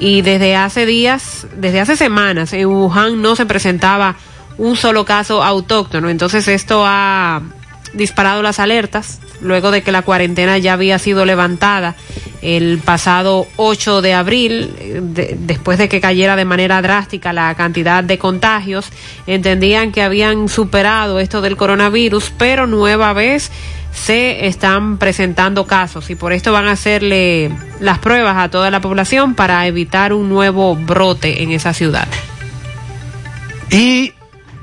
y desde hace días, desde hace semanas en Wuhan no se presentaba un solo caso autóctono. Entonces esto ha disparado las alertas luego de que la cuarentena ya había sido levantada el pasado 8 de abril, de- después de que cayera de manera drástica la cantidad de contagios, entendían que habían superado esto del coronavirus, pero nueva vez se están presentando casos y por esto van a hacerle las pruebas a toda la población para evitar un nuevo brote en esa ciudad. Y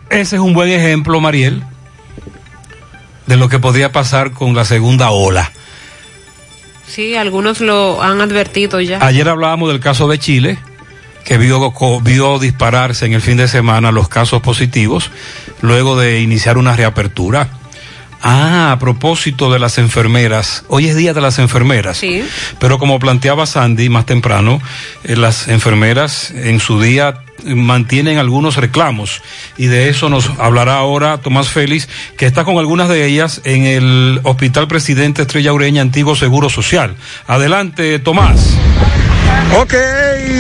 ese es un buen ejemplo, Mariel, de lo que podría pasar con la segunda ola. Sí, algunos lo han advertido ya. Ayer hablábamos del caso de Chile, que vio, vio dispararse en el fin de semana los casos positivos, luego de iniciar una reapertura. Ah, a propósito de las enfermeras, hoy es día de las enfermeras. Sí. Pero como planteaba Sandy más temprano, eh, las enfermeras en su día mantienen algunos reclamos y de eso nos hablará ahora Tomás Félix, que está con algunas de ellas en el Hospital Presidente Estrella Ureña Antiguo Seguro Social. Adelante, Tomás. Ok,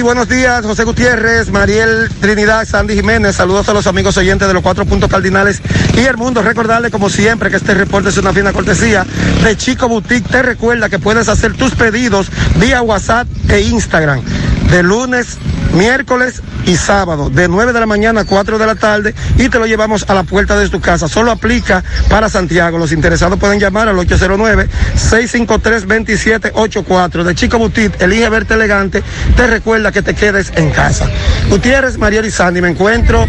buenos días, José Gutiérrez, Mariel Trinidad, Sandy Jiménez. Saludos a los amigos oyentes de los cuatro puntos cardinales y el mundo. Recordarle, como siempre, que este reporte es una fina cortesía de Chico Boutique. Te recuerda que puedes hacer tus pedidos vía WhatsApp e Instagram de lunes, miércoles y sábado, de 9 de la mañana a 4 de la tarde y te lo llevamos a la puerta de tu casa. Solo aplica para Santiago. Los interesados pueden llamar al 809-653-2784. De Chico Boutique, elige verte elegante. Te recuerda que te quedes en casa. Gutiérrez, Mariel y me encuentro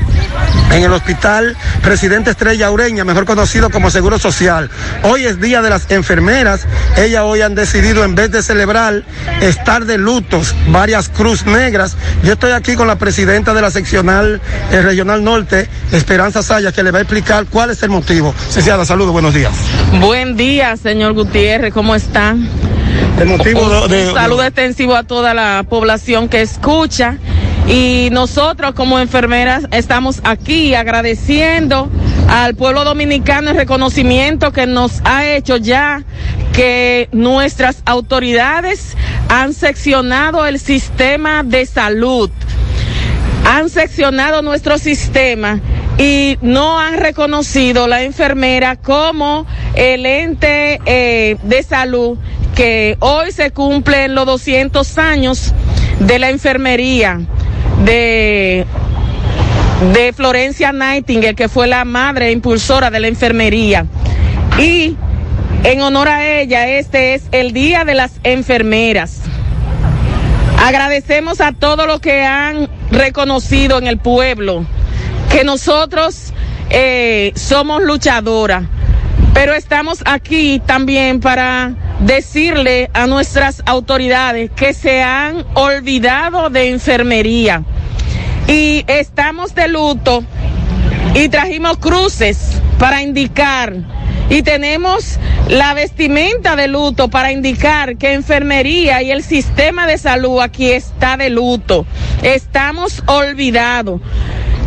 en el hospital Presidente Estrella Ureña, mejor conocido como Seguro Social. Hoy es Día de las Enfermeras. Ellas hoy han decidido, en vez de celebrar, estar de lutos, varias cruz negras. Estoy aquí con la presidenta de la seccional eh, regional norte, Esperanza Sayas, que le va a explicar cuál es el motivo. Licenciada, saludos, buenos días. Buen día, señor Gutiérrez, ¿cómo está? El motivo un, de- un saludo extensivo a toda la población que escucha y nosotros como enfermeras estamos aquí agradeciendo al pueblo dominicano el reconocimiento que nos ha hecho ya que nuestras autoridades han seccionado el sistema de salud. Han seccionado nuestro sistema y no han reconocido la enfermera como el ente eh, de salud que hoy se cumplen los 200 años de la enfermería de de Florencia Nightingale, que fue la madre impulsora de la enfermería. Y en honor a ella, este es el Día de las Enfermeras. Agradecemos a todos los que han reconocido en el pueblo que nosotros eh, somos luchadoras, pero estamos aquí también para decirle a nuestras autoridades que se han olvidado de enfermería y estamos de luto y trajimos cruces para indicar y tenemos la vestimenta de luto para indicar que enfermería y el sistema de salud aquí está de luto. Estamos olvidados.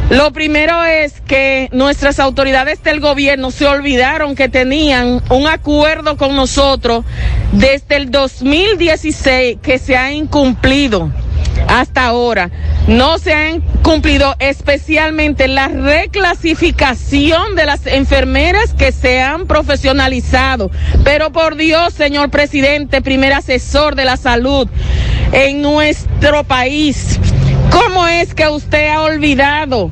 Lo primero es que nuestras autoridades del gobierno se olvidaron que tenían un acuerdo con nosotros desde el 2016 que se ha incumplido hasta ahora. No se han cumplido especialmente la reclasificación de las enfermeras que se han profesionalizado. Pero por Dios, señor presidente, primer asesor de la salud en nuestro país, ¿cómo es que usted ha olvidado?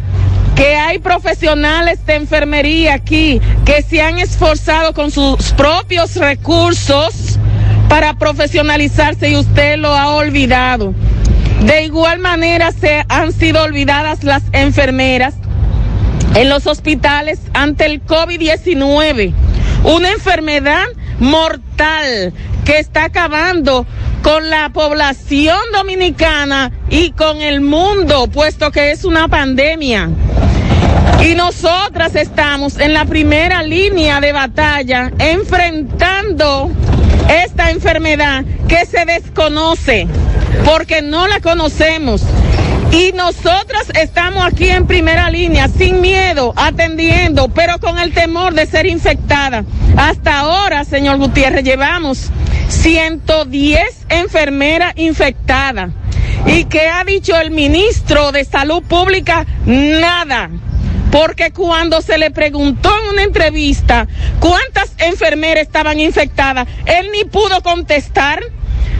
que hay profesionales de enfermería aquí que se han esforzado con sus propios recursos para profesionalizarse y usted lo ha olvidado. De igual manera se han sido olvidadas las enfermeras en los hospitales ante el COVID-19, una enfermedad mortal que está acabando con la población dominicana y con el mundo, puesto que es una pandemia. Y nosotras estamos en la primera línea de batalla enfrentando esta enfermedad que se desconoce porque no la conocemos. Y nosotras estamos aquí en primera línea, sin miedo, atendiendo, pero con el temor de ser infectada. Hasta ahora, señor Gutiérrez, llevamos 110 enfermeras infectadas. ¿Y qué ha dicho el ministro de Salud Pública? Nada. Porque cuando se le preguntó en una entrevista cuántas enfermeras estaban infectadas, él ni pudo contestar.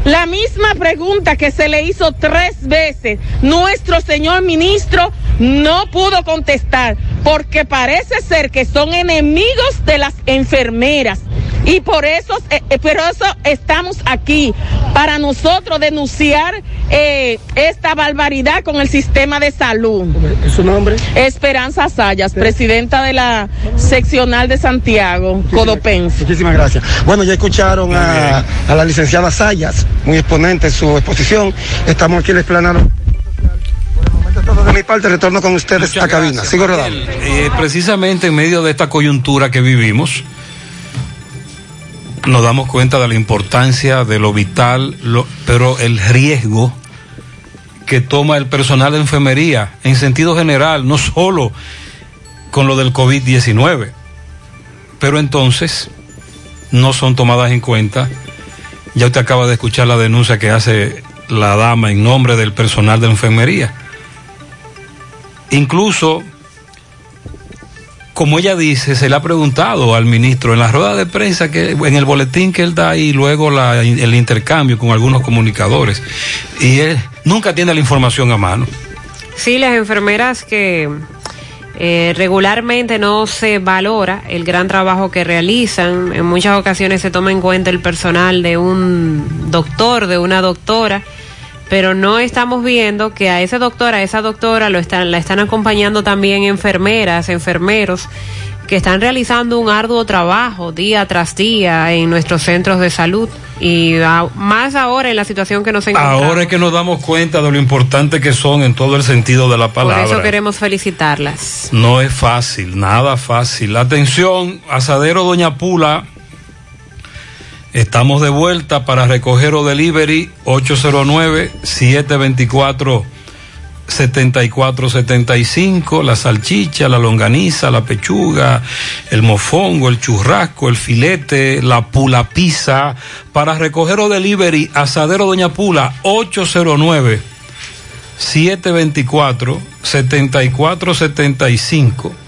La misma pregunta que se le hizo tres veces, nuestro señor ministro no pudo contestar porque parece ser que son enemigos de las enfermeras. Y por eso, eh, eh, pero eso estamos aquí, para nosotros denunciar eh, esta barbaridad con el sistema de salud. ¿Es su nombre? Esperanza Sayas, presidenta de la seccional de Santiago, Codopense. Muchísimas gracias. Bueno, ya escucharon a, a la licenciada Sayas, muy exponente en su exposición. Estamos aquí en el explanado. De mi parte, retorno con ustedes a cabina. Sigo rodando. Eh, precisamente en medio de esta coyuntura que vivimos, nos damos cuenta de la importancia de lo vital, pero el riesgo que toma el personal de enfermería en sentido general, no solo con lo del COVID-19. Pero entonces no son tomadas en cuenta. Ya usted acaba de escuchar la denuncia que hace la dama en nombre del personal de enfermería. Incluso, como ella dice, se le ha preguntado al ministro en la rueda de prensa, que en el boletín que él da y luego la- el intercambio con algunos comunicadores. Y él nunca tiene la información a mano. Sí, las enfermeras que eh, regularmente no se valora el gran trabajo que realizan. En muchas ocasiones se toma en cuenta el personal de un doctor, de una doctora, pero no estamos viendo que a ese doctor, a esa doctora lo están, la están acompañando también enfermeras, enfermeros que están realizando un arduo trabajo día tras día en nuestros centros de salud y a- más ahora en la situación que nos encontramos. Ahora es que nos damos cuenta de lo importante que son en todo el sentido de la Por palabra. eso queremos felicitarlas. No es fácil, nada fácil. Atención, Asadero Doña Pula. Estamos de vuelta para recoger o delivery 809-724-7475. La salchicha, la longaniza, la pechuga, el mofongo, el churrasco, el filete, la pula pizza. Para recoger o delivery, Asadero Doña Pula 809 724-7475.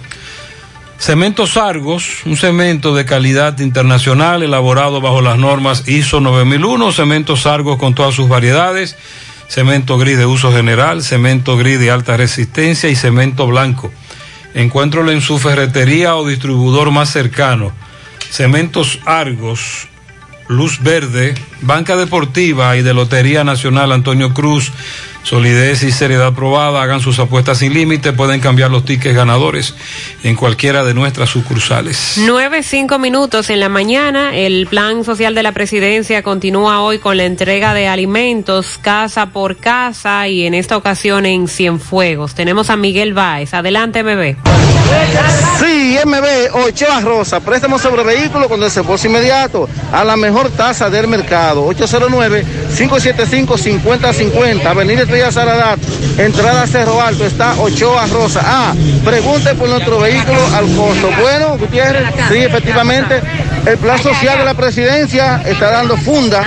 Cementos Argos, un cemento de calidad internacional elaborado bajo las normas ISO 9001, cementos Argos con todas sus variedades, cemento gris de uso general, cemento gris de alta resistencia y cemento blanco. Encuéntralo en su ferretería o distribuidor más cercano. Cementos Argos, Luz Verde, Banca Deportiva y de Lotería Nacional Antonio Cruz. Solidez y seriedad probada, hagan sus apuestas sin límite, pueden cambiar los tickets ganadores en cualquiera de nuestras sucursales. Nueve, cinco minutos en la mañana. El plan social de la presidencia continúa hoy con la entrega de alimentos casa por casa y en esta ocasión en Cienfuegos. Tenemos a Miguel Báez. Adelante, bebé. Sí, MB Ochoa Rosa, préstamo sobre vehículo con desembolso inmediato a la mejor tasa del mercado. 809-575-5050, Avenida Estrella Saradat, entrada a Cerro Alto, está Ochoa Rosa. Ah, pregunte por nuestro vehículo al costo. Bueno, Gutiérrez, sí, efectivamente, el plan social de la presidencia está dando funda,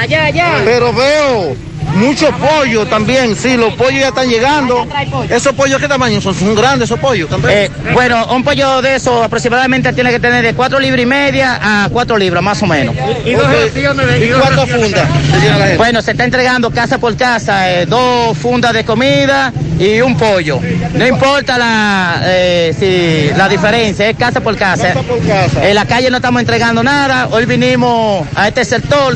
pero veo mucho pollo también, sí, los pollos ya están llegando. ¿Esos pollos qué tamaño son? ¿Son grandes esos pollos también? Eh, bueno, un pollo de eso aproximadamente tiene que tener de 4 libras y media a 4 libras, más o menos. ¿Y dos de- y cuántas fundas? Bueno, se está entregando casa por casa, eh, dos fundas de comida y un pollo. No importa la, eh, si, la diferencia, es casa por casa. En la calle no estamos entregando nada. Hoy vinimos a este sector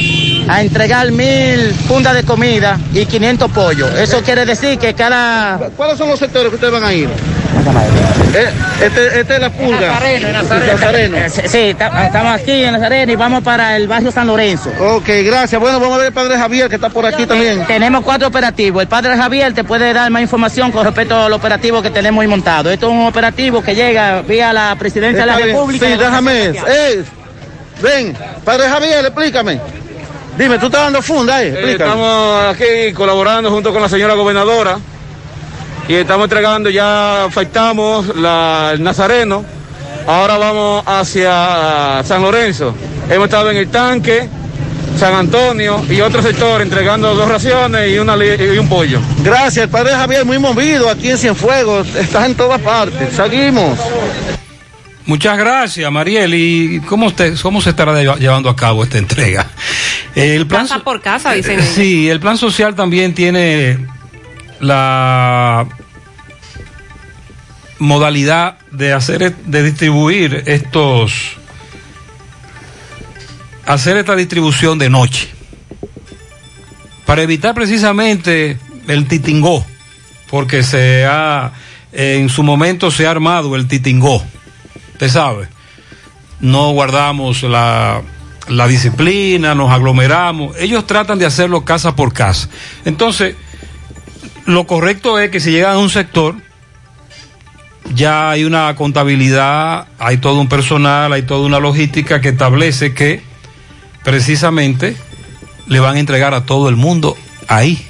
a entregar mil fundas de comida y 500 pollos. Eso quiere decir que cada... ¿Cuáles son los sectores que ustedes van a ir? Eh, este, este es la pulga. Nazareno, Nazareno. Nazareno. Eh, Sí, ta- estamos aquí en Nazareno y vamos para el barrio San Lorenzo. Ok, gracias. Bueno, vamos a ver el padre Javier que está por aquí también. Tenemos cuatro operativos. El padre Javier te puede dar más información con respecto al operativo que tenemos ahí montado. Esto es un operativo que llega vía la presidencia de la. República. Sí, déjame. Eh, ven, padre Javier, explícame. Dime, tú estás dando funda, eh. Eh, estamos aquí colaborando junto con la señora gobernadora y estamos entregando, ya afectamos la, el Nazareno, ahora vamos hacia San Lorenzo. Hemos estado en el tanque, San Antonio y otro sector entregando dos raciones y, una, li- y un pollo. Gracias, el padre Javier, muy movido aquí en Cienfuegos. Estás en todas partes. Seguimos. Muchas gracias, Mariel. ¿Y cómo, usted, cómo se estará lle- llevando a cabo esta entrega? El plan, Casa por casa, dicen ellos. sí, el plan social también tiene la modalidad de hacer, de distribuir estos, hacer esta distribución de noche para evitar precisamente el titingó, porque se ha, en su momento se ha armado el titingó, usted sabe, no guardamos la, la disciplina, nos aglomeramos, ellos tratan de hacerlo casa por casa. Entonces, lo correcto es que si llegan a un sector, ya hay una contabilidad, hay todo un personal, hay toda una logística que establece que precisamente le van a entregar a todo el mundo ahí.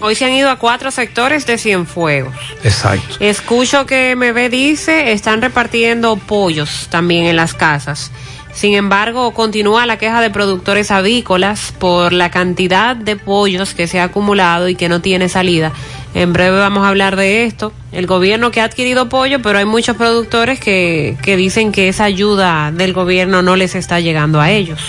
Hoy se han ido a cuatro sectores de Cienfuegos. Exacto. Escucho que MB dice están repartiendo pollos también en las casas. Sin embargo, continúa la queja de productores avícolas por la cantidad de pollos que se ha acumulado y que no tiene salida. En breve vamos a hablar de esto. El gobierno que ha adquirido pollo, pero hay muchos productores que, que dicen que esa ayuda del gobierno no les está llegando a ellos.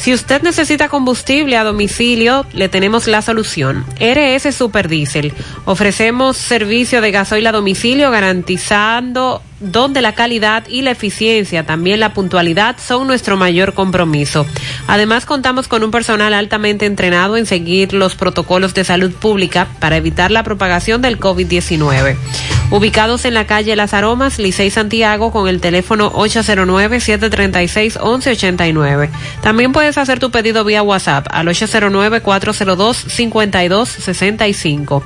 Si usted necesita combustible a domicilio, le tenemos la solución. RS Superdiesel. Ofrecemos servicio de gasoil a domicilio garantizando donde la calidad y la eficiencia, también la puntualidad son nuestro mayor compromiso. Además, contamos con un personal altamente entrenado en seguir los protocolos de salud pública para evitar la propagación del COVID-19. Ubicados en la calle Las Aromas, Licey Santiago, con el teléfono 809-736-1189. También puedes hacer tu pedido vía WhatsApp al 809-402-5265.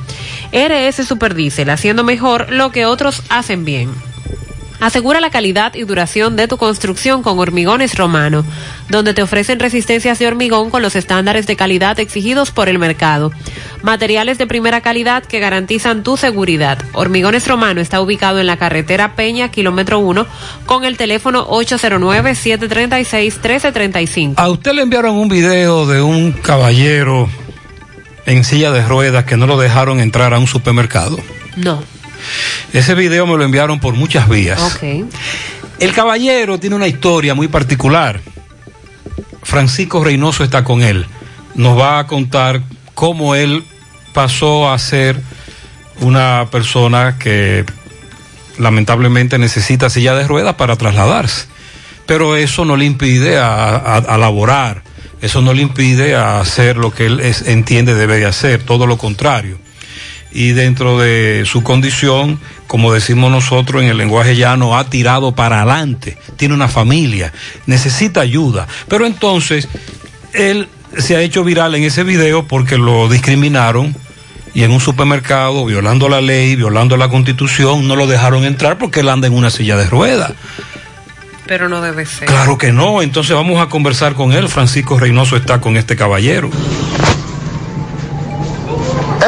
RS Superdiesel, haciendo mejor lo que otros hacen bien. Asegura la calidad y duración de tu construcción con Hormigones Romano, donde te ofrecen resistencias de hormigón con los estándares de calidad exigidos por el mercado. Materiales de primera calidad que garantizan tu seguridad. Hormigones Romano está ubicado en la carretera Peña, kilómetro 1, con el teléfono 809-736-1335. A usted le enviaron un video de un caballero en silla de ruedas que no lo dejaron entrar a un supermercado. No. Ese video me lo enviaron por muchas vías. El caballero tiene una historia muy particular. Francisco Reynoso está con él. Nos va a contar cómo él pasó a ser una persona que lamentablemente necesita silla de ruedas para trasladarse. Pero eso no le impide a, a- a laborar, eso no le impide a hacer lo que él es- entiende debe de hacer, todo lo contrario y dentro de su condición, como decimos nosotros en el lenguaje llano, ha tirado para adelante, tiene una familia, necesita ayuda. Pero entonces, él se ha hecho viral en ese video porque lo discriminaron y en un supermercado, violando la ley, violando la constitución, no lo dejaron entrar porque él anda en una silla de ruedas. Pero no debe ser. Claro que no, entonces vamos a conversar con él. Francisco Reynoso está con este caballero.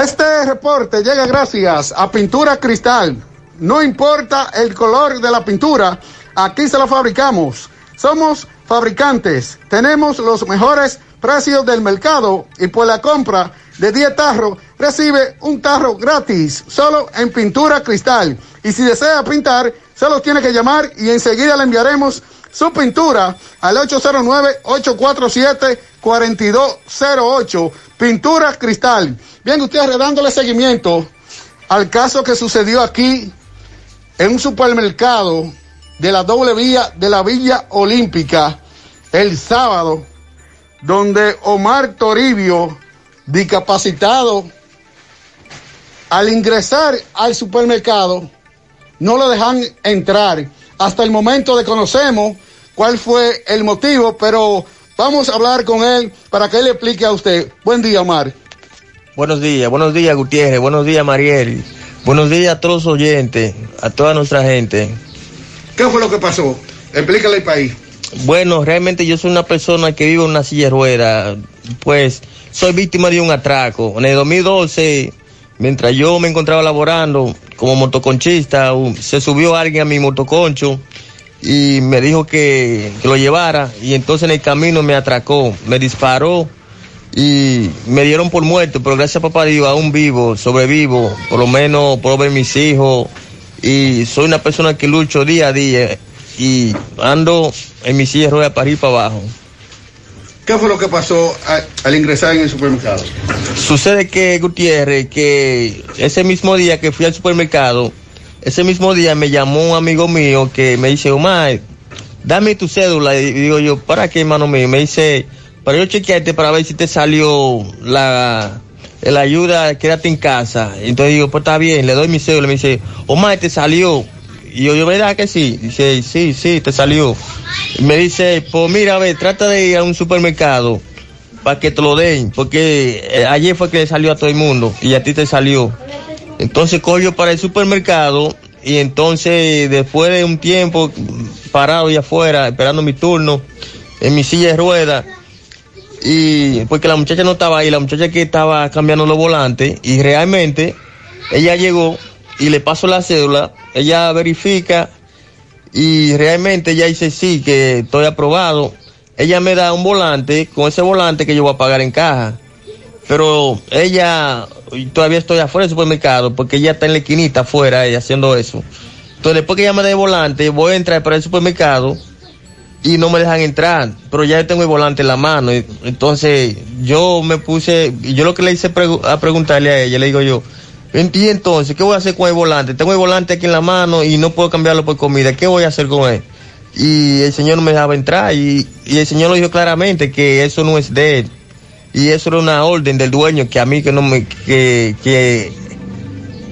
Este reporte llega gracias a Pintura Cristal. No importa el color de la pintura, aquí se la fabricamos. Somos fabricantes, tenemos los mejores precios del mercado y por la compra de 10 tarros recibe un tarro gratis solo en Pintura Cristal. Y si desea pintar, solo tiene que llamar y enseguida le enviaremos su pintura al 809-847-4208. Pintura Cristal. Bien, ustedes dándole seguimiento al caso que sucedió aquí en un supermercado de la doble vía de la Villa Olímpica el sábado, donde Omar Toribio, discapacitado, al ingresar al supermercado, no lo dejan entrar. Hasta el momento desconocemos cuál fue el motivo, pero vamos a hablar con él para que él le explique a usted. Buen día, Omar. Buenos días, buenos días Gutiérrez, buenos días Mariel, buenos días a todos los oyentes, a toda nuestra gente. ¿Qué fue lo que pasó? Explícale al país. Bueno, realmente yo soy una persona que vive en una silla de ruedas, pues soy víctima de un atraco. En el 2012, mientras yo me encontraba laborando como motoconchista, se subió alguien a mi motoconcho y me dijo que, que lo llevara. Y entonces en el camino me atracó, me disparó y me dieron por muerto, pero gracias a papá Dios aún vivo, sobrevivo, por lo menos puedo ver mis hijos. Y soy una persona que lucho día a día y ando en mi silla de ruedas para ir para abajo. ¿Qué fue lo que pasó al ingresar en el supermercado? Sucede que, Gutiérrez, que ese mismo día que fui al supermercado, ese mismo día me llamó un amigo mío que me dice, Omar, dame tu cédula. Y digo yo, ¿para qué, hermano mío? Me dice, para yo chequearte para ver si te salió la, la ayuda, quédate en casa. Entonces digo, pues está bien, le doy mi cédula. Me dice, Omar, te salió. Y yo, yo, ¿verdad que sí? Dice, sí, sí, te salió. Y me dice, pues mira, a ver, trata de ir a un supermercado para que te lo den, porque eh, ayer fue que le salió a todo el mundo y a ti te salió. Entonces cojo para el supermercado y entonces después de un tiempo parado allá afuera esperando mi turno en mi silla de ruedas y porque la muchacha no estaba ahí, la muchacha que estaba cambiando los volantes y realmente ella llegó y le paso la cédula, ella verifica y realmente ella dice sí, que estoy aprobado. Ella me da un volante, con ese volante que yo voy a pagar en caja. Pero ella, todavía estoy afuera del supermercado porque ella está en la esquinita afuera ella haciendo eso. Entonces después que ella me dé el volante, voy a entrar para el supermercado y no me dejan entrar. Pero ya yo tengo el volante en la mano. Entonces yo me puse, yo lo que le hice a preguntarle a ella, le digo yo, y entonces, ¿qué voy a hacer con el volante? Tengo el volante aquí en la mano y no puedo cambiarlo por comida. ¿Qué voy a hacer con él? Y el señor no me dejaba entrar y, y el señor lo dijo claramente que eso no es de él. Y eso era una orden del dueño que a mí que no me, que, que,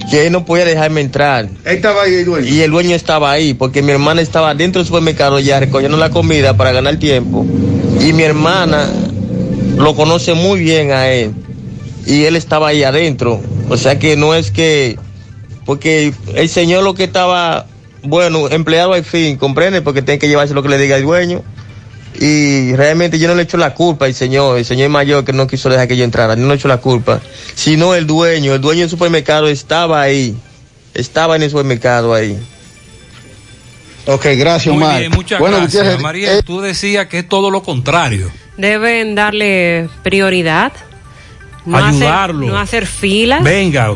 que él no podía dejarme entrar. Él estaba ahí el dueño. Y el dueño estaba ahí porque mi hermana estaba dentro del supermercado ya recogiendo la comida para ganar tiempo. Y mi hermana lo conoce muy bien a él. Y él estaba ahí adentro. O sea que no es que, porque el señor lo que estaba, bueno, empleado al fin, comprende, porque tiene que llevarse lo que le diga el dueño. Y realmente yo no le echo la culpa al señor, el señor mayor que no quiso dejar que yo entrara, yo no le echo la culpa, sino el dueño, el dueño del supermercado estaba ahí, estaba en el supermercado ahí. Ok, gracias, Muy Omar. bien, muchas Bueno, gracias. Gutiérrez, María, eh, tú decías que es todo lo contrario. Deben darle prioridad. No Ayudarlo. Hacer, no hacer filas. Venga,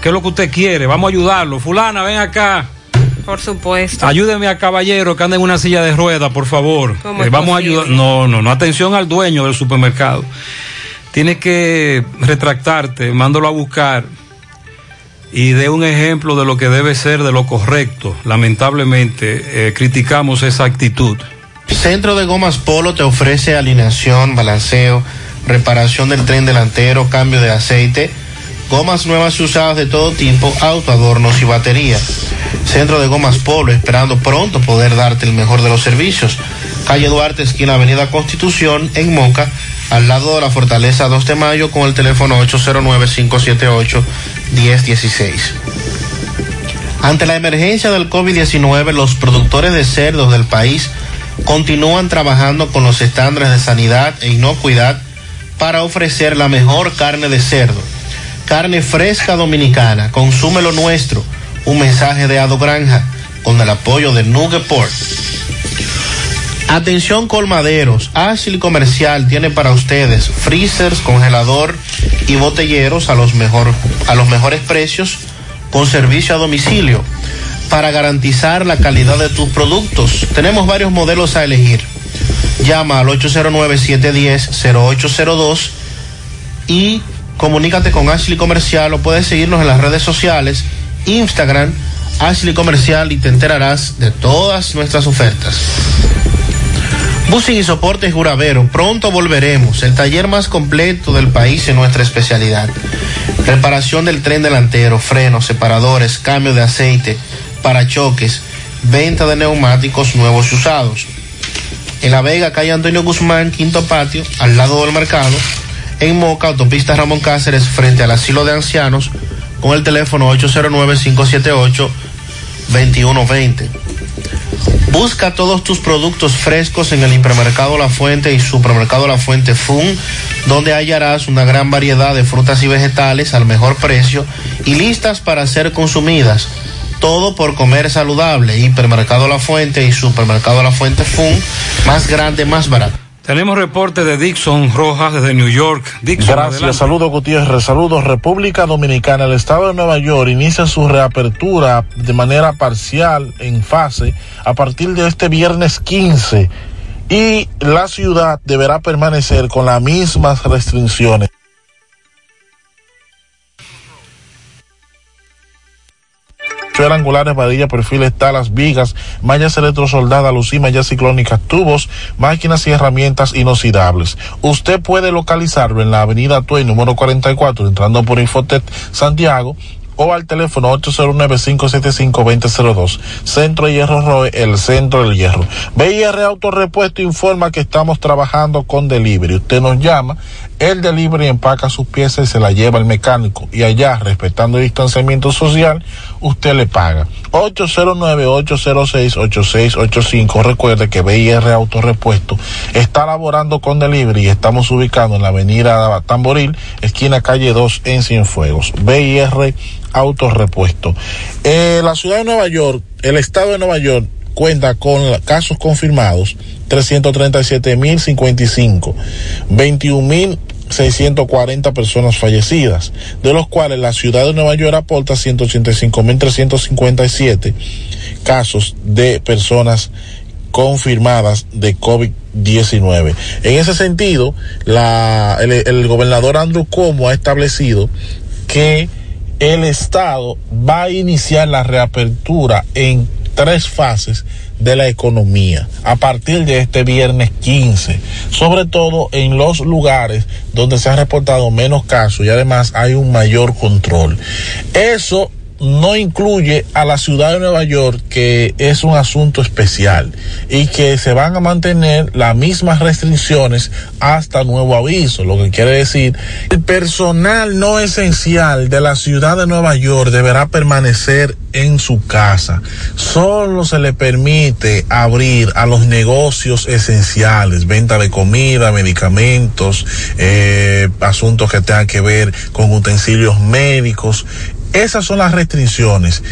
¿qué es lo que usted quiere? Vamos a ayudarlo. Fulana, ven acá. Por supuesto. Ayúdeme a caballero que anda en una silla de ruedas, por favor. ¿Cómo Eh, vamos a ayudar. No, no, no. Atención al dueño del supermercado. Tienes que retractarte, mándalo a buscar y dé un ejemplo de lo que debe ser, de lo correcto. Lamentablemente, eh, criticamos esa actitud. Centro de Gomas Polo te ofrece alineación, balanceo, reparación del tren delantero, cambio de aceite, gomas nuevas y usadas de todo tipo, auto, adornos y batería. Centro de Gomas Polo, esperando pronto poder darte el mejor de los servicios. Calle Duarte, esquina Avenida Constitución, en Moca, al lado de la Fortaleza 2 de Mayo, con el teléfono 809-578-1016. Ante la emergencia del COVID-19, los productores de cerdos del país continúan trabajando con los estándares de sanidad e inocuidad para ofrecer la mejor carne de cerdo. Carne fresca dominicana, consume lo nuestro. Un mensaje de Ado Granja con el apoyo de Nugget Port. Atención colmaderos, Ashley Comercial tiene para ustedes freezers, congelador y botelleros a los, mejor, a los mejores precios con servicio a domicilio para garantizar la calidad de tus productos. Tenemos varios modelos a elegir. Llama al 809-710-0802 y comunícate con Ashley Comercial o puedes seguirnos en las redes sociales, Instagram, Ashley Comercial y te enterarás de todas nuestras ofertas. Busing y Soporte Juravero, pronto volveremos, el taller más completo del país en nuestra especialidad. Reparación del tren delantero, frenos, separadores, cambio de aceite, parachoques, venta de neumáticos nuevos y usados. En La Vega, calle Antonio Guzmán, quinto patio, al lado del mercado. En Moca, autopista Ramón Cáceres, frente al asilo de ancianos, con el teléfono 809-578-2120. Busca todos tus productos frescos en el hipermercado La Fuente y supermercado La Fuente Fun, donde hallarás una gran variedad de frutas y vegetales al mejor precio y listas para ser consumidas. Todo por comer saludable. Hipermercado La Fuente y supermercado La Fuente Fun, más grande, más barato. Tenemos reporte de Dixon Rojas desde New York. Dixon, Gracias, saludos Gutiérrez, saludos República Dominicana. El Estado de Nueva York inicia su reapertura de manera parcial en fase a partir de este viernes 15 y la ciudad deberá permanecer con las mismas restricciones. Angulares, varillas, perfiles, talas, vigas, mallas electrosoldadas, lucí, mallas ciclónicas, tubos, máquinas y herramientas inoxidables. Usted puede localizarlo en la avenida Tuey, número 44, entrando por Infotec Santiago, o al teléfono 809-575-2002. Centro Hierro Roe, el centro del hierro. BIR Autorepuesto informa que estamos trabajando con delivery. Usted nos llama, el delivery empaca sus piezas y se la lleva al mecánico. Y allá, respetando el distanciamiento social, usted le paga. 809-806-8685. Recuerde que BIR Autorepuesto está laborando con delivery estamos ubicados en la avenida Tamboril, esquina calle 2 en Cienfuegos. BIR Autorepuesto. Eh, la ciudad de Nueva York, el estado de Nueva York cuenta con casos confirmados 337.055, 21.640 personas fallecidas, de los cuales la ciudad de Nueva York aporta 185.357 casos de personas confirmadas de COVID-19. En ese sentido, el, el gobernador Andrew Cuomo ha establecido que el Estado va a iniciar la reapertura en tres fases de la economía a partir de este viernes 15, sobre todo en los lugares donde se han reportado menos casos y además hay un mayor control. Eso no incluye a la ciudad de Nueva York, que es un asunto especial y que se van a mantener las mismas restricciones hasta nuevo aviso, lo que quiere decir el personal no esencial de la ciudad de Nueva York deberá permanecer en su casa. Solo se le permite abrir a los negocios esenciales, venta de comida, medicamentos, eh, asuntos que tengan que ver con utensilios médicos. Esas son las restricciones.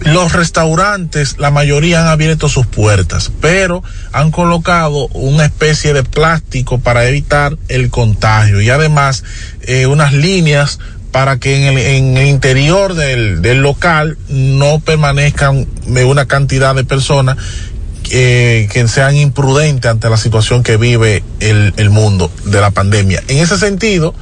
Los restaurantes, la mayoría han abierto sus puertas, pero han colocado una especie de plástico para evitar el contagio y además eh, unas líneas para que en el, interior del, local no permanezcan una cantidad de personas eh, que sean imprudentes ante la situación que vive el mundo de la pandemia. En ese sentido,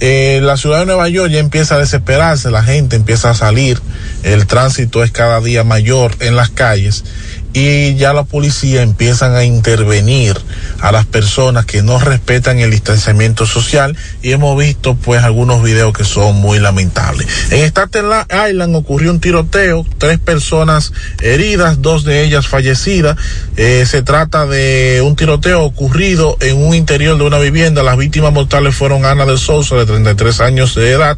eh, la ciudad de Nueva York ya empieza a desesperarse, la gente empieza a salir, el tránsito es cada día mayor en las calles y ya la policía empiezan a intervenir a las personas que no respetan el distanciamiento social y hemos visto pues algunos videos que son muy lamentables. En Staten Island ocurrió un tiroteo, tres personas heridas, dos de ellas fallecidas. Eh, se trata de un tiroteo ocurrido en un interior de una vivienda. Las víctimas mortales fueron Ana de Sousa, de 33 años de edad,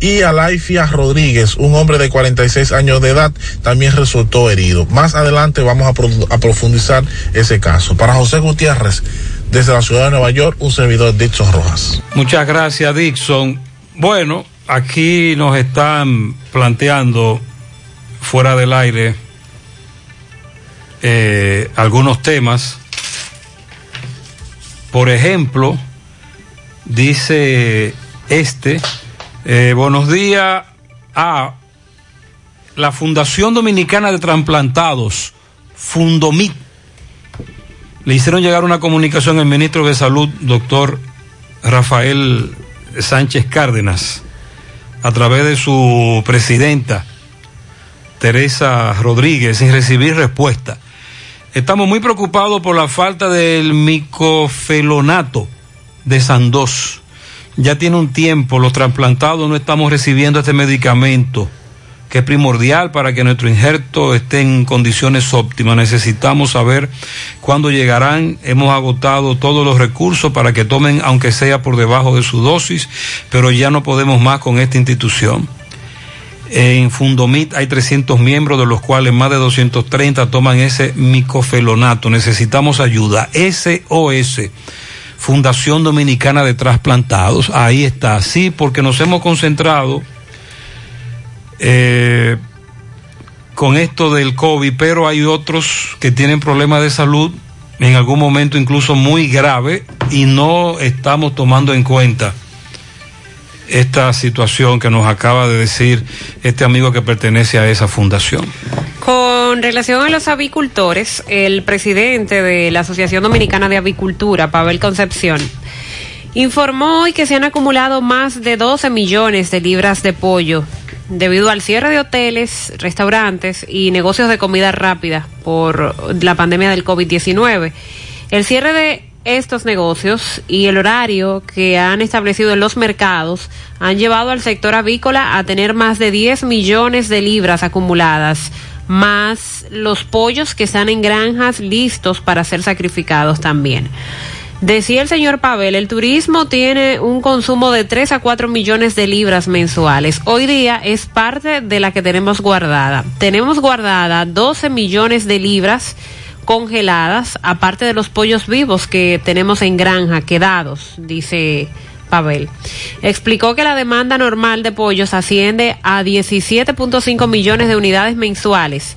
y Alaifia Rodríguez, un hombre de 46 años de edad, también resultó herido. Más adelante vamos pro- a profundizar ese caso. Para José Gutiérrez, desde la ciudad de Nueva York, un servidor Dixon Rojas. Muchas gracias, Dixon. Bueno, aquí nos están planteando fuera del aire eh, algunos temas. Por ejemplo, dice este, eh, buenos días a la Fundación Dominicana de Trasplantados, Fundomit. Le hicieron llegar una comunicación al ministro de Salud, doctor Rafael Sánchez Cárdenas, a través de su presidenta, Teresa Rodríguez, sin recibir respuesta. Estamos muy preocupados por la falta del micofelonato de Sandoz. Ya tiene un tiempo, los trasplantados no estamos recibiendo este medicamento que es primordial para que nuestro injerto esté en condiciones óptimas. Necesitamos saber cuándo llegarán. Hemos agotado todos los recursos para que tomen, aunque sea por debajo de su dosis, pero ya no podemos más con esta institución. En Fundomit hay 300 miembros, de los cuales más de 230 toman ese micofelonato. Necesitamos ayuda. SOS, Fundación Dominicana de Trasplantados. Ahí está. Sí, porque nos hemos concentrado eh, con esto del COVID, pero hay otros que tienen problemas de salud en algún momento incluso muy grave y no estamos tomando en cuenta esta situación que nos acaba de decir este amigo que pertenece a esa fundación. Con relación a los avicultores, el presidente de la Asociación Dominicana de Avicultura, Pavel Concepción, informó hoy que se han acumulado más de 12 millones de libras de pollo debido al cierre de hoteles, restaurantes y negocios de comida rápida por la pandemia del COVID-19. El cierre de estos negocios y el horario que han establecido en los mercados han llevado al sector avícola a tener más de 10 millones de libras acumuladas, más los pollos que están en granjas listos para ser sacrificados también. Decía el señor Pavel, el turismo tiene un consumo de 3 a 4 millones de libras mensuales. Hoy día es parte de la que tenemos guardada. Tenemos guardada 12 millones de libras congeladas, aparte de los pollos vivos que tenemos en granja, quedados, dice Pavel. Explicó que la demanda normal de pollos asciende a 17.5 millones de unidades mensuales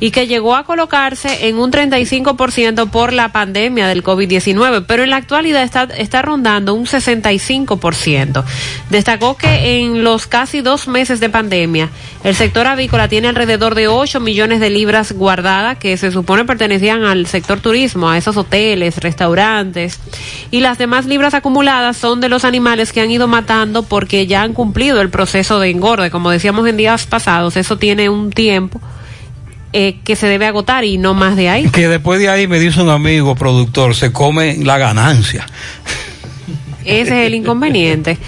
y que llegó a colocarse en un 35% por la pandemia del COVID-19, pero en la actualidad está, está rondando un 65%. Destacó que en los casi dos meses de pandemia, el sector avícola tiene alrededor de 8 millones de libras guardadas que se supone pertenecían al sector turismo, a esos hoteles, restaurantes, y las demás libras acumuladas son de los animales que han ido matando porque ya han cumplido el proceso de engorde. Como decíamos en días pasados, eso tiene un tiempo eh, que se debe agotar y no más de ahí. Que después de ahí me dice un amigo productor, se come la ganancia. Ese es el inconveniente.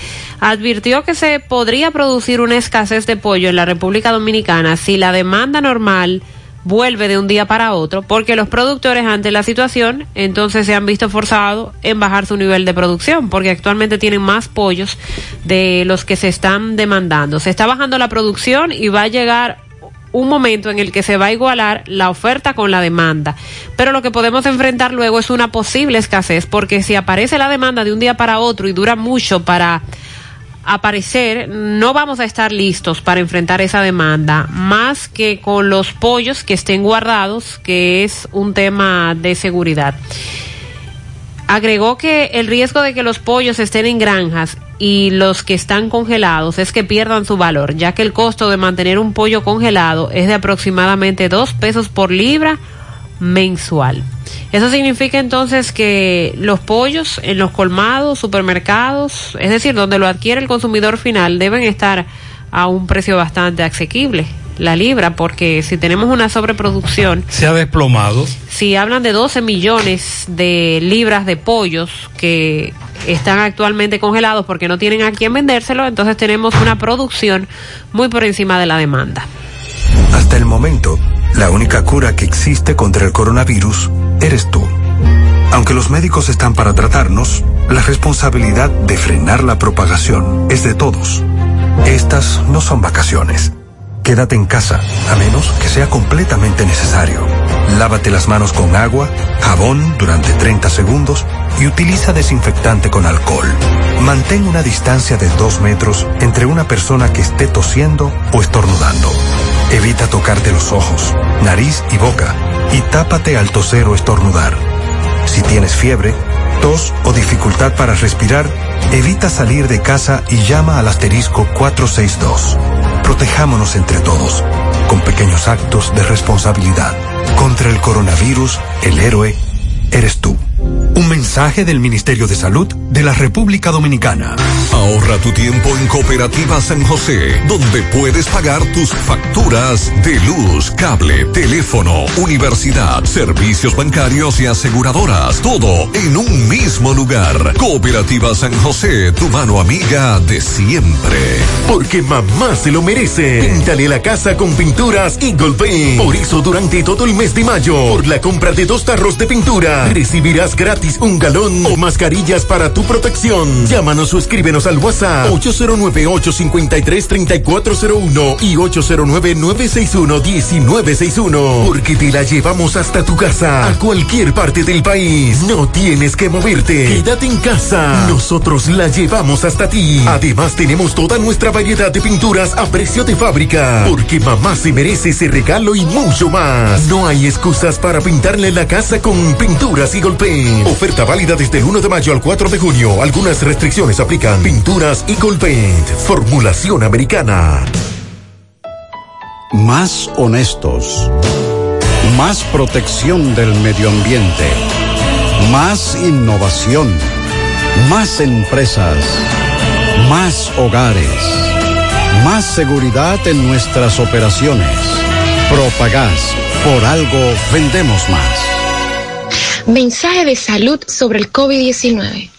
Advirtió que se podría producir una escasez de pollo en la República Dominicana si la demanda normal vuelve de un día para otro, porque los productores ante la situación entonces se han visto forzados en bajar su nivel de producción, porque actualmente tienen más pollos de los que se están demandando. Se está bajando la producción y va a llegar un momento en el que se va a igualar la oferta con la demanda. Pero lo que podemos enfrentar luego es una posible escasez, porque si aparece la demanda de un día para otro y dura mucho para aparecer, no vamos a estar listos para enfrentar esa demanda, más que con los pollos que estén guardados, que es un tema de seguridad. Agregó que el riesgo de que los pollos estén en granjas y los que están congelados es que pierdan su valor, ya que el costo de mantener un pollo congelado es de aproximadamente dos pesos por libra mensual. Eso significa entonces que los pollos en los colmados, supermercados, es decir, donde lo adquiere el consumidor final, deben estar a un precio bastante asequible la libra, porque si tenemos una sobreproducción... Se ha desplomado. Si hablan de 12 millones de libras de pollos que están actualmente congelados porque no tienen a quién vendérselo, entonces tenemos una producción muy por encima de la demanda. Hasta el momento, la única cura que existe contra el coronavirus eres tú. Aunque los médicos están para tratarnos, la responsabilidad de frenar la propagación es de todos. Estas no son vacaciones Quédate en casa, a menos que sea completamente necesario. Lávate las manos con agua, jabón durante 30 segundos y utiliza desinfectante con alcohol. Mantén una distancia de 2 metros entre una persona que esté tosiendo o estornudando. Evita tocarte los ojos, nariz y boca y tápate al toser o estornudar. Si tienes fiebre, tos o dificultad para respirar, evita salir de casa y llama al asterisco 462. Protejámonos entre todos, con pequeños actos de responsabilidad. Contra el coronavirus, el héroe eres tú. Un mensaje del Ministerio de Salud de la República Dominicana. Ahorra tu tiempo en Cooperativa San José, donde puedes pagar tus facturas de luz, cable, teléfono, universidad, servicios bancarios y aseguradoras. Todo en un mismo lugar. Cooperativa San José, tu mano amiga de siempre. Porque mamá se lo merece. Píntale la casa con pinturas Eagle Paint. Por eso durante todo el mes de mayo, por la compra de dos tarros de pintura, recibirás gratis un galón o mascarillas para tu protección. Llámanos o escríbenos al WhatsApp 809-853-3401 y 809-961-1961. Porque te la llevamos hasta tu casa, a cualquier parte del país. No tienes que moverte. Quédate en casa. Nosotros la llevamos hasta ti. Además, tenemos toda nuestra variedad de pinturas a precio de fábrica. Porque mamá se merece ese regalo y mucho más. No hay excusas para pintarle la casa con pinturas y golpe. Oferta válida desde el 1 de mayo al 4 de junio. Algunas restricciones aplican. Pinturas Eagle Paint. Formulación americana. Más honestos. Más protección del medio ambiente. Más innovación. Más empresas. Más hogares. Más seguridad en nuestras operaciones. Propagás. Por algo vendemos más. Mensaje de salud sobre el COVID-19.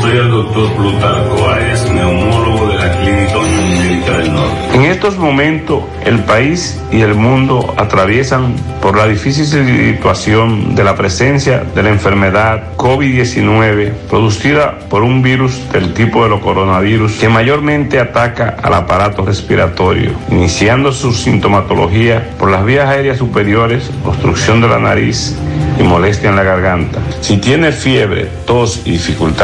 Soy el doctor Plutarco Arias, neumólogo de la Clínica Médica del Norte. En estos momentos, el país y el mundo atraviesan por la difícil situación de la presencia de la enfermedad COVID-19 producida por un virus del tipo de los coronavirus que mayormente ataca al aparato respiratorio, iniciando su sintomatología por las vías aéreas superiores, obstrucción de la nariz y molestia en la garganta. Si tienes fiebre, tos y dificultad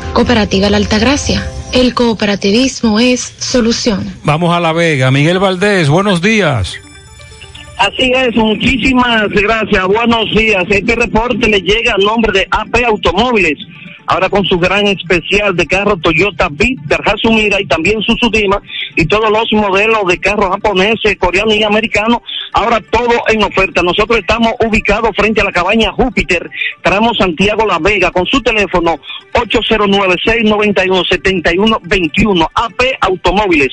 Cooperativa La Altagracia. El cooperativismo es solución. Vamos a La Vega. Miguel Valdés, buenos días. Así es, muchísimas gracias. Buenos días. Este reporte le llega a nombre de AP Automóviles. Ahora con su gran especial de carro Toyota Vitzer, Hasumira y también Susudima y todos los modelos de carros japoneses, coreanos y americanos, ahora todo en oferta. Nosotros estamos ubicados frente a la cabaña Júpiter, tramo Santiago La Vega, con su teléfono 809-691-7121, AP Automóviles.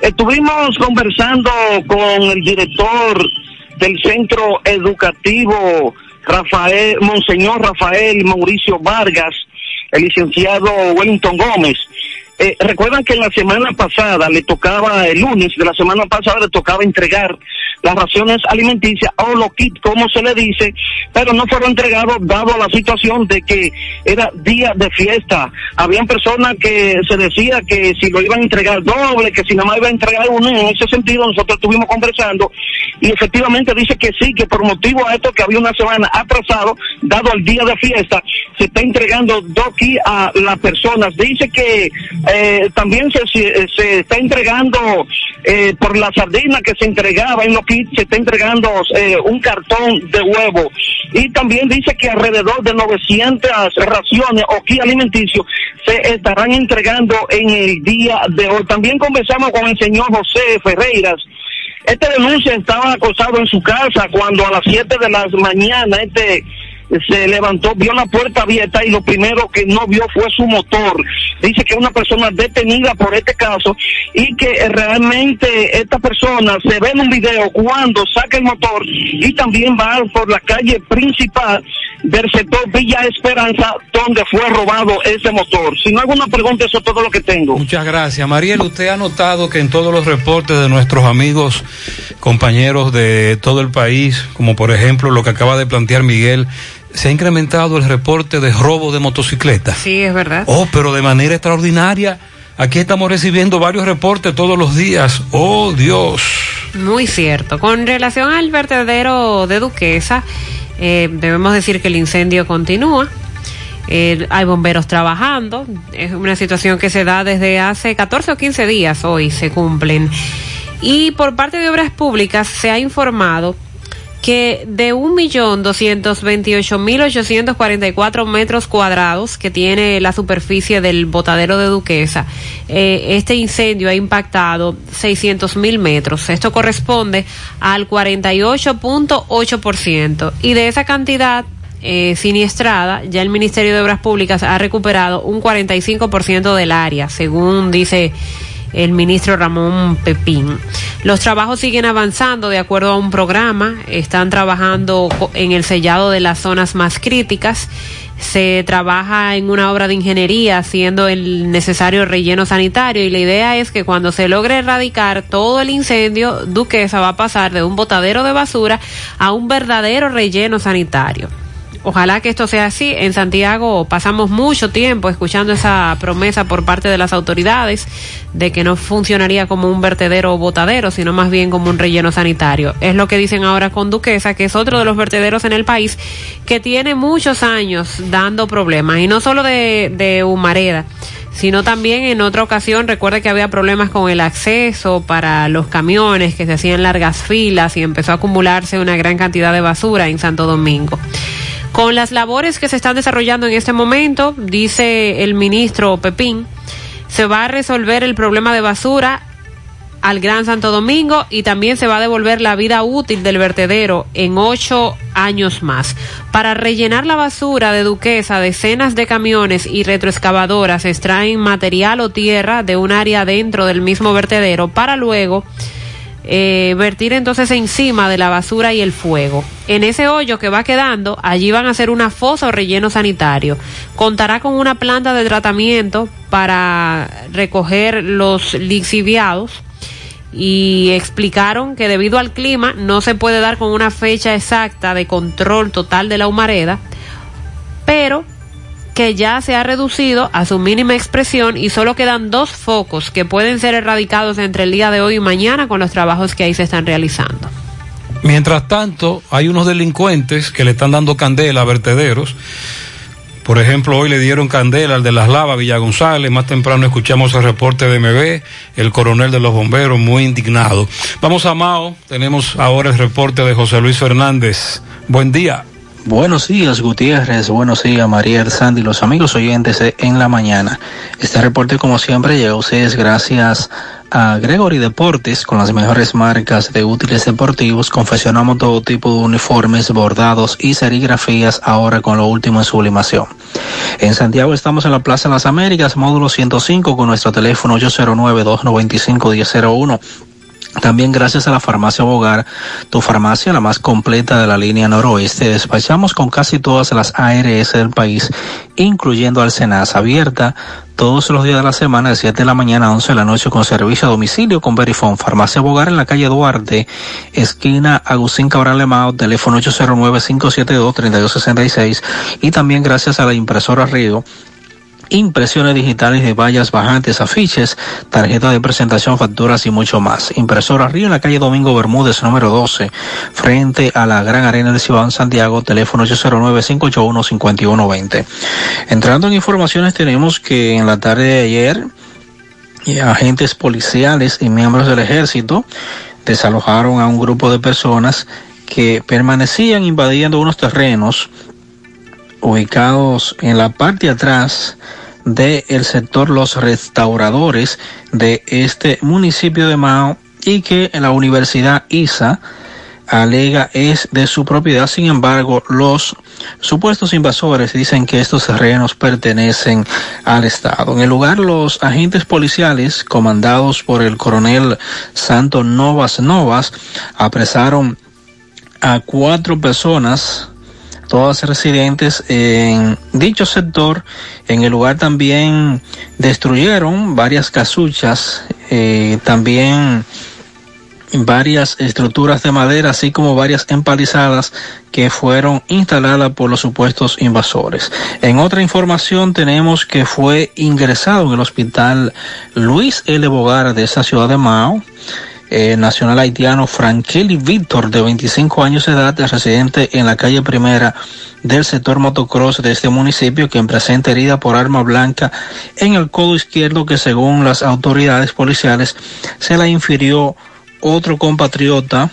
Estuvimos conversando con el director del centro educativo Rafael, Monseñor Rafael Mauricio Vargas, el licenciado Wellington Gómez. Eh, recuerdan que la semana pasada le tocaba, el lunes de la semana pasada le tocaba entregar las raciones alimenticias o los kits, como se le dice, pero no fueron entregados dado la situación de que era día de fiesta. Habían personas que se decía que si lo iban a entregar doble, que si nada más iba a entregar uno, en ese sentido nosotros estuvimos conversando y efectivamente dice que sí, que por motivo a esto que había una semana atrasado, dado el día de fiesta, se está entregando dos kits a las personas. Dice que eh, también se, se, está entregando eh, por la sardina que se entregaba en los se está entregando eh, un cartón de huevo. Y también dice que alrededor de 900 raciones o kits alimenticios se estarán entregando en el día de hoy. También conversamos con el señor José Ferreiras. Este denuncia estaba acosado en su casa cuando a las 7 de la mañana este se levantó, vio la puerta abierta y lo primero que no vio fue su motor. Dice que una persona detenida por este caso y que realmente esta persona se ve en un video cuando saca el motor y también va por la calle principal del sector Villa Esperanza donde fue robado ese motor. Si no hay alguna pregunta, eso es todo lo que tengo. Muchas gracias. Mariel, usted ha notado que en todos los reportes de nuestros amigos, compañeros de todo el país, como por ejemplo lo que acaba de plantear Miguel, se ha incrementado el reporte de robo de motocicletas. Sí, es verdad. Oh, pero de manera extraordinaria. Aquí estamos recibiendo varios reportes todos los días. Oh, Dios. Muy cierto. Con relación al vertedero de Duquesa, eh, debemos decir que el incendio continúa. Eh, hay bomberos trabajando. Es una situación que se da desde hace 14 o 15 días. Hoy se cumplen. Y por parte de Obras Públicas se ha informado que de 1.228.844 metros cuadrados que tiene la superficie del botadero de Duquesa, eh, este incendio ha impactado 600.000 metros. Esto corresponde al 48.8%. Y de esa cantidad eh, siniestrada, ya el Ministerio de Obras Públicas ha recuperado un 45% del área, según dice el ministro Ramón Pepín. Los trabajos siguen avanzando de acuerdo a un programa, están trabajando en el sellado de las zonas más críticas, se trabaja en una obra de ingeniería haciendo el necesario relleno sanitario y la idea es que cuando se logre erradicar todo el incendio, Duquesa va a pasar de un botadero de basura a un verdadero relleno sanitario. Ojalá que esto sea así. En Santiago pasamos mucho tiempo escuchando esa promesa por parte de las autoridades de que no funcionaría como un vertedero o botadero, sino más bien como un relleno sanitario. Es lo que dicen ahora con Duquesa, que es otro de los vertederos en el país que tiene muchos años dando problemas, y no solo de, de Humareda sino también en otra ocasión recuerda que había problemas con el acceso para los camiones, que se hacían largas filas y empezó a acumularse una gran cantidad de basura en Santo Domingo. Con las labores que se están desarrollando en este momento, dice el ministro Pepín, se va a resolver el problema de basura al Gran Santo Domingo y también se va a devolver la vida útil del vertedero en ocho años más. Para rellenar la basura de Duquesa, decenas de camiones y retroexcavadoras extraen material o tierra de un área dentro del mismo vertedero para luego eh, vertir entonces encima de la basura y el fuego. En ese hoyo que va quedando, allí van a hacer una fosa o relleno sanitario. Contará con una planta de tratamiento para recoger los lixiviados y explicaron que debido al clima no se puede dar con una fecha exacta de control total de la humareda, pero que ya se ha reducido a su mínima expresión y solo quedan dos focos que pueden ser erradicados entre el día de hoy y mañana con los trabajos que ahí se están realizando. Mientras tanto, hay unos delincuentes que le están dando candela a vertederos. Por ejemplo, hoy le dieron candela al de las lavas, Villa González. Más temprano escuchamos el reporte de MB, el coronel de los bomberos, muy indignado. Vamos a Mao, tenemos ahora el reporte de José Luis Fernández. Buen día. Buenos días, Gutiérrez. Buenos días, María Sandy, los amigos oyentes en la mañana. Este reporte, como siempre, llega a ustedes gracias a Gregory Deportes con las mejores marcas de útiles deportivos. Confeccionamos todo tipo de uniformes, bordados y serigrafías ahora con lo último en sublimación. En Santiago estamos en la Plaza de las Américas, módulo 105 con nuestro teléfono 809-295-1001 también gracias a la farmacia Bogar, tu farmacia la más completa de la línea noroeste, despachamos con casi todas las ARS del país, incluyendo Alcenas, abierta todos los días de la semana de 7 de la mañana a 11 de la noche con servicio a domicilio con Verifone. Farmacia Bogar en la calle Duarte, esquina Agustín Cabral Lemao, teléfono 809-572-3266 y también gracias a la impresora Río impresiones digitales de vallas bajantes, afiches, tarjeta de presentación, facturas y mucho más. Impresora Río en la calle Domingo Bermúdez, número 12, frente a la Gran Arena de Ciudad Santiago, teléfono 809-581-5120. Entrando en informaciones, tenemos que en la tarde de ayer, eh, agentes policiales y miembros del ejército desalojaron a un grupo de personas que permanecían invadiendo unos terrenos ubicados en la parte de atrás del sector Los Restauradores de este municipio de Mao y que la Universidad ISA alega es de su propiedad. Sin embargo, los supuestos invasores dicen que estos terrenos pertenecen al Estado. En el lugar, los agentes policiales, comandados por el coronel Santo Novas Novas, apresaron a cuatro personas todas residentes en dicho sector. En el lugar también destruyeron varias casuchas, eh, también varias estructuras de madera, así como varias empalizadas que fueron instaladas por los supuestos invasores. En otra información tenemos que fue ingresado en el hospital Luis L. Bogar de esa ciudad de Mao eh, nacional haitiano Frankeli Víctor, de 25 años de edad, residente en la calle primera del sector motocross de este municipio, quien presenta herida por arma blanca en el codo izquierdo que según las autoridades policiales se la infirió otro compatriota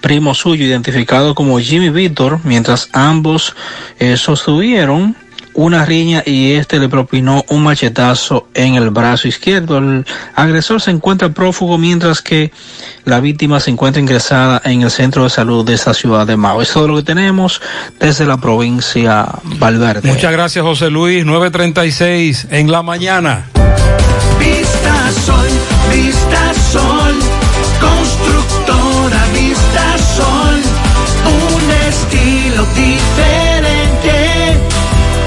primo suyo identificado como Jimmy Víctor, mientras ambos eh, sostuvieron una riña y este le propinó un machetazo en el brazo izquierdo. El agresor se encuentra prófugo mientras que la víctima se encuentra ingresada en el centro de salud de esta ciudad de Mao. Es todo lo que tenemos desde la provincia Valverde. Muchas gracias José Luis, 9.36 en la mañana. Vista Sol, Vista Sol,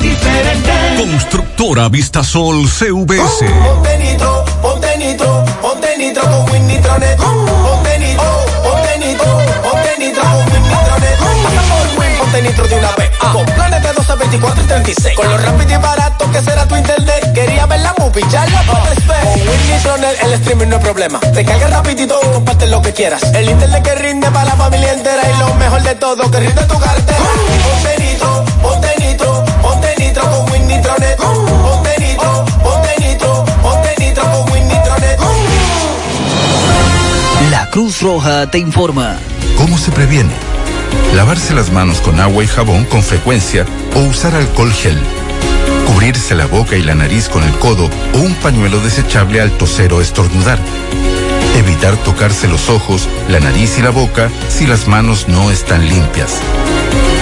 diferente. Constructora Vistasol CVS. Ponte nitro, ponte nitro, ponte nitro con Win Nitronet. Ponte nitro, ponte nitro, ponte nitro con Win Nitronet. Por Win, ponte nitro de una vez. Con planes de 12, 24 y 36. Con lo rápido y barato que será tu internet. Quería ver la movie, ya la puedes ver. Con Win Nitronet el streaming no es problema. Te carga rapidito y comparte lo que quieras. El internet que rinde para la familia entera. Y lo mejor de todo, que rinde tu cartera. Ponte nitro, ponte nitro, ponte nitro con Win Nitronet. Ponte nitro, ponte nitro, ponte nitro con Win Nitronet. La Cruz Roja te informa. ¿Cómo se previene? Lavarse las manos con agua y jabón con frecuencia o usar alcohol gel. Cubrirse la boca y la nariz con el codo o un pañuelo desechable al toser o estornudar. Evitar tocarse los ojos, la nariz y la boca si las manos no están limpias.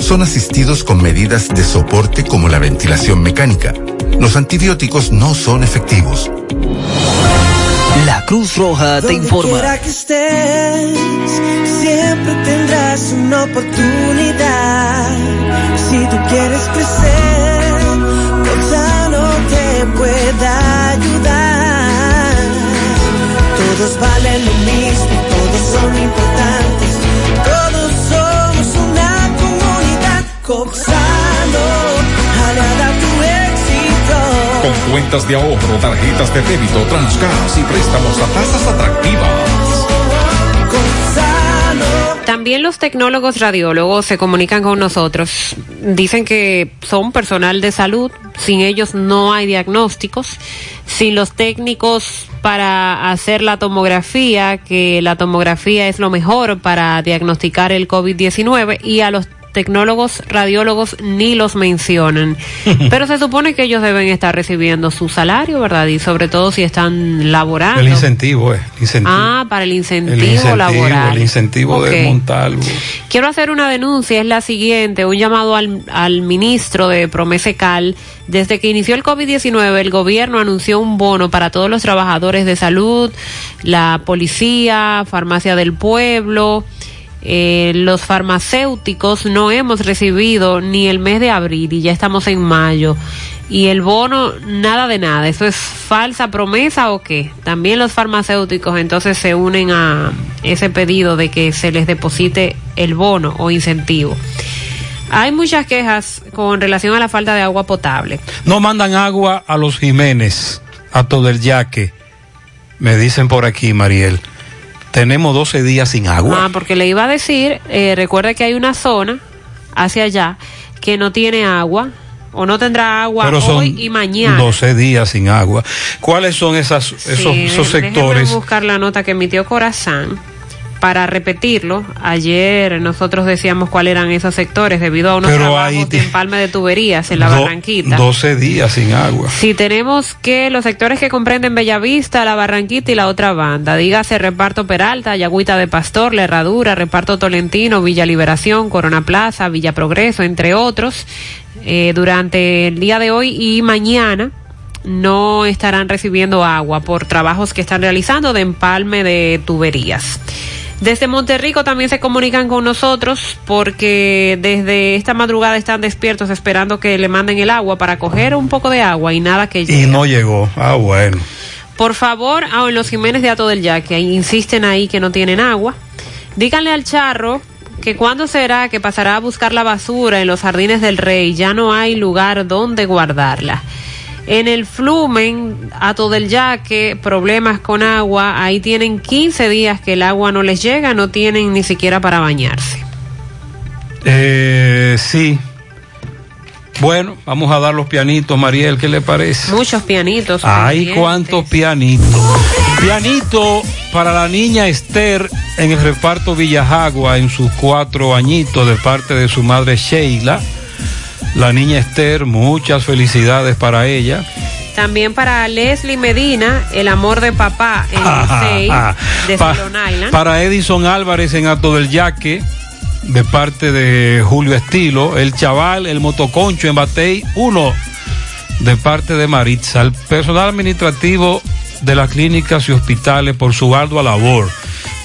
son asistidos con medidas de soporte como la ventilación mecánica. Los antibióticos no son efectivos. La Cruz Roja te Donde informa. quiera que estés, siempre tendrás una oportunidad. Si tú quieres crecer, Gonzalo te pueda ayudar. Todos valen lo mismo, todos son importantes. A tu éxito. Con cuentas de ahorro, tarjetas de débito, transgas y préstamos a tasas atractivas. También los tecnólogos radiólogos se comunican con nosotros. Dicen que son personal de salud, sin ellos no hay diagnósticos. Sin los técnicos para hacer la tomografía, que la tomografía es lo mejor para diagnosticar el COVID-19 y a los tecnólogos radiólogos ni los mencionan. Pero se supone que ellos deben estar recibiendo su salario, ¿verdad? Y sobre todo si están laborando. El incentivo es. incentivo. Ah, para el incentivo, el incentivo, laboral. el incentivo Ok. de montarlo. Quiero hacer una denuncia, es la siguiente, un llamado al, al ministro de Promesecal. Desde que inició el COVID-19, el gobierno anunció un bono para todos los trabajadores de salud, la policía, farmacia del pueblo. Eh, los farmacéuticos no hemos recibido ni el mes de abril y ya estamos en mayo. Y el bono, nada de nada. ¿Eso es falsa promesa o qué? También los farmacéuticos entonces se unen a ese pedido de que se les deposite el bono o incentivo. Hay muchas quejas con relación a la falta de agua potable. No mandan agua a los Jiménez, a todo el yaque. Me dicen por aquí, Mariel. Tenemos 12 días sin agua. Ah, porque le iba a decir, eh, recuerda que hay una zona hacia allá que no tiene agua o no tendrá agua Pero son hoy y mañana. 12 días sin agua. ¿Cuáles son esas, esos, Sí, esos sectores? buscar la nota que emitió Corazán para repetirlo, ayer nosotros decíamos cuáles eran esos sectores debido a unos Pero trabajos de empalme de tuberías en la Do- Barranquita. 12 días sin agua. Si tenemos que los sectores que comprenden Bellavista, la Barranquita y la otra banda, dígase Reparto Peralta, Yagüita de Pastor, La Herradura, Reparto Tolentino, Villa Liberación, Corona Plaza, Villa Progreso, entre otros, eh, durante el día de hoy y mañana no estarán recibiendo agua por trabajos que están realizando de empalme de tuberías. Desde Monterrico también se comunican con nosotros porque desde esta madrugada están despiertos esperando que le manden el agua para coger un poco de agua y nada que llegue. Y no llegó. Ah, bueno. Por favor, en los Jiménez de Ato del Yaque, insisten ahí que no tienen agua. Díganle al charro que cuándo será que pasará a buscar la basura en los jardines del rey, ya no hay lugar donde guardarla. En el Flumen, Ato del Yaque, problemas con agua, ahí tienen 15 días que el agua no les llega, no tienen ni siquiera para bañarse. Eh, sí. Bueno, vamos a dar los pianitos, Mariel, ¿qué le parece? Muchos pianitos. Ay, cuántos pianitos. Pianito para la niña Esther en el reparto Villajagua en sus cuatro añitos de parte de su madre Sheila. La niña Esther, muchas felicidades para ella. También para Leslie Medina, el amor de papá en el 6 de Pa- Island. para Edison Álvarez en Alto del Yaque, de parte de Julio Estilo. El chaval, el motoconcho en Batey 1, de parte de Maritza. El personal administrativo de las clínicas y hospitales por su ardua labor.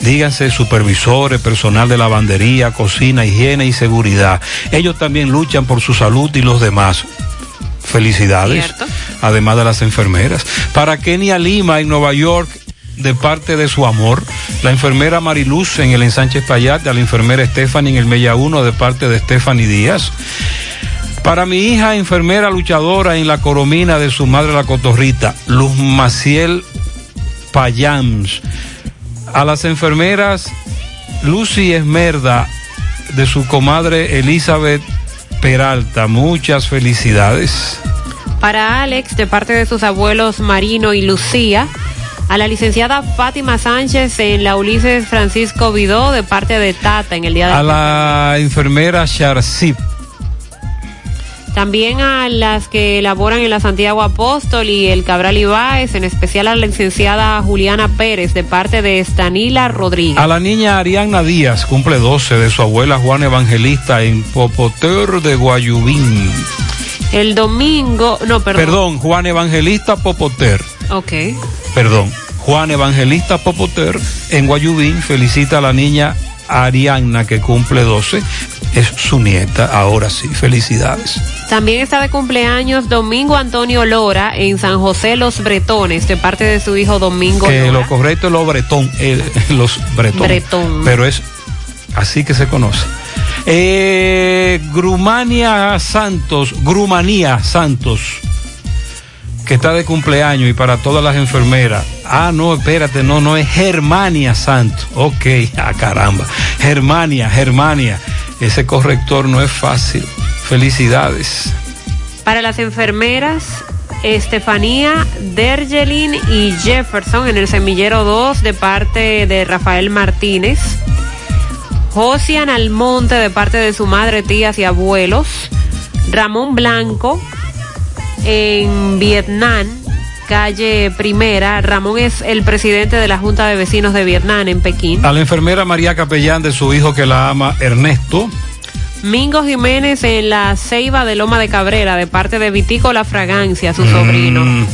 Díganse supervisores, personal de lavandería, cocina, higiene y seguridad. Ellos también luchan por su salud y los demás. Felicidades. Cierto. Además de las enfermeras. Para Kenia Lima en Nueva York, de parte de su amor. La enfermera Mariluz en el ensanche Payat, a la enfermera Stephanie en el Mella 1, de parte de Stephanie Díaz. Para mi hija, enfermera luchadora en la coromina de su madre la cotorrita, Luz Maciel Payams. A las enfermeras Lucy Esmerda de su comadre Elizabeth Peralta, muchas felicidades. Para Alex, de parte de sus abuelos Marino y Lucía. A la licenciada Fátima Sánchez en la Ulises Francisco Vidó, de parte de Tata en el día de A la enfermera Sharsip. También a las que elaboran en la Santiago Apóstol y el Cabral Ibáez, en especial a la licenciada Juliana Pérez, de parte de Estanila Rodríguez. A la niña Ariana Díaz, cumple 12 de su abuela Juana Evangelista en Popoter de Guayubín. El domingo, no, perdón. Perdón, Juan Evangelista Popoter. Ok. Perdón, Juan Evangelista Popoter en Guayubín felicita a la niña Ariana que cumple 12. Es su nieta, ahora sí, felicidades. También está de cumpleaños Domingo Antonio Lora en San José Los Bretones, de parte de su hijo Domingo Que Lora. lo correcto es los bretón, eh, los bretón. Bretón. Pero es así que se conoce. Eh, Grumania Santos, Grumanía Santos, que está de cumpleaños y para todas las enfermeras. Ah, no, espérate, no, no es Germania Santos. Ok, ah, caramba. Germania, Germania. Ese corrector no es fácil. Felicidades. Para las enfermeras, Estefanía, Dergelin y Jefferson en el semillero 2 de parte de Rafael Martínez. Josian Almonte de parte de su madre, tías y abuelos. Ramón Blanco en Vietnam, calle Primera. Ramón es el presidente de la Junta de Vecinos de Vietnam en Pekín. A la enfermera María Capellán de su hijo que la ama, Ernesto. Mingo Jiménez en la Ceiba de Loma de Cabrera, de parte de Vitico La Fragancia, su sobrino.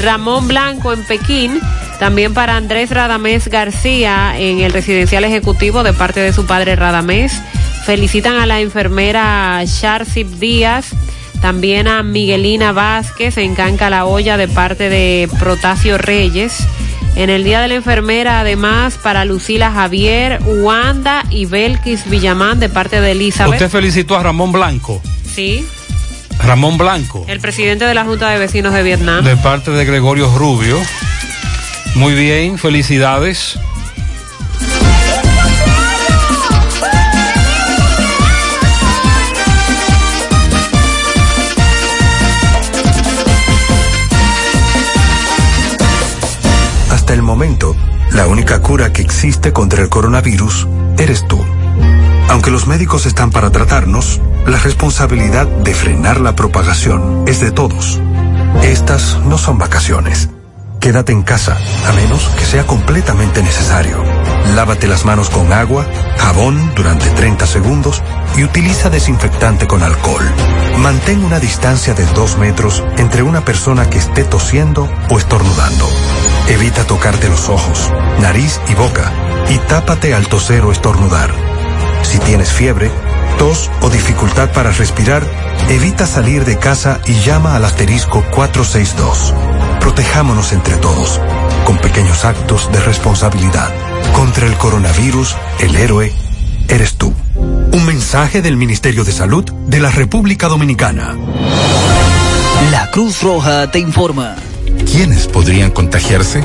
Ramón Blanco en Pekín, también para Andrés Radamés García en el residencial ejecutivo, de parte de su padre Radamés. Felicitan a la enfermera Sharsip Díaz, también a Miguelina Vázquez en Canca La Olla, de parte de Protasio Reyes. En el Día de la Enfermera, además, para Lucila Javier, Wanda y Belkis Villamán, de parte de Elizabeth. Usted felicitó a Ramón Blanco. Sí, Ramón Blanco. el presidente de la Junta de Vecinos de Vietnam. de parte de Gregorio Rubio. Muy bien, felicidades. La única cura que existe contra el coronavirus eres tú. Aunque los médicos están para tratarnos, la responsabilidad de frenar la propagación es de todos. Estas no son vacaciones. Quédate en casa, a menos que sea completamente necesario. Lávate las manos con agua, jabón durante 30 segundos y utiliza desinfectante con alcohol. Mantén una distancia de 2 metros entre una persona que esté tosiendo o estornudando. Evita tocarte los ojos, nariz y boca y tápate al toser o estornudar. Si tienes fiebre, tos o dificultad para respirar, evita salir de casa y llama al asterisco 462. Protejámonos entre todos, con pequeños actos de responsabilidad. Contra el coronavirus, el héroe eres tú. Un mensaje del Ministerio de Salud de la República Dominicana. La Cruz Roja te informa. ¿Quiénes podrían contagiarse?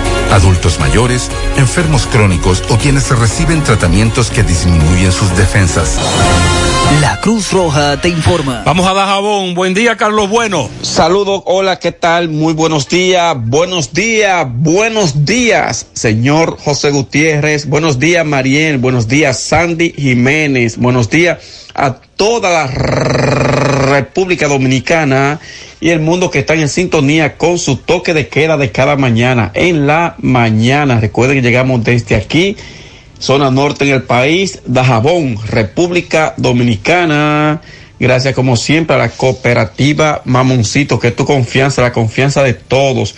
Adultos mayores, enfermos crónicos o quienes reciben tratamientos que disminuyen sus defensas. La Cruz Roja te informa. Vamos a Dajabón. Buen día, Carlos Bueno. Saludos, hola, ¿qué tal? Muy buenos días, buenos días, buenos días, señor José Gutiérrez. Buenos días, Mariel. Buenos días, Sandy Jiménez. Buenos días a toda la República Dominicana y el mundo que están en sintonía con su toque de queda de cada mañana. En la mañana, recuerden que llegamos desde aquí, zona norte en el país, Dajabón, República Dominicana. Gracias como siempre a la cooperativa Mamoncito, que es tu confianza, la confianza de todos.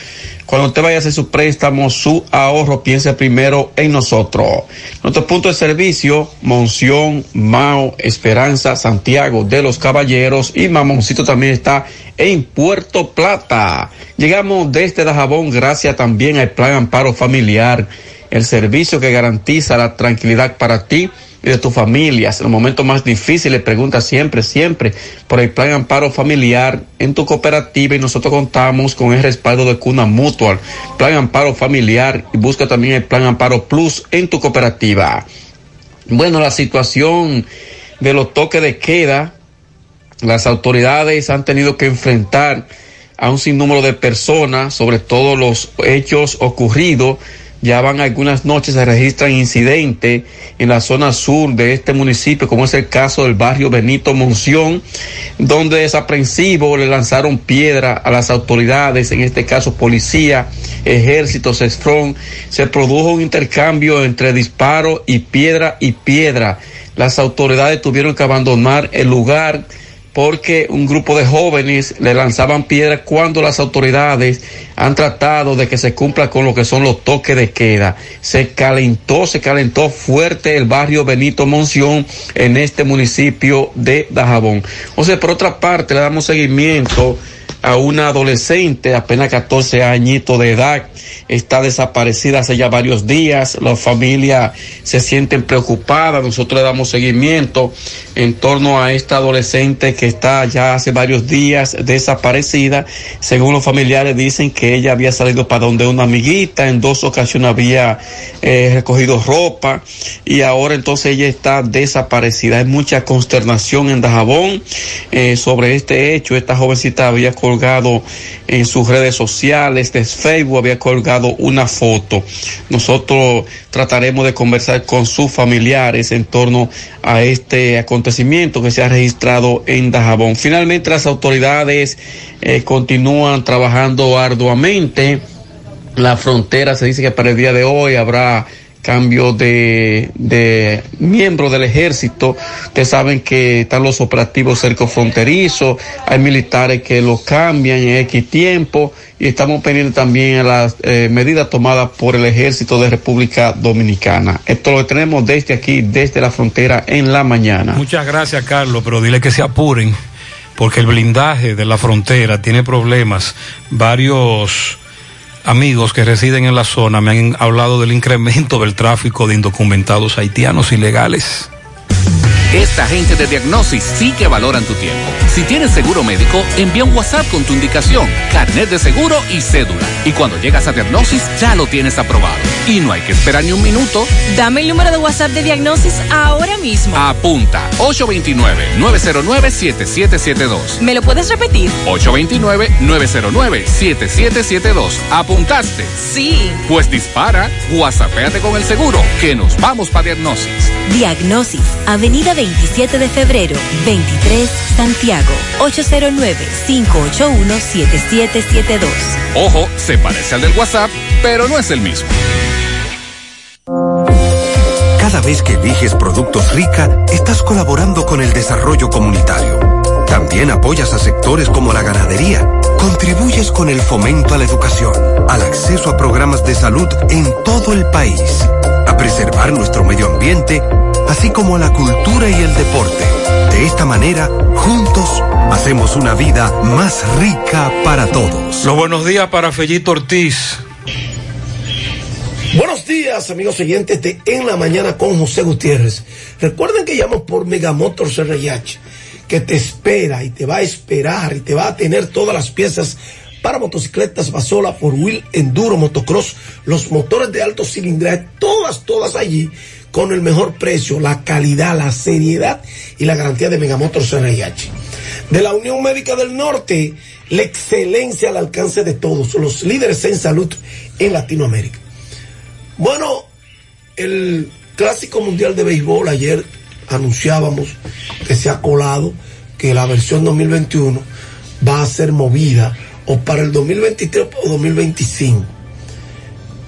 Cuando usted vaya a hacer su préstamo, su ahorro, piense primero en nosotros. Nuestro punto de servicio, Monción, Mao, Esperanza, Santiago de los Caballeros y Mamoncito también está en Puerto Plata. Llegamos desde Dajabón gracias también al Plan Amparo Familiar, el servicio que garantiza la tranquilidad para ti y de tu familia. En los momentos más difíciles, pregunta siempre, siempre por el plan amparo familiar en tu cooperativa y nosotros contamos con el respaldo de Cuna Mutual, plan amparo familiar y busca también el plan amparo plus en tu cooperativa. Bueno, la situación de los toques de queda, las autoridades han tenido que enfrentar a un sinnúmero de personas, sobre todo los hechos ocurridos ya van algunas noches, se registran incidentes en la zona sur de este municipio, como es el caso del barrio Benito Monción, donde desaprensivos le lanzaron piedra a las autoridades, en este caso policía, ejército, SESFRON. Se produjo un intercambio entre disparo y piedra y piedra. Las autoridades tuvieron que abandonar el lugar porque un grupo de jóvenes le lanzaban piedras cuando las autoridades han tratado de que se cumpla con lo que son los toques de queda. Se calentó, se calentó fuerte el barrio Benito Monción en este municipio de Dajabón. O sea, por otra parte, le damos seguimiento a una adolescente, apenas 14 añitos de edad, está desaparecida hace ya varios días, la familia se sienten preocupada, nosotros le damos seguimiento en torno a esta adolescente que está ya hace varios días desaparecida, según los familiares dicen que ella había salido para donde una amiguita, en dos ocasiones había eh, recogido ropa y ahora entonces ella está desaparecida, hay mucha consternación en Dajabón eh, sobre este hecho, esta jovencita había en sus redes sociales, de Facebook, había colgado una foto. Nosotros trataremos de conversar con sus familiares en torno a este acontecimiento que se ha registrado en Dajabón. Finalmente las autoridades eh, continúan trabajando arduamente. La frontera se dice que para el día de hoy habrá cambio de, de miembros del ejército. Ustedes saben que están los operativos cerco fronterizos, hay militares que lo cambian en X tiempo y estamos pendientes también a las eh, medidas tomadas por el ejército de República Dominicana. Esto lo tenemos desde aquí, desde la frontera en la mañana. Muchas gracias, Carlos, pero dile que se apuren porque el blindaje de la frontera tiene problemas. Varios amigos que residen en la zona me han hablado del incremento del tráfico de indocumentados haitianos ilegales. Esta gente de Diagnosis sí que valoran tu tiempo. Si tienes seguro médico, envía un WhatsApp con tu indicación, carnet de seguro y cédula. Y cuando llegas a Diagnosis, ya lo tienes aprobado. Y no hay que esperar ni un minuto. Dame el número de WhatsApp de Diagnosis ahora mismo. Apunta 829-909-7772. ¿Me lo puedes repetir? 829-909-7772. ¿Apuntaste? Sí. Pues dispara, WhatsAppéate con el seguro, que nos vamos para Diagnosis. Diagnosis, Avenida 27 de febrero, 23, Santiago, 809-581-7772. Ojo, se parece al del WhatsApp, pero no es el mismo. Cada vez que eliges Productos Rica, estás colaborando con el desarrollo comunitario. También apoyas a sectores como la ganadería. Contribuyes con el fomento a la educación, al acceso a programas de salud en todo el país, a preservar nuestro medio ambiente, así como a la cultura y el deporte. De esta manera, juntos, hacemos una vida más rica para todos. Los buenos días para Fellito Ortiz. Buenos días, amigos oyentes de En la Mañana con José Gutiérrez. Recuerden que llamo por Megamotors RIH, que te espera y te va a esperar y te va a tener todas las piezas para motocicletas, basola, four wheel, enduro, motocross, los motores de alto cilindraje, todas, todas allí, con el mejor precio, la calidad, la seriedad y la garantía de Megamotors RIH. De la Unión Médica del Norte, la excelencia al alcance de todos, los líderes en salud en Latinoamérica. Bueno, el Clásico Mundial de Béisbol ayer anunciábamos que se ha colado que la versión 2021 va a ser movida o para el 2023 o 2025.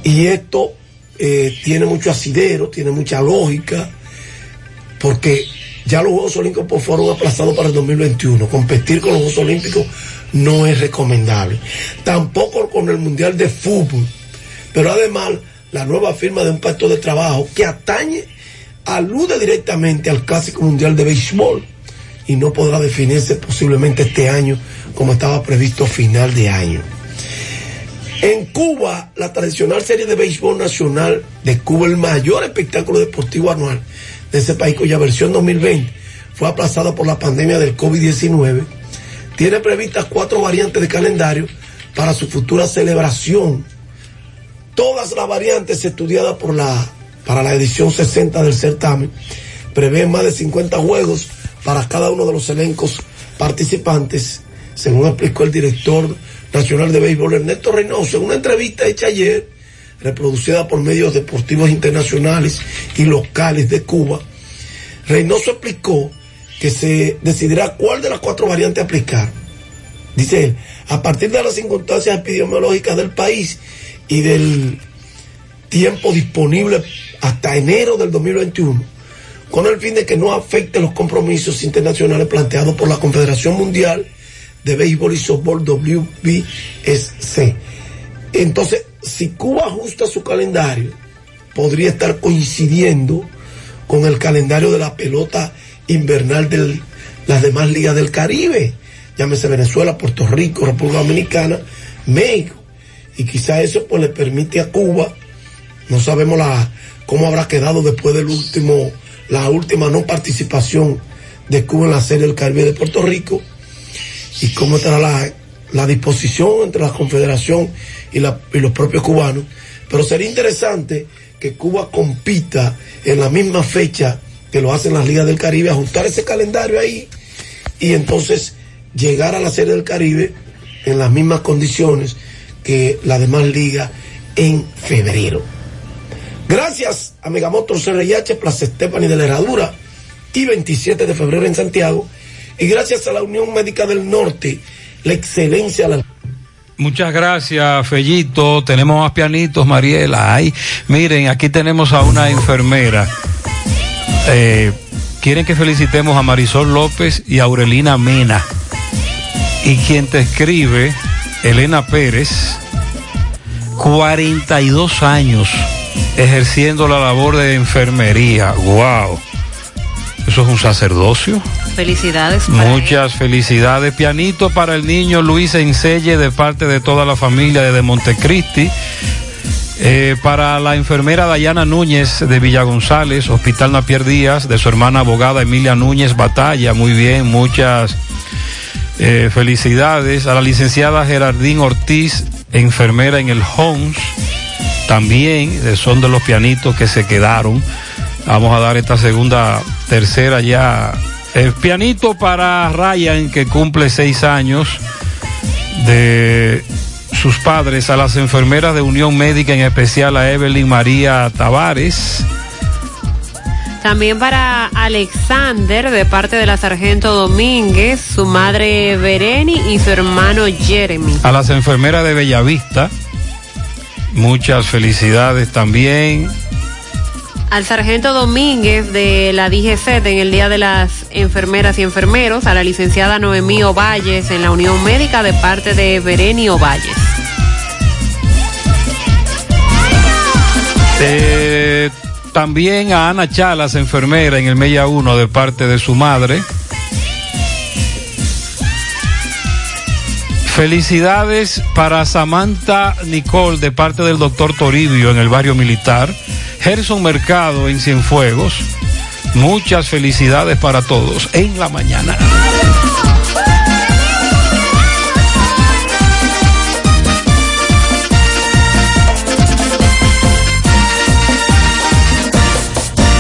Y esto eh, tiene mucho asidero, tiene mucha lógica, porque ya los Juegos Olímpicos pues, fueron aplazados para el 2021. Competir con los Juegos Olímpicos no es recomendable. Tampoco con el Mundial de Fútbol. Pero además la nueva firma de un pacto de trabajo que atañe, alude directamente al Clásico Mundial de Béisbol y no podrá definirse posiblemente este año como estaba previsto final de año. En Cuba, la tradicional serie de béisbol nacional de Cuba, el mayor espectáculo deportivo anual de ese país cuya versión 2020 fue aplazada por la pandemia del COVID-19, tiene previstas cuatro variantes de calendario para su futura celebración. Todas las variantes estudiadas por la, para la edición 60 del certamen prevén más de 50 juegos para cada uno de los elencos participantes, según explicó el director nacional de béisbol Ernesto Reynoso en una entrevista hecha ayer, reproducida por medios deportivos internacionales y locales de Cuba. Reynoso explicó que se decidirá cuál de las cuatro variantes aplicar. Dice él, a partir de las circunstancias epidemiológicas del país y del tiempo disponible hasta enero del 2021, con el fin de que no afecte los compromisos internacionales planteados por la Confederación Mundial de Béisbol y Softball WBSC. Entonces, si Cuba ajusta su calendario, podría estar coincidiendo con el calendario de la pelota invernal de las demás ligas del Caribe, llámese Venezuela, Puerto Rico, República Dominicana, México y quizá eso pues le permite a Cuba, no sabemos la, cómo habrá quedado después del último, la última no participación de Cuba en la serie del Caribe de Puerto Rico y cómo estará la, disposición entre la Confederación y, los propios cubanos. Pero sería interesante que Cuba compita en la misma fecha que lo hacen las ligas del Caribe, ajustar ese calendario ahí y entonces llegar a la serie del Caribe en las mismas condiciones que la demás liga en febrero. Gracias a Megamotor CRIH, Plaza Estefani de la Herradura y 27 de febrero en Santiago. Y gracias a la Unión Médica del Norte, la excelencia. La... Muchas gracias, Fellito. Tenemos más pianitos, Mariela. Ay, miren, aquí tenemos a una enfermera. Eh, quieren que felicitemos a Marisol López y a Aurelina Mena. Y quien te escribe Elena Pérez, 42 años ejerciendo la labor de enfermería. ¡Wow! ¿Eso es un sacerdocio? Felicidades. para Muchas felicidades. Pianito para el niño Luis Enselle de parte de toda la familia de Montecristi. Eh, para la enfermera Dayana Núñez de Villa González, Hospital Napier Díaz, de su hermana abogada Emilia Núñez Batalla. Muy bien, muchas eh, felicidades. A la licenciada Gerardín Ortiz, enfermera en el Homs. También son de los pianitos que se quedaron. Vamos a dar esta segunda, tercera ya. El pianito para Ryan, que cumple seis años, de sus padres, a las enfermeras de Unión Médica, en especial a Evelyn María Tavares. También para Alexander, de parte de la sargento Domínguez, su madre Bereni y su hermano Jeremy. A las enfermeras de Bellavista, muchas felicidades también. Al sargento Domínguez de la DGC en el Día de las Enfermeras y Enfermeros, a la licenciada Noemí Ovalles en la Unión Médica de parte de Bereni Ovalles. Eh, también a Ana Chalas, enfermera en el Mella 1 de parte de su madre. Felicidades para Samantha Nicole de parte del doctor Toribio en el barrio militar. Gerson Mercado en Cienfuegos. Muchas felicidades para todos en la mañana.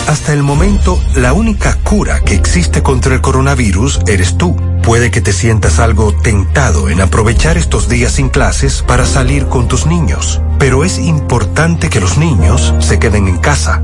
Hasta el momento, la única cura que existe contra el coronavirus eres tú. Puede que te sientas algo tentado en aprovechar estos días sin clases para salir con tus niños. Pero es importante que los niños se queden en casa.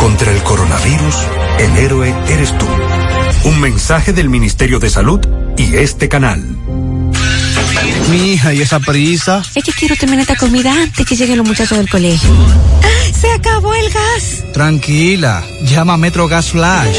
Contra el coronavirus, el héroe eres tú. Un mensaje del Ministerio de Salud y este canal. Mi hija, ¿y esa prisa? Es que quiero terminar esta comida antes que lleguen los muchachos del colegio. ¡Se acabó el gas! Tranquila, llama a Metro Gas Flash.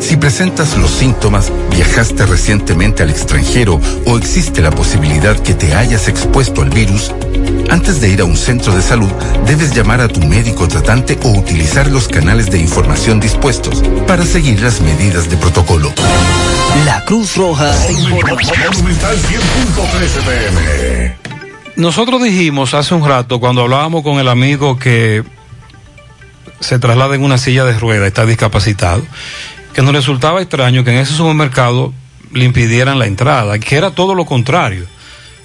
Si presentas los síntomas, viajaste recientemente al extranjero o existe la posibilidad que te hayas expuesto al virus, antes de ir a un centro de salud, debes llamar a tu médico tratante o utilizar los canales de información dispuestos para seguir las medidas de protocolo. La Cruz Roja te informa. Nosotros dijimos hace un rato, cuando hablábamos con el amigo que se traslada en una silla de rueda, está discapacitado, que nos resultaba extraño que en ese supermercado le impidieran la entrada, que era todo lo contrario.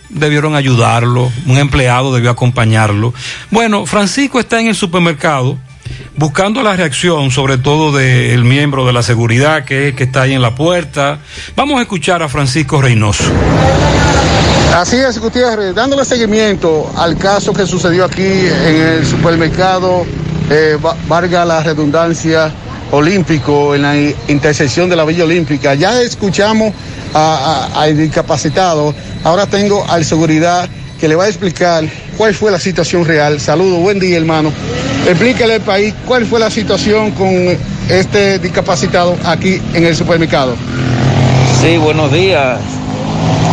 Debieron ayudarlo, un empleado debió acompañarlo. Bueno, Francisco está en el supermercado buscando la reacción, sobre todo del miembro de la seguridad que, que está ahí en la puerta. Vamos a escuchar a Francisco Reynoso. Así es, Gutiérrez, dándole seguimiento al caso que sucedió aquí en el supermercado, eh, la redundancia, olímpico, en la intersección de la Villa Olímpica. Ya escuchamos al discapacitado, ahora tengo al seguridad que le va a explicar cuál fue la situación real. Saludos, buen día hermano. Explíquele al país cuál fue la situación con este discapacitado aquí en el supermercado. Sí, buenos días,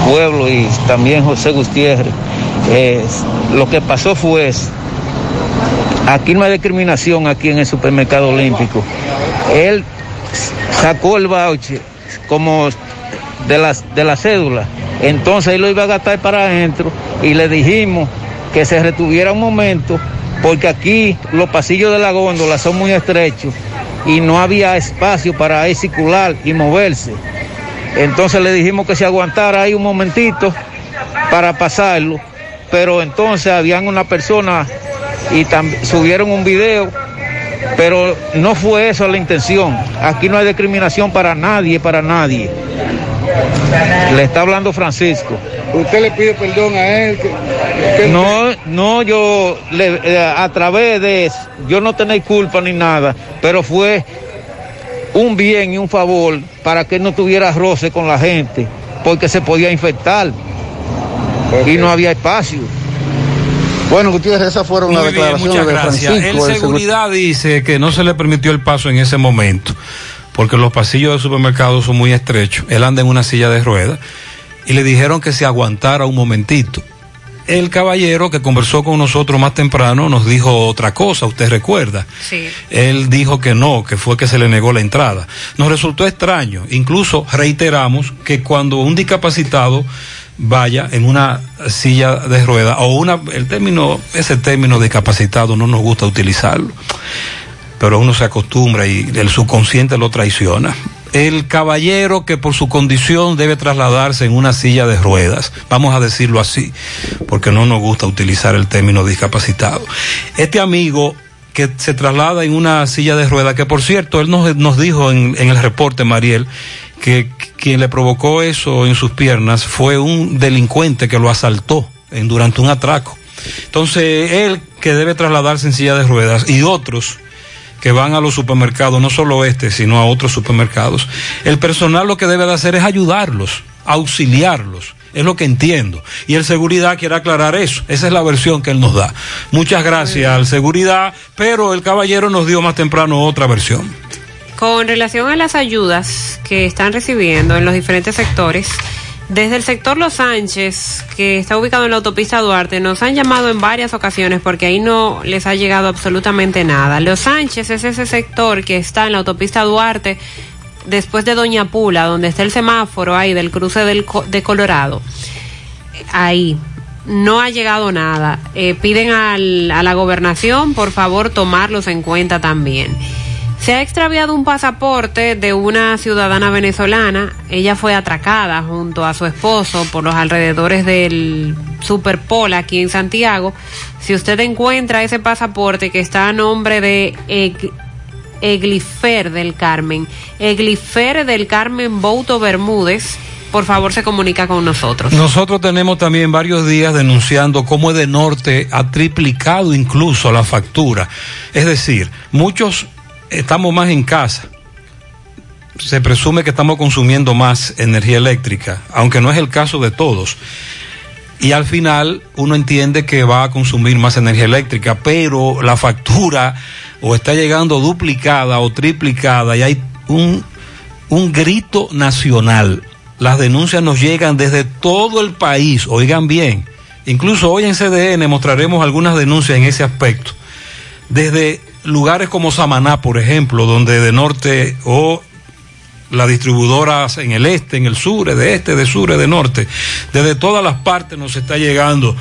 pueblo y también José Gutiérrez. Lo que pasó fue, aquí no hay discriminación aquí en el supermercado olímpico. Él sacó el voucher como de la, de la cédula, entonces él lo iba a gastar para adentro y le dijimos que se retuviera un momento porque aquí los pasillos de la góndola son muy estrechos y no había espacio para él circular y moverse. Entonces le dijimos que se aguantara ahí un momentito para pasarlo, pero entonces habían una persona y subieron un video, pero no fue eso la intención. Aquí no hay discriminación para nadie, para nadie. Le está hablando Francisco. ¿Usted le pide perdón a él? No, no, yo le, eh, a través de eso, yo no tenía culpa ni nada, pero fue un bien y un favor para que no tuviera roce con la gente, porque se podía infectar y no había espacio. Bueno, Gutiérrez, esas fueron las declaraciones de Francisco. El seguridad dice que no se le permitió el paso en ese momento, porque los pasillos del supermercado son muy estrechos. Él anda en una silla de ruedas y le dijeron que se aguantara un momentito. El caballero que conversó con nosotros más temprano nos dijo otra cosa, usted recuerda. Sí. Él dijo que no, que fue que se le negó la entrada. Nos resultó extraño, incluso reiteramos que cuando un discapacitado vaya en una silla de rueda o una el término ese término discapacitado no nos gusta utilizarlo pero uno se acostumbra y el subconsciente lo traiciona el caballero que por su condición debe trasladarse en una silla de ruedas, vamos a decirlo así, porque no nos gusta utilizar el término discapacitado. Este amigo que se traslada en una silla de ruedas, que por cierto, él nos, nos dijo en, en el reporte, Mariel, que quien le provocó eso en sus piernas fue un delincuente que lo asaltó en, durante un atraco. Entonces, él que debe trasladarse en silla de ruedas y otros que van a los supermercados, no solo este, sino a otros supermercados, el personal lo que debe de hacer es ayudarlos, auxiliarlos. Es lo que entiendo. Y el seguridad quiere aclarar eso. Esa es la versión que él nos da. Muchas gracias al seguridad, pero el caballero nos dio más temprano otra versión. Con relación a las ayudas que están recibiendo en los diferentes sectores, desde el sector Los Sánchez, que está ubicado en la autopista Duarte, nos han llamado en varias ocasiones porque ahí no les ha llegado absolutamente nada. Los Sánchez es ese sector que está en la autopista Duarte después de Doña Pula, donde está el semáforo ahí del cruce del, de Colorado. Ahí. No ha llegado nada. Eh, piden al, a la gobernación, por favor, tomarlos en cuenta también. Se ha extraviado un pasaporte de una ciudadana venezolana. Ella fue atracada junto a su esposo por los alrededores del Superpol aquí en Santiago. Si usted encuentra ese pasaporte que está a nombre de Eglifer del Carmen, Eglifer del Carmen Bouto Bermúdez, por favor se comunica con nosotros. Nosotros tenemos también varios días denunciando cómo de norte ha triplicado incluso la factura. Es decir, muchos estamos más en casa. Se presume que estamos consumiendo más energía eléctrica, aunque no es el caso de todos. Y al final uno entiende que va a consumir más energía eléctrica, pero la factura o está llegando duplicada o triplicada y hay un, un grito nacional. Las denuncias nos llegan desde todo el país, oigan bien. Incluso hoy en CDN mostraremos algunas denuncias en ese aspecto. Desde lugares como Samaná, por ejemplo, donde de norte o las distribuidoras en el este, en el sur, de este, de sur, de norte, desde todas las partes nos está llegando,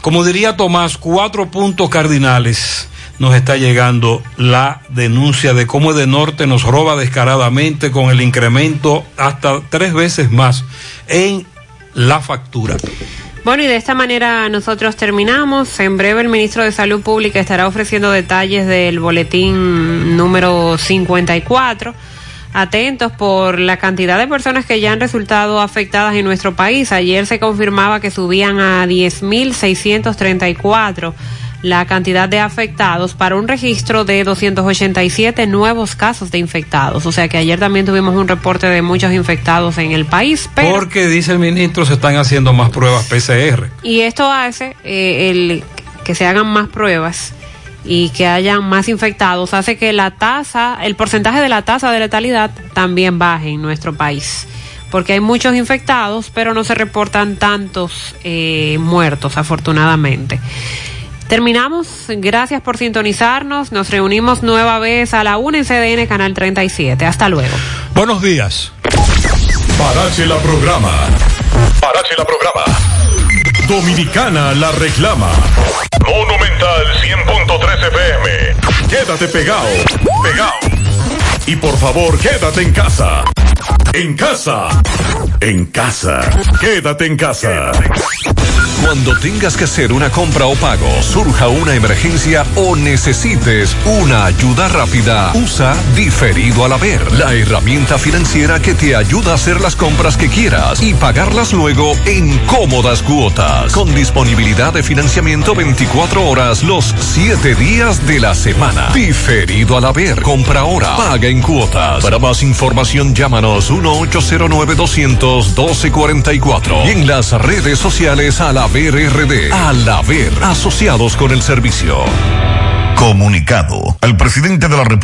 como diría Tomás, cuatro puntos cardinales nos está llegando la denuncia de cómo de norte nos roba descaradamente con el incremento hasta tres veces más en la factura. Bueno, y de esta manera nosotros terminamos. En breve el ministro de Salud Pública estará ofreciendo detalles del boletín número 54. Atentos por la cantidad de personas que ya han resultado afectadas en nuestro país. Ayer se confirmaba que subían a 10.634 la cantidad de afectados para un registro de 287 nuevos casos de infectados. O sea que ayer también tuvimos un reporte de muchos infectados en el país. Porque, dice el ministro, se están haciendo más pruebas PCR. Y esto hace eh, el, que se hagan más pruebas y que hayan más infectados, hace que la tasa, el porcentaje de la tasa de letalidad también baje en nuestro país porque hay muchos infectados, pero no se reportan tantos eh, muertos, afortunadamente. Terminamos. Gracias por sintonizarnos. Nos reunimos nueva vez a la 1 en CDN Canal 37. Hasta luego. Buenos días. Parache la programa. Parache la programa. Dominicana la reclama. Monumental 100.13 FM. Quédate pegado. Pegado. Y por favor, quédate en casa. En casa. En casa. Quédate en casa. Cuando tengas que hacer una compra o pago, surja una emergencia o necesites una ayuda rápida, usa Diferido al Haber, la herramienta financiera que te ayuda a hacer las compras que quieras y pagarlas luego en cómodas cuotas, con disponibilidad de financiamiento 24 horas los 7 días de la semana. Diferido al Haber, compra ahora, paga en cuotas. Para más información, llámanos 1-809-200-1244 y en las redes sociales al Haber RD. Al Haber, asociados con el servicio. Comunicado. El presidente de la República